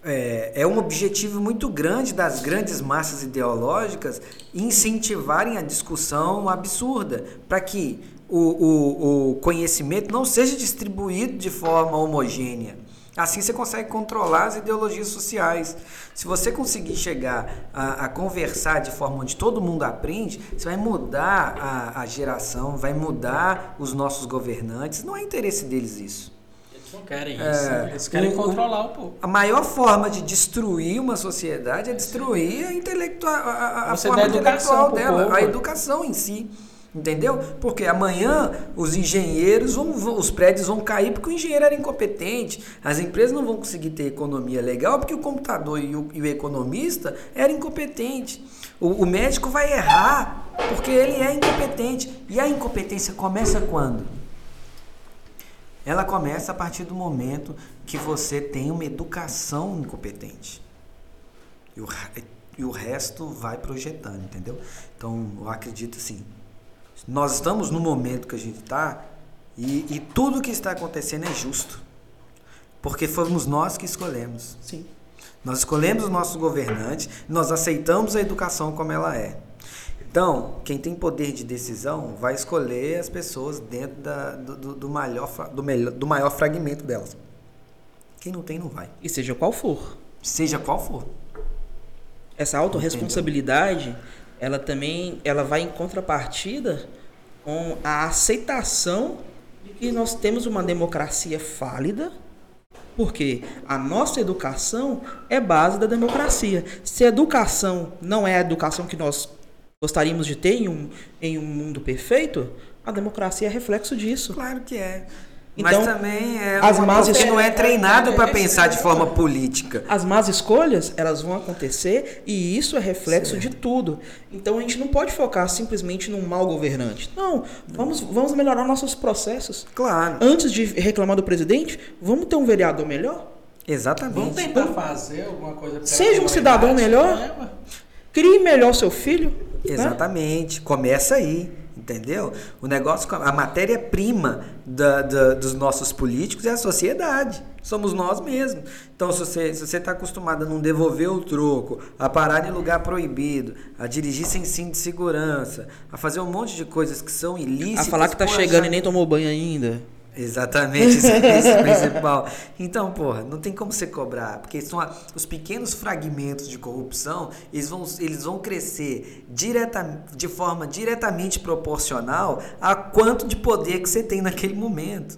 É, é um objetivo muito grande das grandes massas ideológicas incentivarem a discussão absurda para que o, o, o conhecimento não seja distribuído de forma homogênea. Assim você consegue controlar as ideologias sociais. Se você conseguir chegar a, a, conversar de forma onde todo mundo aprende, você vai mudar a, a, geração, vai mudar os nossos governantes. Não é interesse deles isso. Eles não querem é, isso. É, eles querem o, controlar um pouco. A maior forma de destruir uma sociedade é destruir a, intelectual, a, a forma intelectual dela, povo. a educação em si. Entendeu? Porque amanhã os engenheiros vão, os prédios vão cair porque o engenheiro era incompetente. As empresas não vão conseguir ter economia legal porque o computador e o, e o economista era incompetente. O, o médico vai errar porque ele é incompetente. E a incompetência começa quando? Ela começa a partir do momento que você tem uma educação incompetente. E o, e o resto vai projetando, entendeu? Então, eu acredito assim, nós estamos no momento que a gente está e, e tudo que está acontecendo é justo. Porque fomos nós que escolhemos. Sim. Nós escolhemos os nossos governantes, nós aceitamos a educação como ela é. Então, quem tem poder de decisão vai escolher as pessoas dentro da, do, do, maior, do, melhor, do maior fragmento delas. Quem não tem, não vai. E seja qual for. Seja qual for. Essa autorresponsabilidade, ela também ela vai em contrapartida com a aceitação de que nós temos uma democracia fálida, porque a nossa educação é base da democracia. Se a educação não é a educação que nós gostaríamos de ter em um, em um mundo perfeito, a democracia é reflexo disso. Claro que é. Então, Mas também é as uma más esco- não é treinado para pensar de forma política. As más escolhas, elas vão acontecer e isso é reflexo de tudo. Então a gente não pode focar simplesmente num mau governante. Não, vamos, vamos melhorar nossos processos. Claro. Antes de reclamar do presidente, vamos ter um vereador melhor? Vamos Exatamente. tentar fazer alguma coisa pra Seja um cidadão melhor. né, ué? Crie melhor seu filho. Né? Exatamente. Começa aí. Entendeu? O negócio, a matéria-prima dos nossos políticos é a sociedade. Somos nós mesmos. Então, se você se você está acostumado a não devolver o troco, a parar em lugar proibido, a dirigir sem cinto de segurança, a fazer um monte de coisas que são ilícitas. A falar que tá pô, chegando já- e nem tomou banho ainda. Exatamente, isso é o *laughs* principal. Então, porra, não tem como você cobrar, porque são a- os pequenos fragmentos de corrupção, eles vão, eles vão crescer direta, de forma diretamente proporcional a quanto de poder que você tem naquele momento.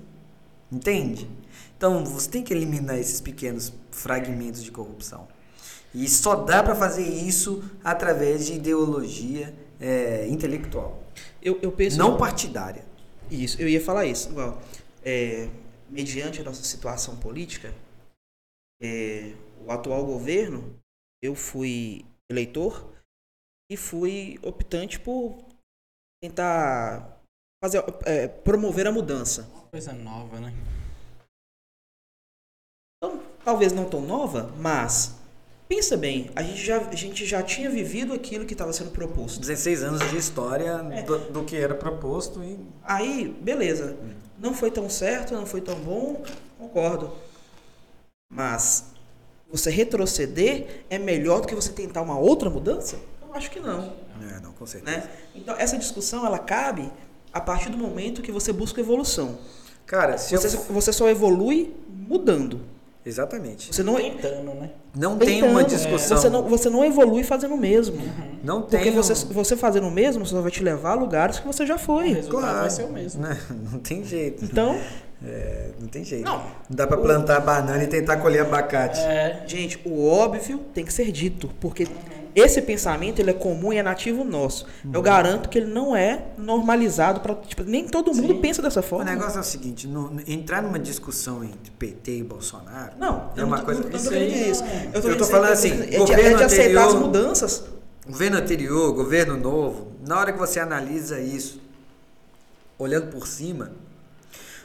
Entende? Então, você tem que eliminar esses pequenos fragmentos de corrupção. E só dá para fazer isso através de ideologia é, intelectual, Eu, eu penso. não partidária. Isso, eu ia falar isso. Igual, é, mediante a nossa situação política, é, o atual governo, eu fui eleitor e fui optante por tentar fazer, é, promover a mudança. Coisa nova, né? Então, talvez não tão nova, mas pensa bem, a gente já, a gente já tinha vivido aquilo que estava sendo proposto. 16 anos de história do, do que era proposto e Aí, beleza. Não foi tão certo, não foi tão bom, concordo. Mas você retroceder é melhor do que você tentar uma outra mudança? Eu acho que não, É, não, com certeza. né? Então essa discussão ela cabe a partir do momento que você busca evolução. Cara, se Você, eu... você só evolui mudando. Exatamente. Você não Tentando, né? Não tem uma discussão. Você não, você não evolui fazendo o mesmo. Não Porque tem. você, um- você fazendo o mesmo só vai te levar a lugares que você já O foi. resultado Claro. vai ser o mesmo. Né? *laughs* Não tem jeito. Então, É, não tem jeito. Não. Não dá pra plantar banana e tentar colher abacate. É, Gente, o óbvio tem que ser dito, porque esse pensamento ele é comum e é nativo nosso. Eu garanto que ele não é normalizado para tipo, nem todo mundo pensa dessa O forma. negócio é o seguinte, no- entrar numa discussão entre PT e Bolsonaro Não, é uma não, coisa. não, não isso tô. Eu tô, Eu tô falando assim, é de, é governo de aceitar as anterior- mudanças. Governo anterior, governo novo, na hora que você analisa isso, olhando por cima,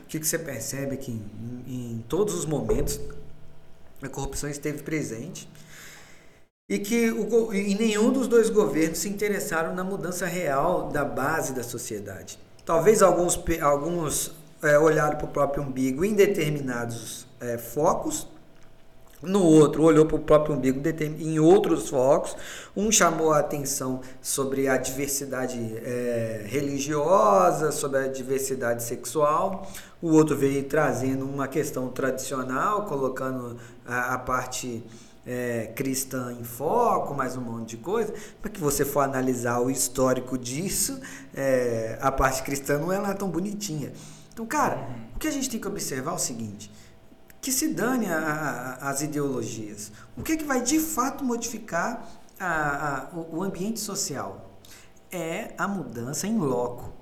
o que, que você percebe é que em, em todos os momentos a corrupção esteve presente e que o, e nenhum dos dois governos se interessaram na mudança real da base da sociedade. Talvez alguns, alguns é, olharam para o próprio umbigo em determinados é, focos, no outro olhou para o próprio umbigo em outros focos. Um chamou a atenção sobre a diversidade eh, religiosa, sobre a diversidade sexual. O outro veio trazendo uma questão tradicional, colocando a, a parte eh, cristã em foco, mais um monte de coisa. Para que você for analisar o histórico disso, eh, a parte cristã não é lá tão bonitinha. Então, cara, o que a gente tem que observar é o seguinte que se dane a- a- as ideologias. O que, é que vai de fato modificar a- a- o, o ambiente social? É a mudança em loco.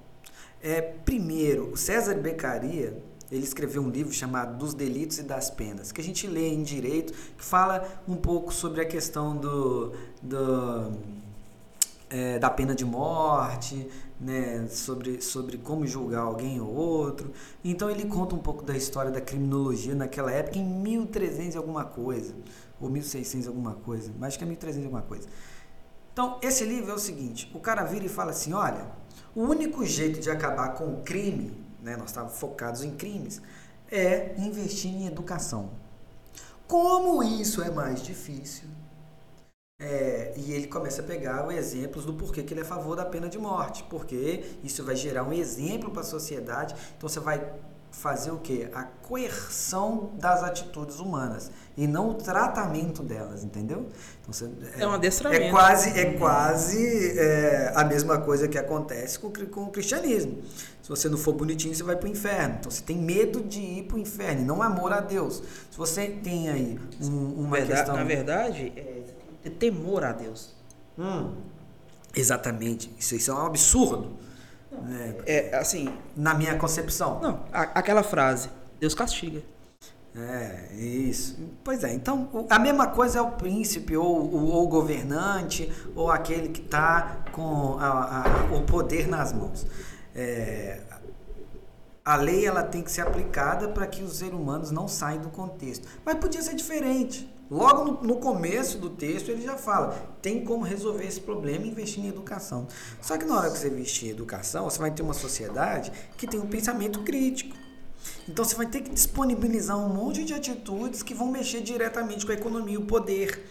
É, primeiro, o César Beccaria, ele escreveu um livro chamado Dos Delitos e das Penas, que a gente lê em direito, que fala um pouco sobre a questão do, do é, da pena de morte, né, sobre, sobre como julgar alguém ou outro. Então ele conta um pouco da história da criminologia naquela época, em 1300 e alguma coisa, ou 1600 e alguma coisa, mas acho que é 1300 e alguma coisa. Então, esse livro é o seguinte, o cara vira e fala assim, olha, o único jeito de acabar com o crime, né, nós estávamos focados em crimes, é investir em educação. Como isso é mais difícil? É, e ele começa a pegar os exemplos do porquê que ele é a favor da pena de morte, porque isso vai gerar um exemplo para a sociedade. Então você vai fazer o que? A coerção das atitudes humanas e não o tratamento delas, entendeu? Então, você, é, é um adestramento. É quase, é quase é, a mesma coisa que acontece com, com o cristianismo. Se você não for bonitinho, você vai para o inferno. Então você tem medo de ir para o inferno, não amor a Deus. Se você tem aí um, uma verdade, questão. Na verdade, é temor a Deus. Hum, exatamente. Isso, isso é um absurdo. É, é, assim. Na minha concepção. Não, a, aquela frase, Deus castiga. É, isso. Pois é, então a mesma coisa é o príncipe, ou, o governante, ou aquele que está com a, a, o poder nas mãos. É, a lei ela tem que ser aplicada para que os seres humanos não saiam do contexto. Mas podia ser diferente. Logo no, no, começo do texto ele já fala, tem como resolver esse problema investindo em educação. Só que na hora que você investir em educação, você vai ter uma sociedade que tem um pensamento crítico. Então você vai ter que disponibilizar um monte de atitudes que vão mexer diretamente com a economia e o poder.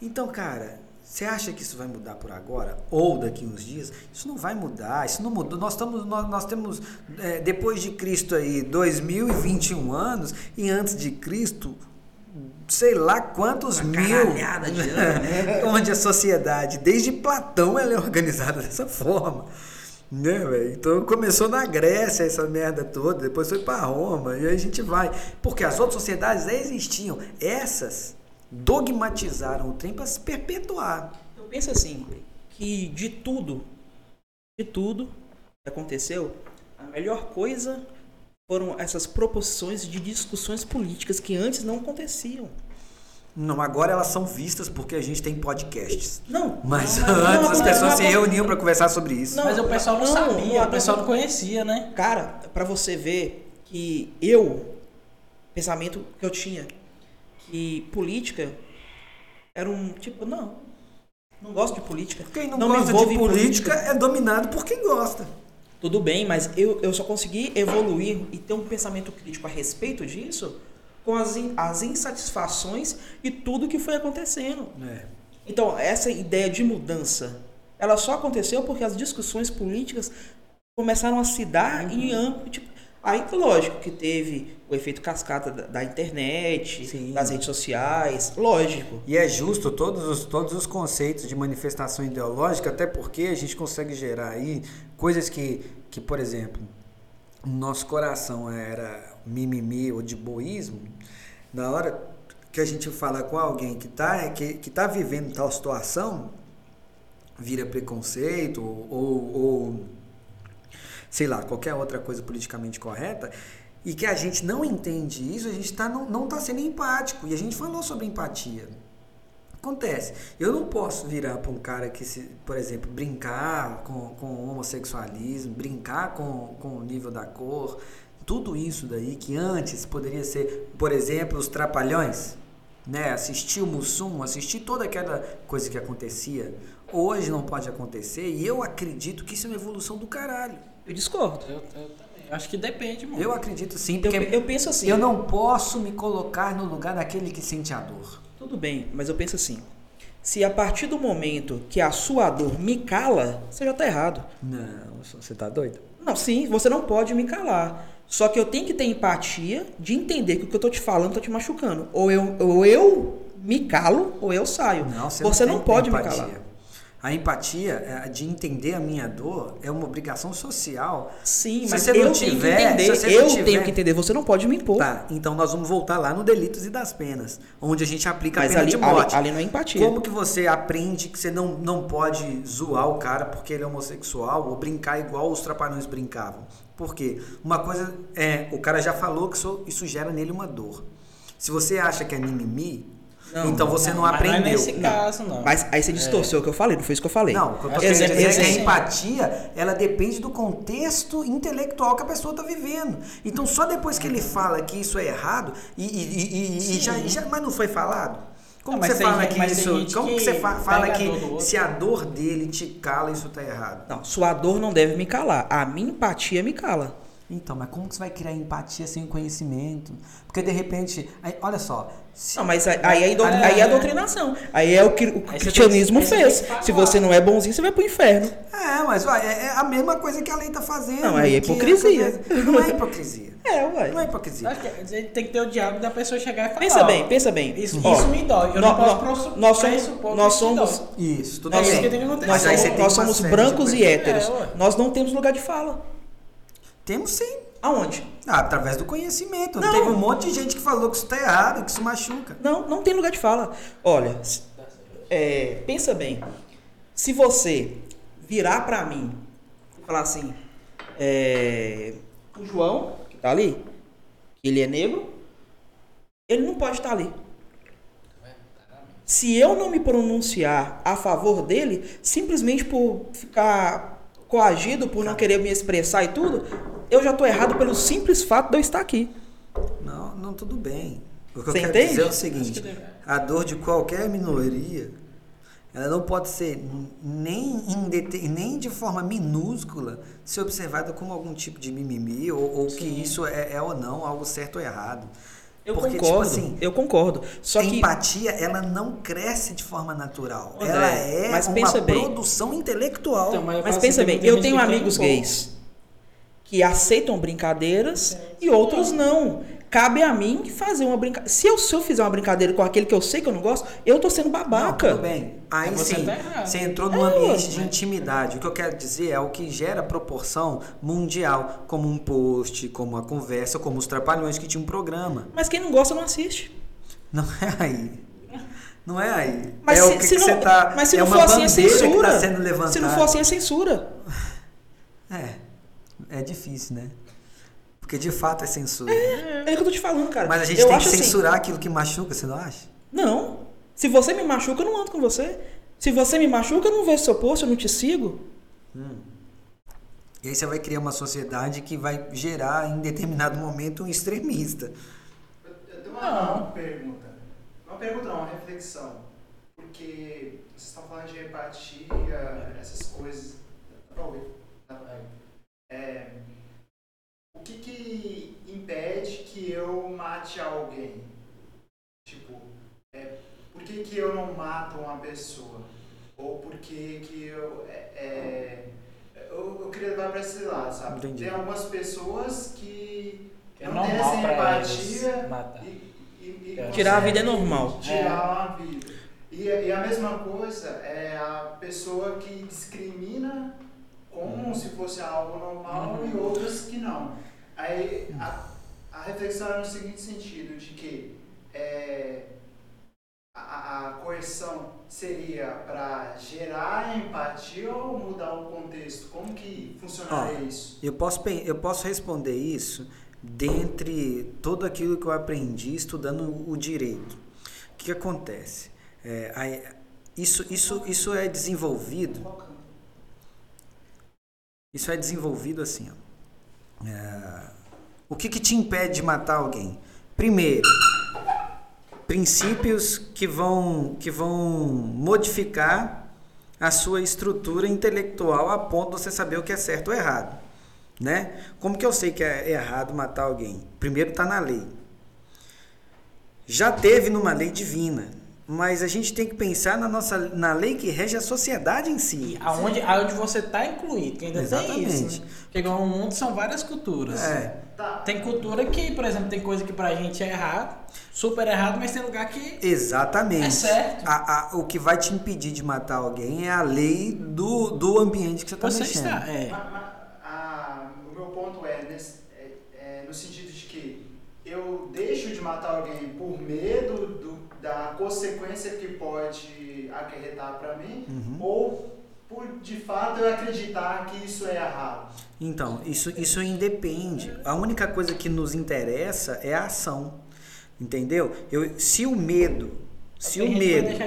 Então, cara, você acha que isso vai mudar por agora ou daqui uns dias? Isso não vai mudar, isso não mudou. Nós, estamos, nós, nós temos, é, depois de Cristo aí, 2021 anos, e antes de Cristo, sei lá quantos Uma mil. De ano, né? *laughs* onde a sociedade, desde Platão, ela é organizada dessa forma. Né, véio? Então começou na Grécia essa merda toda, depois foi para Roma, e aí a gente vai. Porque as outras sociedades já existiam. Essas dogmatizaram o trem para se perpetuar. Eu penso assim, que de tudo, de tudo que aconteceu, a melhor coisa foram essas proposições de discussões políticas que antes não aconteciam. Não, agora elas são vistas porque a gente tem podcasts. Não. Mas não, antes não, as pessoas se reuniam para conversar sobre isso. Não, mas o pessoal não, sabia, o pessoal não conhecia, né? Cara, para você ver que eu, pensamento que eu tinha, que política era um tipo, não, não gosto de política. Quem não, não gosta de política, política é dominado por quem gosta. Tudo bem, mas eu, eu só consegui evoluir e ter um pensamento crítico a respeito disso com as, as insatisfações e tudo que foi acontecendo. É. Então, essa ideia de mudança, ela só aconteceu porque as discussões políticas começaram a se dar uhum. em âmbito. Tipo, aí, lógico que teve o efeito cascata da, da internet, Sim. das redes sociais, lógico. E é justo todos os, todos os conceitos de manifestação ideológica, até porque a gente consegue gerar aí coisas que, que por exemplo, nosso coração era mimimi ou de boísmo, na hora que a gente fala com alguém que está que, que tá vivendo tal situação, vira preconceito ou, ou, ou sei lá, qualquer outra coisa politicamente correta, e que a gente não entende isso, a gente tá, não, não tá sendo empático. E a gente falou sobre empatia. Acontece. Eu não posso virar para um cara que, se, por exemplo, brincar com, com homossexualismo, brincar com, com o nível da cor, tudo isso daí que antes poderia ser, por exemplo, os trapalhões, né? Assistir o Mussum, assistir toda aquela coisa que acontecia, hoje não pode acontecer e eu acredito que isso é uma evolução do caralho. Eu discordo. Eu, eu também. Acho que depende, mano. Eu acredito sim, porque eu, eu penso assim. Eu não posso me colocar no lugar daquele que sente a dor. Tudo bem, mas eu penso assim. Se a partir do momento que a sua dor me cala, você já tá errado. Não, você tá doido? Não, sim, você não pode me calar. Só que eu tenho que ter empatia de entender que o que eu tô te falando tá te machucando. Ou eu, ou eu me calo, ou eu saio. Não, você, você não, não pode empatia. me calar. A empatia é, de entender a minha dor é uma obrigação social. Sim, se mas você eu tiver, tenho que entender. eu tiver... tenho que entender. Você não pode me impor. Tá, então nós vamos voltar lá no delitos e das penas, onde a gente aplica mas a pena ali, de morte. Ali, ali não é empatia. Como que você aprende que você não, não pode zoar o cara porque ele é homossexual ou brincar igual os trapalhões brincavam? Por quê? Uma coisa é, o cara já falou que isso, isso gera nele uma dor. Se você acha que é mimimi, não, então você não, não aprendeu. Não é nesse caso, não. Mas aí você distorceu é. o que eu falei, não foi isso que eu falei. Não, o que eu tô querendo dizer é que a empatia, ela depende do contexto intelectual que a pessoa está vivendo. Então só depois que ele fala que isso é errado, e, e, e, e já, já, mas não foi falado? Como não, você fala que isso. Como que, que você fala que se a dor dele te cala, isso tá errado? Não, sua dor não deve me calar. A minha empatia me cala. Então, mas como que você vai criar empatia sem conhecimento? Porque de repente, aí, olha só, Não, mas aí, aí, é, do- aí é a doutrinação. Aí é o que o cristianismo tem fez. Se você não é bonzinho, você vai pro inferno. É, mas ué, é, é a mesma coisa que a lei tá fazendo. Não, aí é que hipocrisia. Não é hipocrisia. *laughs* É, ué. Não é hipocrisia. Tem que ter o diálogo da pessoa chegar e falar. Pensa bem, pensa bem. Isso, Ó, isso me dói. Eu nó- não posso nó- nós somos, nós somos. Isso, tudo É nós, isso bem. que tem que acontecer. nós nós somos brancos e héteros. É, nós não temos lugar de fala. Temos sim. Aonde? Ah, através do conhecimento. Não. Teve um monte de gente que falou que isso tá errado, que isso machuca. Não, não tem lugar de fala. Olha, é, pensa bem. Se você virar pra mim e falar assim, é, o João, que tá ali, ele é negro, ele não pode estar ali. Se eu não me pronunciar a favor dele, simplesmente por ficar coagido, por não querer me expressar e tudo, eu já tô errado pelo simples fato de eu estar aqui. Não, não, tudo bem. O que eu Você quero entende? dizer é o seguinte: deve- a dor de qualquer minoria, ela não pode ser nem, nem de forma minúscula ser observada como algum tipo de mimimi ou, ou que isso é, é ou não algo certo ou errado. Eu Porque, concordo, tipo assim, eu concordo. Só que empatia, ela não cresce de forma natural. André, ela é mas uma pensa bem. produção intelectual. Então, mas- Mas pensa bem, eu tenho amigos gays que aceitam brincadeiras e outros não. Cabe a mim fazer uma brincadeira. Se eu, se eu fizer uma brincadeira com aquele que eu sei que eu não gosto, eu tô sendo Não, babaca. tudo bem. Aí sim, tá você entrou num É, ambiente de intimidade. O que eu quero dizer é o que gera proporção mundial, como um post, como uma conversa, como os trapalhões que tinha um programa. Mas quem não gosta não assiste. Não é aí. Não é aí. Mas é se, o que, se que não, você tá. mas se é não uma for assim, é que censura. tá sendo levantada. se não for assim, é censura. É. É difícil, né? Porque de fato é censura. É, é o que eu tô te falando, cara. Mas a gente eu tem que assim, censurar aquilo que machuca, você não acha? Não. Se você me machuca, eu não ando com você. Se você me machuca, eu não vejo seu post, eu não te sigo. E aí você vai criar uma sociedade que vai gerar em determinado momento um extremista. Eu, tenho uma pergunta. Uma pergunta não, uma reflexão. Porque vocês estão falando de empatia, essas coisas. Dá pra ouvir? Dá pra ouvir. É, o que que impede que eu mate alguém? Tipo, é, por que que eu não mato uma pessoa? Ou por que que eu... é, é, eu, eu queria levar pra esse lado, sabe? Entendi. Tem algumas pessoas que É não tem normal essa empatia matar. e, e, e É. Tirar a vida é normal. Tirar a vida. E, e a mesma coisa é a pessoa que discrimina como se fosse algo normal e outras que não. Aí a, a reflexão é no seguinte sentido, de que é, a, a coerção seria para gerar empatia ou mudar o contexto? Como que funcionaria isso? Eu posso, eu posso responder isso dentre tudo aquilo que eu aprendi estudando o direito. O que, que acontece? É, aí, isso, isso, isso é desenvolvido. Isso é desenvolvido assim. ó. É, o que, que te impede de matar alguém? Primeiro, princípios que vão, que vão modificar a sua estrutura intelectual a ponto de você saber o que é certo ou errado. Né? Como que eu sei que é errado matar alguém? Primeiro está na lei. Já teve numa lei divina, mas a gente tem que pensar na nossa na lei que rege a sociedade em si. E aonde, aonde você tá incluído, que ainda tem Exatamente. isso. Né? Porque igual o mundo são várias culturas. É, Tá. Tem cultura que, por exemplo, tem coisa que pra gente é errado, super errado, mas tem lugar que. exatamente. É certo. A- a- o que vai te impedir de matar alguém é a lei do, do ambiente que você está Você mexendo. está. É. A- o meu ponto é, nesse- é- é no sentido de que eu deixo de matar alguém por medo do- da consequência que pode acarretar para mim, Uhum. ou por de fato eu acreditar que isso é errado. Então, isso, isso independe. A única coisa que nos interessa é a ação. Entendeu? Eu, se o medo, se Tem o medo te,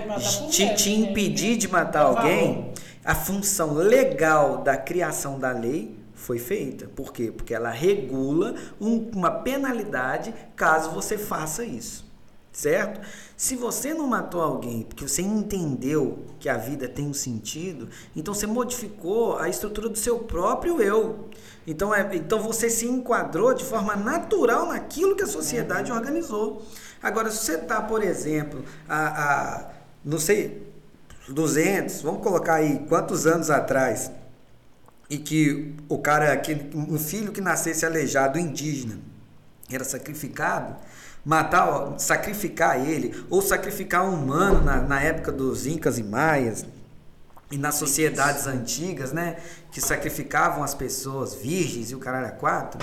medo, te né? impedir de matar alguém, a função legal da criação da lei foi feita. Por quê? Porque ela regula um- uma penalidade caso você faça isso. Certo? Se você não matou alguém porque você entendeu que a vida tem um sentido, então você modificou a estrutura do seu próprio eu. Então, é, então você se enquadrou de forma natural naquilo que a sociedade organizou. Agora, se você está, por exemplo, a, a, não sei, 200, vamos colocar aí quantos anos atrás, e que o cara, que, um filho que nascesse aleijado indígena era sacrificado, matar, sacrificar ele, ou sacrificar um humano na, na época dos incas e maias, e nas sociedades antigas, né, que sacrificavam as pessoas virgens e o caralho a quatro,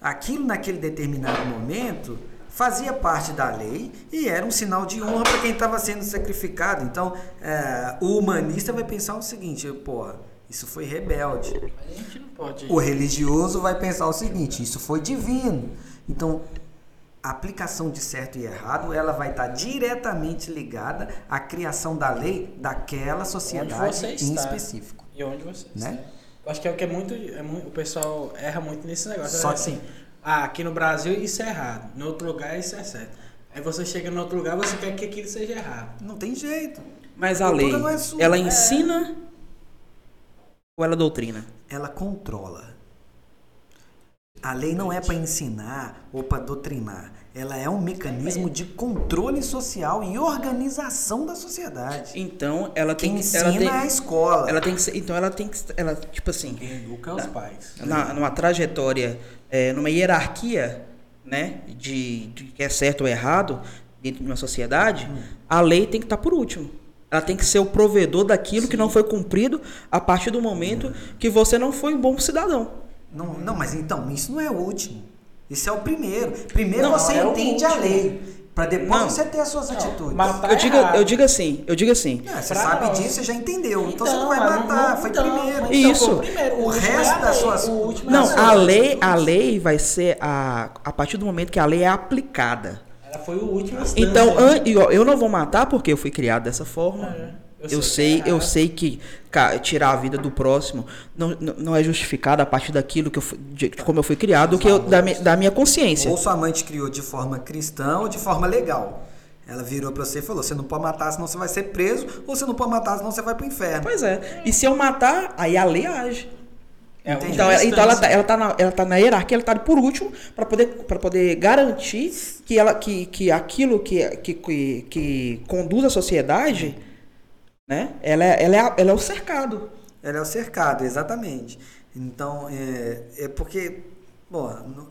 aquilo naquele determinado momento fazia parte da lei e era um sinal de honra para quem estava sendo sacrificado. Então, é, o humanista vai pensar o seguinte, porra, isso foi rebelde. O religioso vai pensar o seguinte, isso foi divino. Então, a aplicação de certo e errado, ela vai estar diretamente ligada à criação da lei daquela sociedade em específico. E onde você né? está. Eu acho que é o que é muito, é muito, o pessoal erra muito nesse negócio. Só é assim, ah, aqui no Brasil isso é errado, no outro lugar isso é certo. Aí você chega no outro lugar, você quer que aquilo seja errado. Não tem jeito. Mas a, a lei, é ela ensina ou ela doutrina? Ela controla. A lei não é para ensinar ou para doutrinar. Ela é um mecanismo de controle social e organização da sociedade. Então, ela tem que ensina ela tem, a escola. Ela tem que ser, então ela tem que ela tipo assim, quem educa os pais. Na, numa trajetória, é, numa hierarquia, né, de, de que é certo ou errado dentro de uma sociedade, hum. a lei tem que estar tá por último. Ela tem que ser o provedor daquilo Sim. que não foi cumprido a partir do momento hum. que você não foi um bom cidadão. Não, não, mas então, isso não é o último. Isso é o primeiro. Primeiro não, você é entende a lei. Para depois não, você ter as suas não, atitudes. Tá eu, digo, eu digo assim, eu digo assim. É, você sabe nós. disso, você já entendeu. Então, então você não vai matar, foi então, primeiro. Então, Isso. Primeiro. O, o resto é das suas. Não, a lei, a lei vai ser a, a partir do momento que a lei é aplicada. Ela foi o último Então, eu não vou matar porque eu fui criado dessa forma. É. Eu, eu sei, eu sei que tirar a vida do próximo não, não é justificado a partir daquilo que eu fui, de, como eu fui criado, que eu, da, da minha consciência. Ou sua mãe te criou de forma cristã ou de forma legal. Ela virou para você e falou: você não pode matar, senão você vai ser preso, ou você não pode matar, senão você vai pro inferno. Pois é. E se eu matar, aí a lei age. É, então, ela, então ela, tá, ela, tá na, ela tá na hierarquia, ela tá por último para poder, pra poder garantir que, ela, que, que aquilo que, que, que, que conduz a sociedade né? Ela é, ela é, ela é o cercado. Ela é o cercado, exatamente. Então, é, é porque, bom, não,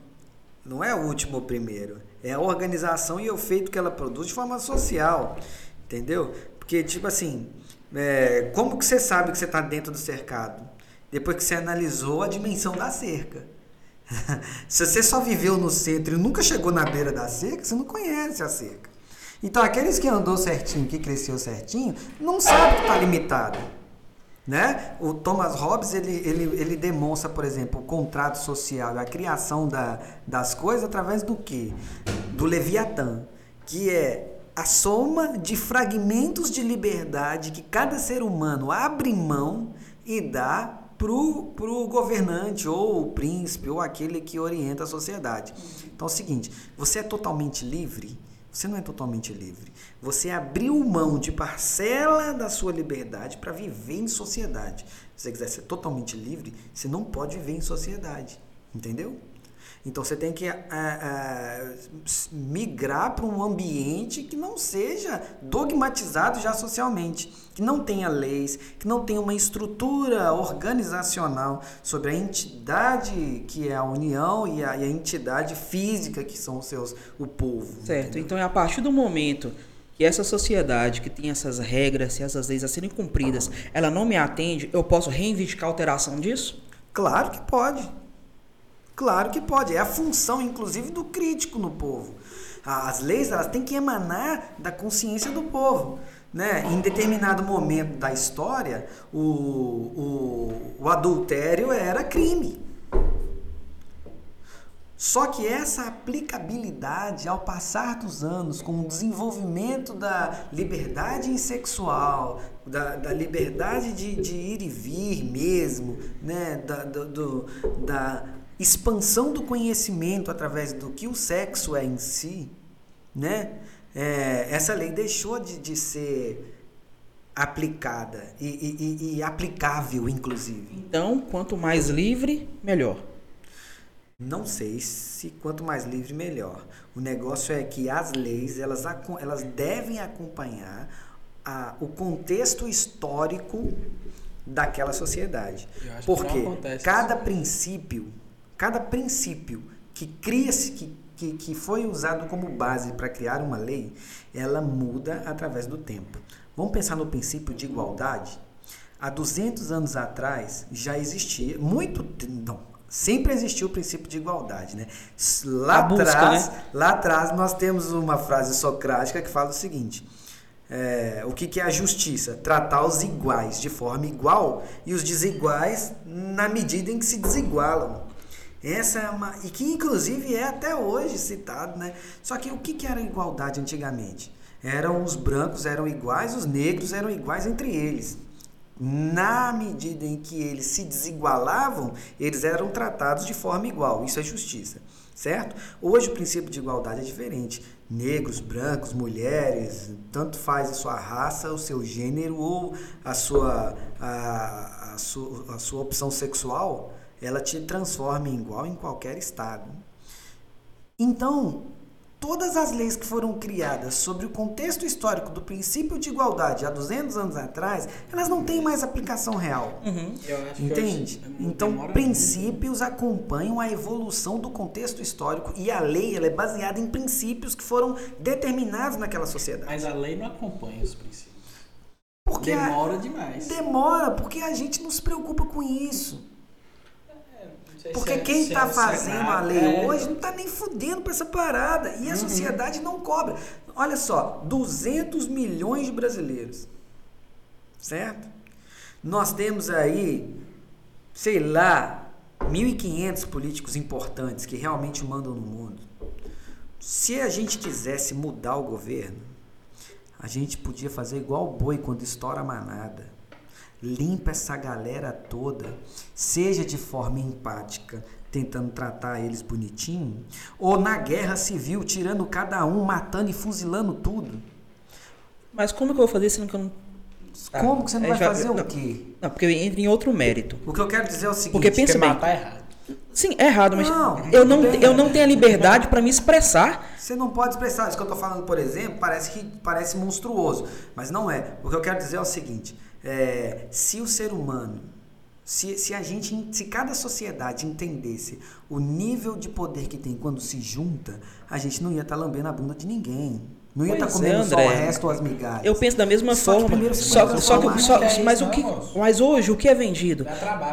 não é o último ou primeiro. É a organização e o feito que ela produz de forma social. Entendeu? Porque, tipo assim, é, como que você sabe que você está dentro do cercado? Depois que você analisou a dimensão da cerca. *laughs* Se você só viveu no centro e nunca chegou na beira da cerca, você não conhece a cerca. Então, aqueles que andou certinho, que cresceu certinho, não sabe que está limitado. Né? O Thomas Hobbes ele, ele, ele demonstra, por exemplo, o contrato social a criação da, das coisas através do que? Do Leviatã, que é a soma de fragmentos de liberdade que cada ser humano abre mão e dá para o governante ou o príncipe ou aquele que orienta a sociedade. Então é o seguinte: você é totalmente livre você não é totalmente livre. Você abriu mão de parcela da sua liberdade para viver em sociedade. Se você quiser ser totalmente livre, você não pode viver em sociedade. Entendeu? Então você tem que é, é, migrar para um ambiente que não seja dogmatizado já socialmente, que não tenha leis, que não tenha uma estrutura organizacional sobre a entidade que é a União e a, e a entidade física que são os seus o povo. Certo. Entendeu? Então é a partir do momento que essa sociedade que tem essas regras e essas leis a serem cumpridas, ela não me atende, eu posso reivindicar alteração disso? Claro que pode. Claro que pode. É a função, inclusive, do crítico no povo. As leis elas têm que emanar da consciência do povo. Né? Em determinado momento da história, o, o, o adultério era crime. Só que essa aplicabilidade, ao passar dos anos, com o desenvolvimento da liberdade sexual, da, da liberdade de, de ir e vir mesmo, né? da, do, do, da expansão do conhecimento através do que o sexo é em si, né? é, essa lei deixou de, de ser aplicada e, e, e, aplicável, inclusive. Então, quanto mais livre, melhor. Não sei se quanto mais livre, melhor. O negócio é que as leis elas, elas devem acompanhar a, o contexto histórico daquela sociedade. Porque cada princípio, cada princípio que cria-se, que, que, que foi usado como base para criar uma lei, ela muda através do tempo. Vamos pensar no princípio de igualdade? Há 200 anos atrás já existia, muito, não, sempre existiu o princípio de igualdade, né? Lá atrás, né? lá atrás nós temos uma frase socrática que fala o seguinte: é, o que, que é a justiça? Tratar os iguais de forma igual e os desiguais na medida em que se desigualam. Essa é uma e que inclusive é até hoje citado, né? Só que o que, era igualdade antigamente? eram os brancos eram iguais, os negros eram iguais entre eles. Na medida em que eles se desigualavam, eles eram tratados de forma igual. Isso é justiça, certo? Hoje o princípio de igualdade é diferente. Negros, brancos, mulheres, tanto faz a sua raça, o seu gênero ou a sua, a, a sua, a sua opção sexual, ela te transforma em igual em qualquer estado. Então, todas as leis que foram criadas sobre o contexto histórico do princípio de igualdade há 200 anos atrás, elas não têm mais aplicação real. Uhum. Entende? É então, princípios acompanham a evolução do contexto histórico e a lei ela é baseada em princípios que foram determinados naquela sociedade. Mas a lei não acompanha os princípios. Porque demora a... demais. Demora, porque a gente não se preocupa com isso. Porque é, quem está é fazendo a lei é... hoje não está nem fudendo para essa parada. E a uhum. sociedade não cobra. Olha só, 200 milhões de brasileiros. Certo? Nós temos aí, sei lá, 1.500 políticos importantes que realmente mandam no mundo. Se a gente quisesse mudar o governo, a gente podia fazer igual o boi quando estoura a manada limpa essa galera toda, seja de forma empática, tentando tratar eles bonitinho, ou na guerra civil, tirando cada um, matando e fuzilando tudo. Mas como que eu vou fazer sendo que eu não. Como que você não é, vai fazer não, o quê? Não, porque entra em outro mérito. O que eu quero dizer é o seguinte: porque pensa bem. Matar é errado. Sim, é errado, mas não, eu, não, eu não tenho a liberdade para me expressar. Você não pode expressar. Isso que eu estou falando, por exemplo, parece que parece monstruoso, mas não é. O que eu quero dizer é o seguinte: é, se o ser humano, se, se a gente, se cada sociedade entendesse o nível de poder que tem quando se junta, a gente não ia estar tá lambendo a bunda de ninguém. Não ia estar tá comendo é, só o resto ou as migalhas. Eu penso da mesma só forma. Só, só que, só, mas, o que, mas hoje o que é vendido?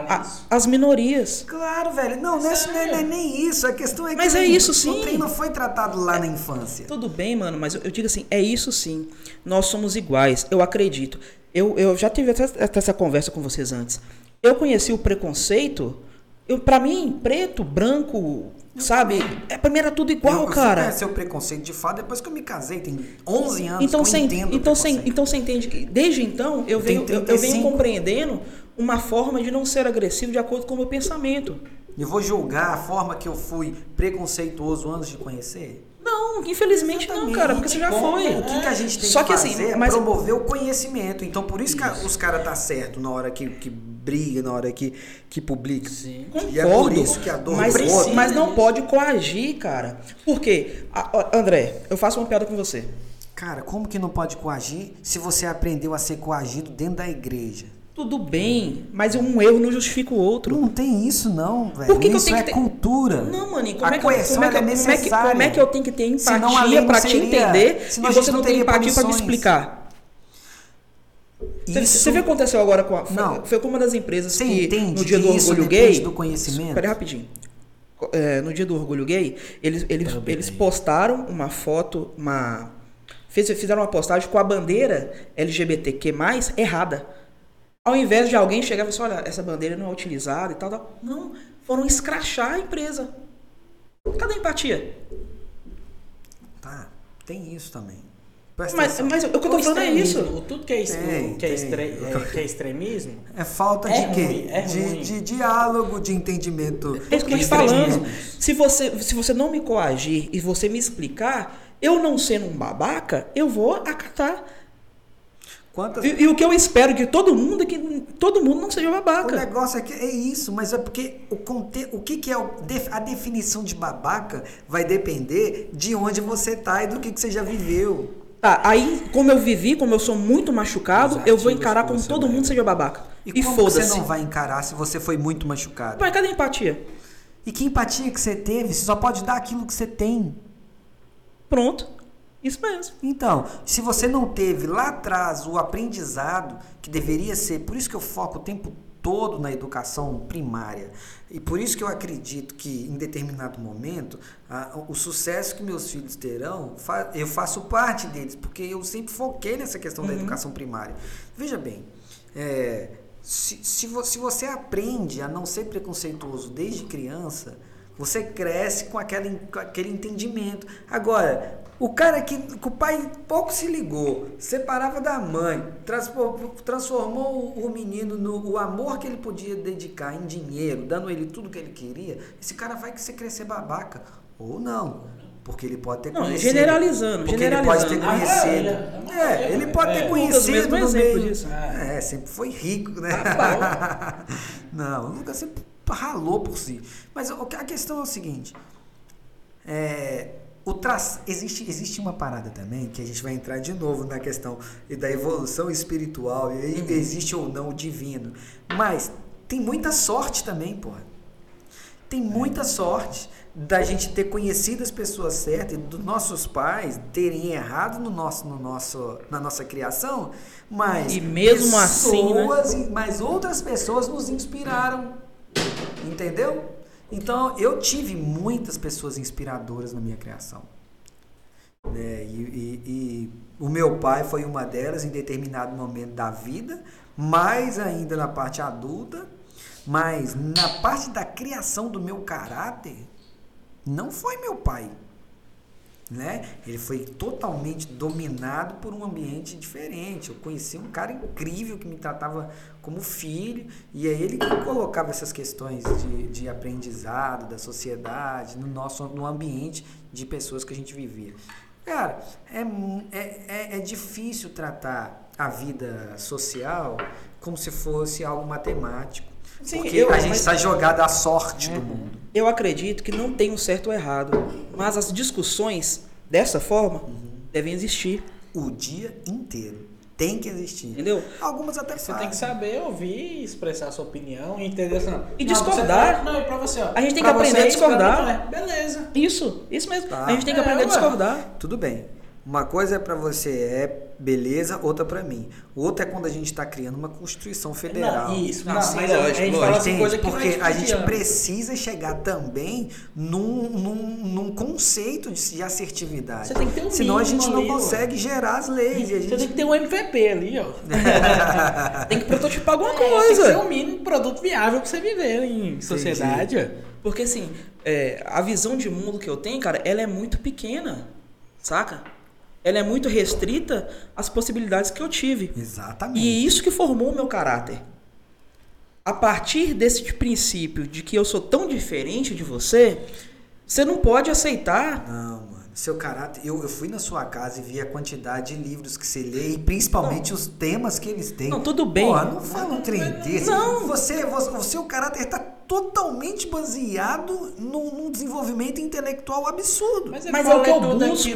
A, as minorias. Claro, velho. Não, não é, não é, nem isso. A questão é que mas é isso, sim. o trem não foi tratado lá é, na infância. Tudo bem, mano, mas eu, eu digo assim, é isso sim. Nós somos iguais. Eu acredito. Eu, eu já tive até, até essa conversa com vocês antes. Eu conheci o preconceito. Eu, para mim, preto, branco, sabe? É, pra mim era tudo igual, eu, cara. Eu conheci o preconceito de fato depois que eu me casei, tem 11 anos então, que eu entendo então, sem, então você entende que desde então eu venho, eu, eu venho compreendendo uma forma de não ser agressivo de acordo com o meu pensamento. Eu vou julgar a forma que eu fui preconceituoso antes de conhecer? Não, infelizmente Exatamente. não, cara, porque você já foi. O que, que a gente tem Só que, que assim, fazer assim, é mas... promover o conhecimento. Então, por isso, isso. que os caras tá certo na hora que, que briga, na hora que, que publica. Sim. Concordo, e é por isso que a dor mas, precisa, mas não pode coagir, cara. Por quê? André, eu faço uma piada com você. Cara, como que não pode coagir se você aprendeu a ser coagido dentro da igreja? Tudo bem, mas um erro não justifica o outro. Não tem isso não, velho. Por que isso que eu tenho é que ter... cultura. Não, mano, como, é que, como, é que, como, é que, como é que eu tenho que ter empatia para te entender e você não tem empatia para me explicar? Isso... Você viu o que aconteceu agora com a... Não. Foi com uma das empresas você que no dia do orgulho gay... do conhecimento? Espera rapidinho. É, no dia do orgulho gay, eles, eles, eles postaram uma foto, uma... Fizeram uma postagem com a bandeira LGBTQ+, errada. Ao invés de alguém chegar e falar assim, olha, essa bandeira não é utilizada e tal, tal. Não, foram escrachar a empresa. Cadê a empatia? Tá, tem isso também. mas, mas o que eu tô falando é isso. Tudo que é, tem, que, é é, que é extremismo. É falta é de quê? Ruim, é de, ruim. de diálogo, de entendimento. É isso que eu tô falando. Se você, se você não me coagir e você me explicar, Eu não sendo um babaca, eu vou acatar. Quantas... E, e o que eu espero de todo mundo é que todo mundo não seja O babaca. negócio é que é isso, mas é porque o, conte... o que, que é o a definição de babaca vai depender de onde você tá e do que, que você já viveu. Tá, aí, como eu vivi, como eu sou muito machucado, eu vou encarar que como todo leva. mundo seja babaca. E, E, como você não vai encarar se você foi muito machucado? Mas cadê a empatia? E que empatia que você teve? Você só pode dar aquilo que você tem. Pronto. Isso mesmo. Então, se você não teve lá atrás o aprendizado que deveria ser, por isso que eu foco o tempo todo na educação primária. E por isso que eu acredito que em determinado momento a- o sucesso que meus filhos terão, fa- eu faço parte deles, porque eu sempre foquei nessa questão da educação primária. Veja bem, é, se, se, vo- se você aprende a não ser preconceituoso desde criança, você cresce com, aquela, com aquele entendimento. Agora, o cara que, que o pai pouco se ligou, separava da mãe, transformou, o, menino no o amor que ele podia dedicar em dinheiro, dando ele tudo que ele queria, esse cara vai que você crescer babaca. Ou não. Porque ele pode ter Não, conhecido. generalizando, Porque ele pode ter generalizando. Conhecido. maioria, a maioria, É, ele pode ter é. conhecido mesmo no meio. disso. É, sempre foi rico, né? *laughs* Não, nunca sempre ralou por si. Mas a questão é o seguinte: é, o tra... existe, existe uma parada também que a gente vai entrar de novo na questão da evolução espiritual, e aí existe ou não o divino. Mas tem muita sorte também, porra. Tem muita sorte da gente ter conhecido as pessoas certas e dos nossos pais terem errado no nosso, no nosso, na nossa criação, mas E mesmo assim, né? pessoas, mas outras pessoas nos inspiraram, entendeu? Então eu tive muitas pessoas inspiradoras na minha criação. né? E, e- e o meu pai foi uma delas em determinado momento da vida, mais ainda na parte adulta, mas na parte da criação do meu caráter, não foi meu pai. Né? Ele foi totalmente dominado por um ambiente diferente. Eu conheci um cara incrível que me tratava como filho, e é ele que colocava essas questões de, de aprendizado da sociedade no nosso no ambiente de pessoas que a gente vivia. Cara, é, é, é, é difícil tratar a vida social como se fosse algo matemático. Sim, porque eu- a gente mas- está jogado à sorte do mundo. Eu acredito que não tem um certo ou errado, mas as discussões dessa forma devem existir, O dia inteiro. Tem que existir. entendeu? Algumas até Você fazem. tem que saber ouvir, expressar a sua opinião e entender não. E Não, discordar. você- não, e pra você, ó. A gente tem pra que aprender a discordar. é. Beleza. Isso, isso mesmo. Tá. A gente tem que É, aprender a ué. discordar. Tudo bem. Uma coisa é pra você é beleza, outra pra mim. Outra é quando a gente tá criando uma Constituição Federal. Não, isso, Não, não, sim, mas lógico, a gente lógico. fala assim, Entende? coisa que Porque é a gente precisa chegar também num, num, num conceito de, de assertividade. Você tem que ter um Senão a gente não ali, consegue gerar as leis. E a Você gente... tem que ter um MVP ali, ó. *laughs* Tem que prototipar alguma É, Tem que ser coisa. o mínimo produto viável pra você viver em sociedade. ó. Porque assim, é, a visão de mundo que eu tenho, cara, ela é muito pequena, saca? Ela é muito restrita às possibilidades que eu tive. Exatamente. E isso que formou o meu caráter. A partir desse princípio de que eu sou tão diferente de você, você não pode aceitar. Não. Seu caráter. Eu, eu fui na sua casa e vi a quantidade de livros que você lê e principalmente os temas que eles têm. Não, tudo bem. Porra, não fala um trem desse. Não. Você, você, o seu caráter está totalmente baseado num, num desenvolvimento intelectual absurdo. Mas, Mas é o que eu busco.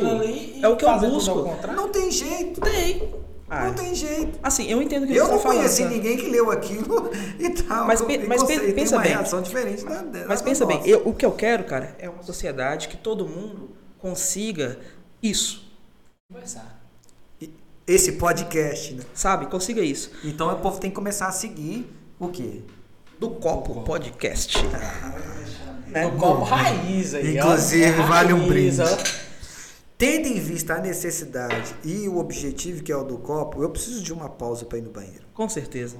É o que eu busco. ao contrário. Não tem jeito. Tem. Ah, Não tem jeito. Assim, eu entendo o que Eu você não está falando. conheci tá? ninguém que leu aquilo *laughs* e tal. Mas pe- mas pe- pensa uma bem. reação diferente da, da Mas da pensa bem, nossa. eu- o que eu quero, cara, é uma sociedade que todo mundo consiga isso, Conversar. Esse podcast, né? sabe? Consiga isso. Então o povo tem que começar a seguir o quê? Do Copo Podcast. É o copo raiz aí, ó. Inclusive, É vale um brinde. ó. Tendo em vista a necessidade e o objetivo que é o do copo, eu preciso de uma pausa para ir no banheiro. Com certeza.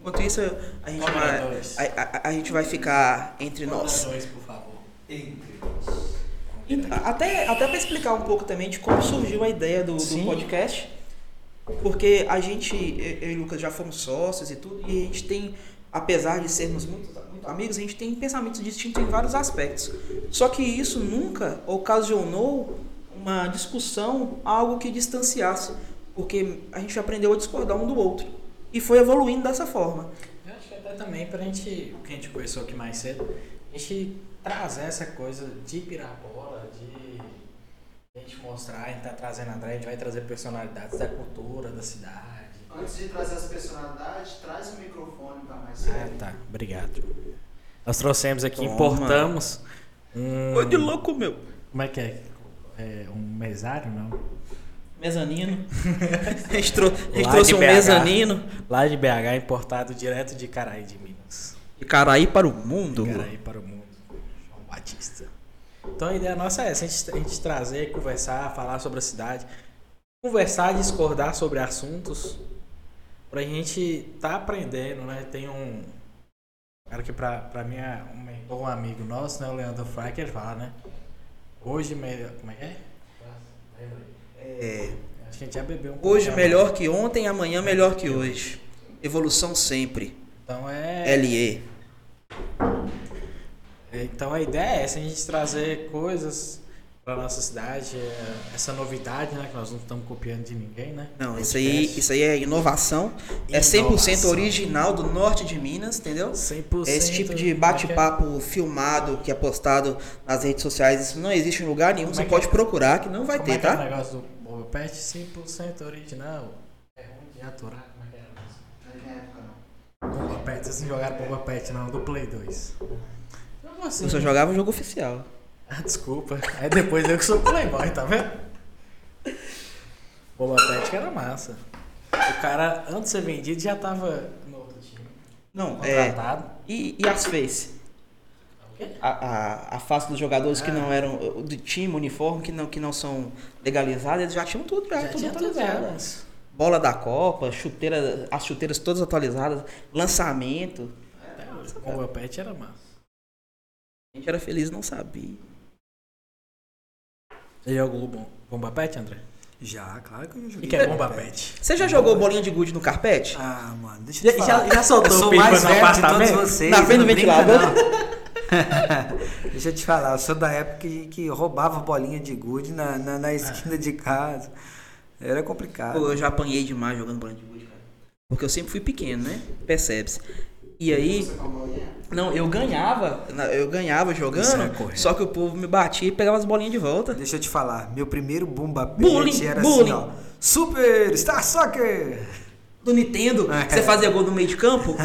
Enquanto isso, a gente, vai, a, a- a gente vai ficar entre nós. Dois, por favor. Então, Até, até para explicar um pouco também de como surgiu a ideia do, do podcast. Porque a gente, eu e o Lucas já fomos sócios e tudo, e a gente tem, apesar de sermos muito, muito amigos, a gente tem pensamentos distintos em vários aspectos. Só que isso nunca ocasionou uma discussão, algo que distanciasse, porque a gente aprendeu a discordar um do outro e foi evoluindo dessa forma. Eu acho que até também pra gente, o que a gente conversou aqui mais cedo, a gente trazer essa coisa de Pirapora, mostrar, a gente tá trazendo André, a gente vai trazer personalidades da cultura, da cidade. Antes de trazer as personalidades, traz o microfone para mais Ah, perto. tá. Obrigado. Nós trouxemos aqui, Toma. importamos um... Foi de louco, meu. Como é que é? é um mesário, não? Mezanino. *laughs* a gente, trou- a gente trouxe de um BH. mezanino Lá de BH, importado direto de Caraí de Minas. de Caraí para o mundo. Caraí para o mundo. João Batista. Então a ideia nossa é essa, a gente, a gente trazer, conversar, falar sobre a cidade. Conversar, discordar sobre assuntos. Pra gente tá aprendendo, né? Tem um cara que pra, pra mim é um, mentor, um amigo nosso, né? O Leandro Fry, que ele fala, né? Hoje melhor. Como é que é? É, a gente já bebeu um hoje melhor que ontem, amanhã melhor que hoje. Evolução sempre. Então é. LE. Então a ideia é essa, a gente trazer coisas pra nossa cidade, é, essa novidade, né? Que nós não estamos copiando de ninguém, né? Não, isso aí, isso aí é inovação. É 100% Inovação. original do norte de Minas, entendeu? 100%. É esse tipo de como é é? bate-papo filmado que é postado nas redes sociais. Isso não existe em lugar nenhum. Como Você é pode é? procurar que não vai Como ter, é que é o tá? negócio do Boba Pet 100% original. É ruim de aturar, como é que era? Na minha época, não. Boba Pet, vocês não jogaram Boba Pet não, do Play 2. Como assim? Eu só jogava o jogo oficial. Ah, desculpa. Aí depois eu que sou playboy, tá vendo? Pet que era massa. O cara, antes de ser vendido, já tava no outro time. Não, é. Contratado. E, e as face? O? A, a, a face dos jogadores que Ah. não eram. Do time, uniforme, que não, que não são legalizados, eles já tinham tudo, já, Já tudo atualizado. Bola da Copa, chuteira, as chuteiras todas atualizadas, lançamento. Até hoje. O Pet era massa. A gente era feliz e não sabia. Você jogou Bom- Bomba Pet, André? Já, claro que eu já O joguei. que é Bomba Pet? Você já jogou bolinha de gude no carpete? Ah, mano, deixa eu Já, te falar. já, já soltou eu o sou pipa mais no velho de todos vocês. Na frente do ventilador? *laughs* Deixa eu te falar, eu sou da época que, que roubava bolinha de gude na, na, na esquina de casa. Era complicado. Pô, eu já apanhei demais jogando bolinha de gude, cara. Porque eu sempre fui pequeno, né? Percebe-se. E aí, não, eu ganhava, eu ganhava é jogando, correto. só que o povo me batia e pegava as bolinhas de volta. Deixa eu te falar, meu primeiro Bumba Pet Bullying, era bullying. assim, ó. Super Star Soccer! Do Nintendo, É. você fazia gol no meio de campo? *laughs*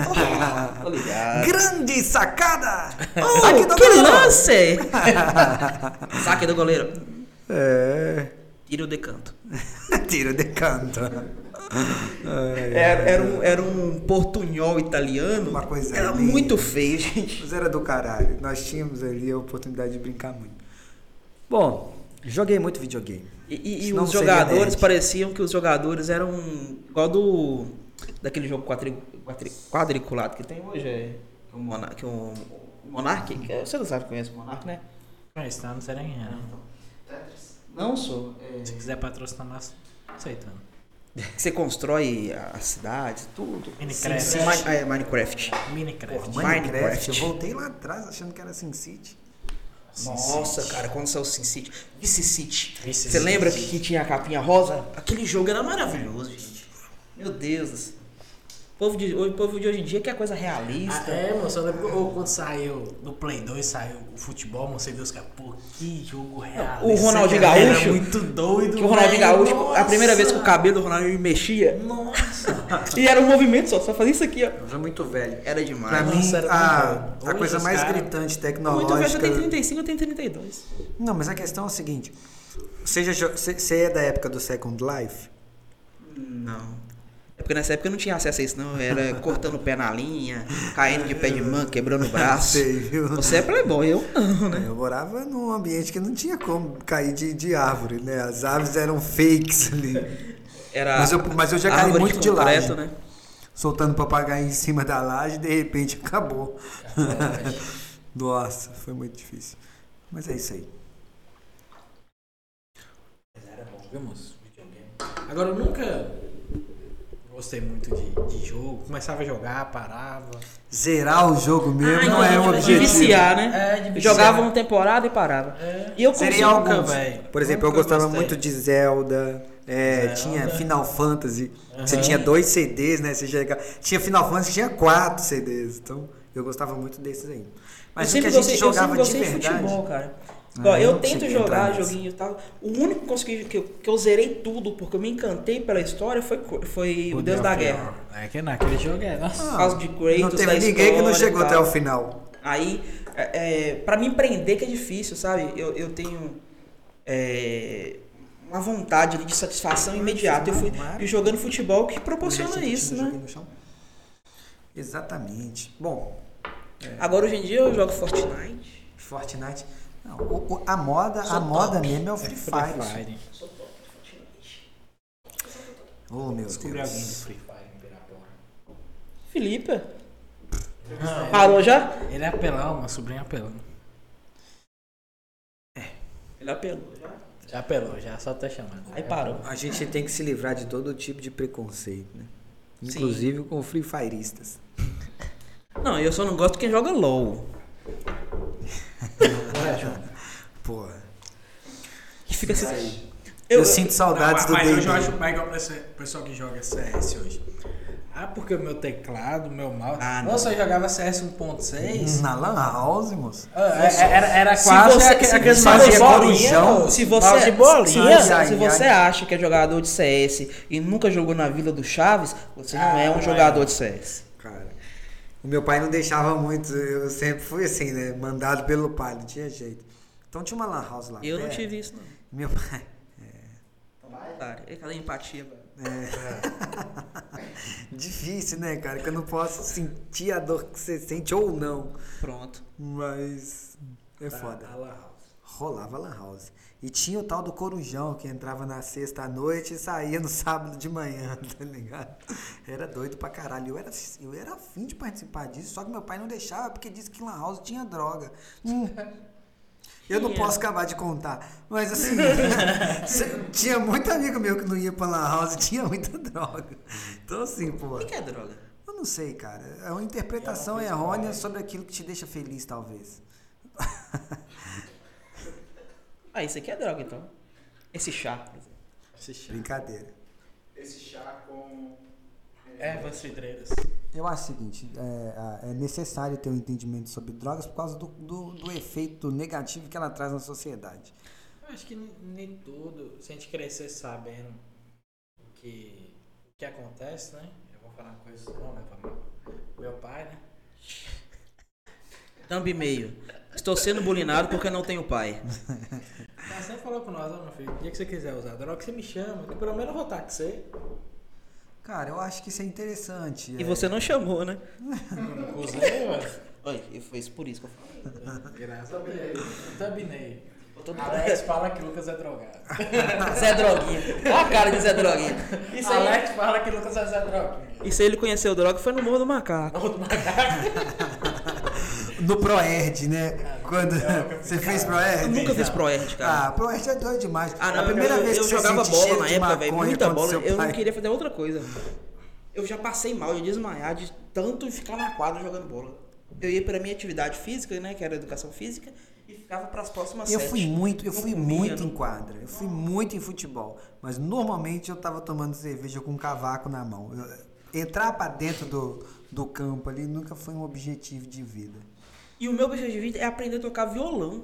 Oh, ligado. Grande sacada! Oh, Saque do que goleiro! lance! *laughs* Saque do goleiro. É. Tira o decanto. Tiro de canto. *laughs* Era, era um, era um portunhol italiano. Uma coisa Era linda. muito feio, gente. Mas era do caralho. Nós tínhamos ali a oportunidade de brincar muito. Bom, joguei muito videogame. E, e- e os jogadores pareciam que os jogadores eram igual do. daquele jogo quadri, quadri- quadriculado que tem hoje. É, que o Monark. O Monark é- você não sabe que conhece o Monark, né? É, isso não sei nem não. Tetris. Não sou. é, Se quiser patrocinar nós, aceitando. Você constrói a cidade, tudo. Minecraft. Sim, sim, Mi- é, Minecraft. Minecraft. Pô, Minecraft, Minecraft. eu voltei lá atrás achando que era SimCity. Nossa, cara, quando saiu o Sin City. Vice City. Vice Você City. lembra que, que tinha a capinha rosa? Aquele jogo era maravilhoso, gente. Meu Deus. Povo de, o povo de hoje em dia quer coisa realista. Ah, é, moço, ou quando saiu do Play 2, saiu o futebol, você viu os caras, pô, que jogo real. O Ronaldinho Era Gaúcho. muito doido, Que o Ronaldinho Gaúcho, a primeira vez que o nossa. cabelo do Ronaldinho mexia. Nossa! *laughs* E era um movimento só, só fazia isso aqui, ó. Eu muito velho. Era demais. Pra Nossa, mim, era a, a coisa mais cara- gritante Muito velho, tecnológica. eu tenho 35, eu tenho 32. Não, mas a questão é o seguinte: você, já jo- você você é da época do Second Life? Não. É porque nessa época eu não tinha acesso a isso, não. Era cortando o pé na linha, caindo de pé de mão, quebrando o braço. *laughs* Sei, viu? Você é playboy, eu não, né? Eu morava num ambiente que não tinha como cair de, de árvore, né? As árvores eram fakes ali. Era Mas eu, mas eu já caí árvore muito de, laje. concreto, né? Soltando papagaio em cima da laje e de repente acabou. *laughs* Nossa, foi muito difícil. Mas é isso aí. Mas era bom, viu, moço? Videogame. Agora, eu nunca. Gostei muito de, de jogo. Começava a jogar, parava. Zerar o jogo mesmo Ah, não é um de objetivo. viciar, né? É, de Eu viciar. Jogava uma temporada e parava. É. E eu Seria alguns. Por exemplo, eu gostava gostei. muito de Zelda. é, Zelda. tinha Final Fantasy. Você Aham. tinha dois CDs, né? Você chega... Tinha Final Fantasy que tinha quatro CDs. Então, eu gostava muito desses aí. Mas o eu que a gente gostei, eu jogava de de verdade. futebol, cara. Ah, Ó, eu tento jogar joguinho e tal. O único que, consegui, que, eu, que eu zerei tudo, porque eu me encantei pela história, foi, foi o Deus da Guerra. É que naquele jogo é. Nossa. Por causa de Kratos, Não teve ninguém que não chegou até o final. Aí, é, é, pra me empreender que é difícil, sabe? Eu, eu tenho é, uma vontade de satisfação imediata. Eu fui e jogando futebol que proporciona isso, né? Exatamente. Bom, Agora hoje em dia eu jogo Fortnite. Fortnite. Não, o- a moda, a moda mesmo é o Free Fire. Fire. Oh, meu Descobri alguém de Deus. Free Fire em Pirapora. Felipe, Não, parou já? Ele é apelão, uma sobrinha apelão. Ele apelou já. Já apelou, já só tá chamando. Aí parou. A gente tem que se livrar de todo tipo de preconceito, né? Sim. Inclusive com Free Fireistas. Não, eu só não gosto de quem joga LOL. *laughs* *laughs* Porra. Que fica assim. Eu, sinto saudades Não, do mas D&D. hoje eu acho esse pessoal que joga CS hoje. Ah, porque o meu teclado, o meu mouse. Ah, não. Nossa, eu jogava CS 1.6. Na Lan House, moço. Ah, é- Era, era Se quase se você- mouse de se bolinha. você- Se você, de bolinha. se, se você acha que é jogador de CS e nunca jogou na Vila do Chaves, você não é Ah, um não jogador é. de CS. Cara, o meu pai não deixava muito. Eu sempre fui assim, né? Mandado pelo pai, não tinha jeito. Então tinha uma Lan House lá. Eu não tive isso, não. Meu pai. Cara, é aquela empatia, velho. *laughs* Difícil, né, cara? Que eu não posso sentir a dor que você sente ou não. Pronto. Mas. É Tá, foda. a Lan House. Rolava Lan House. E tinha o tal do Corujão, que entrava na sexta à noite e saía no sábado de manhã, *laughs* tá ligado? Era doido pra caralho. Eu era, eu era afim de participar disso, só que meu pai não deixava porque disse que Lan House tinha droga. Hum. Eu não Tinha. posso acabar de contar. Mas assim, *laughs* tinha muito amigo meu que não ia pra Lan House tinha muita droga. Então assim, pô. O que que é droga? Eu não sei, cara. É uma interpretação errônea sobre aquilo que te deixa feliz, talvez. *laughs* Ah, isso aqui é droga, então. Esse chá, por exemplo. Esse chá. Brincadeira. Esse chá com. Ervas cidreiras. Eu acho o seguinte, é, é necessário ter um entendimento sobre drogas por causa do, do, do efeito negativo que ela traz na sociedade. Eu acho que nem tudo, se a gente crescer sabendo o que, o que acontece, né? Eu vou falar uma coisa, não mal. Meu pai, né? Thumb e-mail. Estou sendo bulinado porque não tenho pai. *laughs* Sempre falou com nós, ó, meu filho, o dia que você quiser usar droga, você me chama, que pelo menos eu vou estar com você. Cara, eu acho que isso é interessante. E é. você não chamou, né? Não usei, ué. Olha, e foi isso por isso que eu falei. Graças a Deus. Thumbnail. Alex fala que Lucas é drogado. *laughs* Zé Droguinha. Olha a cara de Zé Droguinha. Isso aí, Alex fala que Lucas é Zé Droguinha. isso aí ele conheceu droga foi no Morro do Macaco. Outro macaco. *laughs* No Proerd, né? Quando eu nunca você fiz, fez cara. Proerd? Eu nunca fiz Proerd, cara. Ah, Proerd é doido demais. Ah, não, a primeira eu, vez eu que você jogava bola na de época, velho, muita bola. Eu não queria fazer outra coisa. Eu já passei mal, eu ia desmaiar de tanto ficar na quadra jogando bola. Eu ia pra minha atividade física, né, que era educação física, e ficava pras próximas Eu sete. fui muito, eu Não fui comia, muito não- em quadra. Eu fui muito em futebol. Mas normalmente eu tava tomando cerveja com um cavaco na mão. Eu- entrar pra dentro do, do campo ali nunca foi um objetivo de vida. E o meu objetivo de vida é aprender a tocar violão.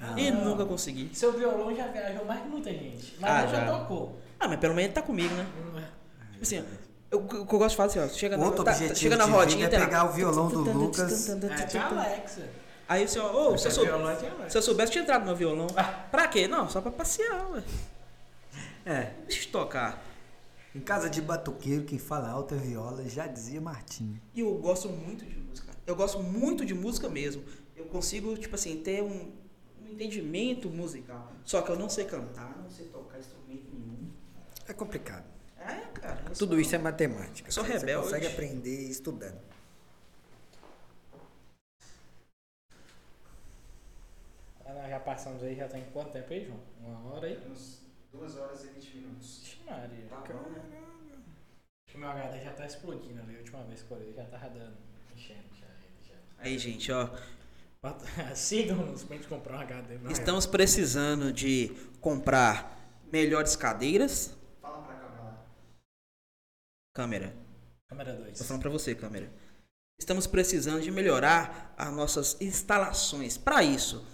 Ah. E nunca consegui. Seu violão já viajou mais que muita gente. Mas Ah, nunca já. tocou. Ah, mas pelo menos ele tá comigo, né? Tipo assim, o que eu gosto de fazer assim, ó. Chega na, Outro tá- objetivo chega na de rodinha vida é pegar o violão do Lucas. É, tinha Alexa. Aí assim, ó, ô, se eu, sou, violão tinha Alexa. se eu soubesse, eu tinha entrado no meu violão. Pra quê? Não, só pra passear, ué. É, Deixa eu tocar. em casa de batuqueiro, quem fala alta viola, já dizia Martinho. E eu gosto muito de música. Eu gosto muito de música mesmo. Eu consigo, tipo assim, ter um, um entendimento musical. Só que eu não sei cantar, não sei tocar instrumento nenhum. É complicado. É, cara. Tudo sou- isso é matemática. Eu sou Você rebelde. consegue aprender estudando. Ah, nós já passamos aí, já tem quanto tempo aí, João? Uma hora aí? Uns 2 horas e 20 minutos. Vixe, Maria. Tá bom, né? Meu HD já tá explodindo ali. A última vez que eu olhei já tava dando. Enchendo. Aí, gente, ó. *laughs* Sigam-nos pra gente comprar um HD. Meu Estamos precisando de comprar melhores cadeiras. Fala pra câmera lá. Câmera. Câmera 2. Tô falando pra você, câmera. Estamos precisando de melhorar as nossas instalações. Para isso,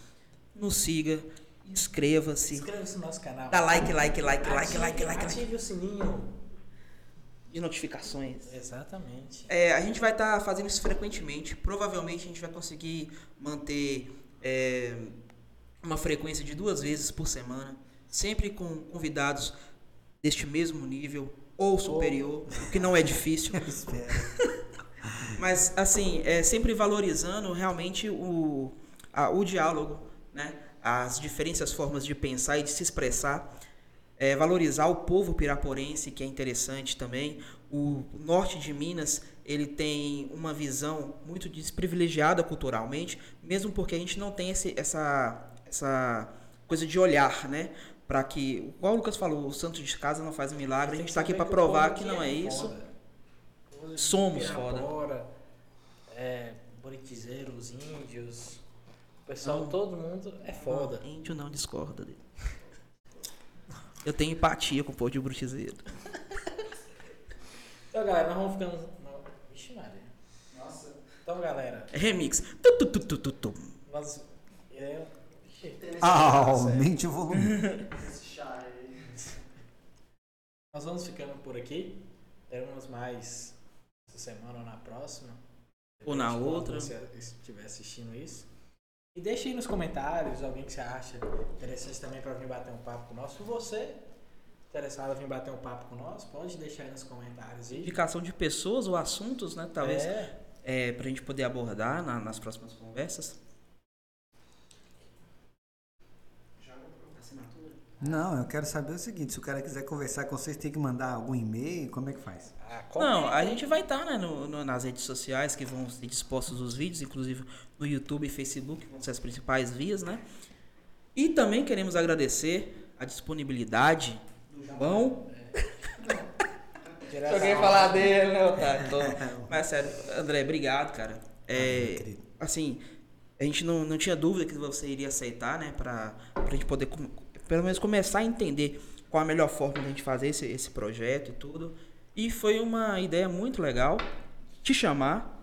nos siga, inscreva-se, Inscreva-se no nosso canal. dá like, like, like, like, Ative- like, like, like Ative o sininho. De notificações. Exatamente. É, a gente vai estar fazendo isso frequentemente. Provavelmente a gente vai conseguir manter é, uma frequência de duas vezes por semana, sempre com convidados deste mesmo nível ou superior, o que não é difícil. *laughs* *laughs* Mas, assim, é sempre valorizando realmente o, a- o diálogo, né? As diferentes formas de pensar e de se expressar. É, valorizar o povo piraporense, que é interessante também. O norte de Minas, ele tem uma visão muito desprivilegiada culturalmente, mesmo porque a gente não tem esse, essa, essa coisa de olhar, né? Para que, igual o Lucas falou, o santo de casa não faz milagre, a gente está aqui para provar que não é isso. Somos foda. foda. É, os índios. O pessoal, Não. todo mundo é foda. Não, índio não discorda dele. Eu tenho empatia com o povo de Brutizeiro. Então, galera, nós vamos ficando. Vixe, Maria. Nossa. Então, galera, É remix. Tu, tu, tu, tu, tu, tu. nós. É, Ah, chá, aumente o volume. Esse chá aí. Nós vamos ficando por aqui. Teremos mais essa semana ou na próxima. Ou na outra. Você estiver assistindo isso. E deixe aí nos comentários alguém que você acha interessante também para vir bater um papo com nós. Se você interessado em vir bater um papo com nós, pode deixar aí nos comentários. E... Indicação de pessoas ou assuntos, né? Talvez É, é, pra gente poder abordar na- nas próximas conversas. Joga pro. Assinatura. Não, eu quero saber o seguinte: se o cara quiser conversar com vocês, tem que mandar algum e-mail? Como é que faz? ah, Não, a gente vai estar né, no- no- nas redes sociais que vão ser dispostos os vídeos, inclusive no YouTube e Facebook, que vão ser as principais vias, né? E também queremos agradecer a disponibilidade do João *laughs* Direto Joguei falar dele, né, Otário? *laughs* Tô- Mas sério, André, obrigado, cara. É, querido. assim, a gente não, não tinha dúvida que você iria aceitar, né? Pra, pra gente poder, com- pelo menos, começar a entender qual a melhor forma de a gente fazer esse, esse projeto e tudo. E foi uma ideia muito legal te chamar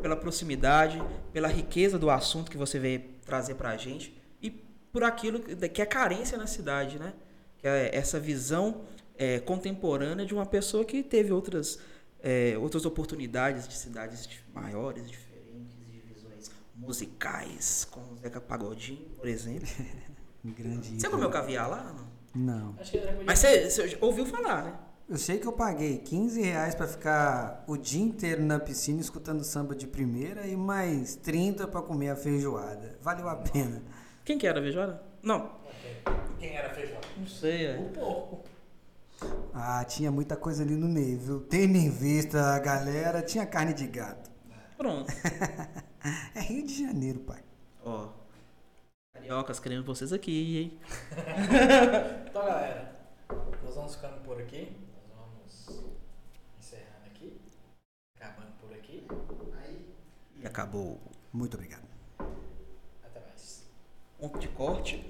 pela proximidade, pela riqueza do assunto que você veio trazer pra gente e por aquilo que é carência na cidade, né? Que é essa visão é, contemporânea de uma pessoa que teve outras, é, outras oportunidades de cidades maiores, diferentes, de visões musicais, como o Zeca Pagodinho, por exemplo. *laughs* Grande. Você comeu caviar lá? Não? Mas você, você ouviu falar, né? Eu sei que eu paguei 15 reais pra ficar o dia inteiro na piscina escutando samba de primeira e mais 30 pra comer a feijoada. Valeu a pena. Quem que era, Vejora? Não. Quem era feijão? Não sei, é. O porco. Ah, tinha muita coisa ali no meio, viu? Tendo em vista a galera, tinha carne de gato. Pronto. *laughs* É Rio de Janeiro, pai. Ó. Cariocas querendo vocês aqui, hein? *laughs* Então, galera, nós vamos ficando por aqui. Nós vamos encerrando aqui. Acabando por aqui. Aí. E acabou. Muito obrigado. Até mais. Ponto de corte.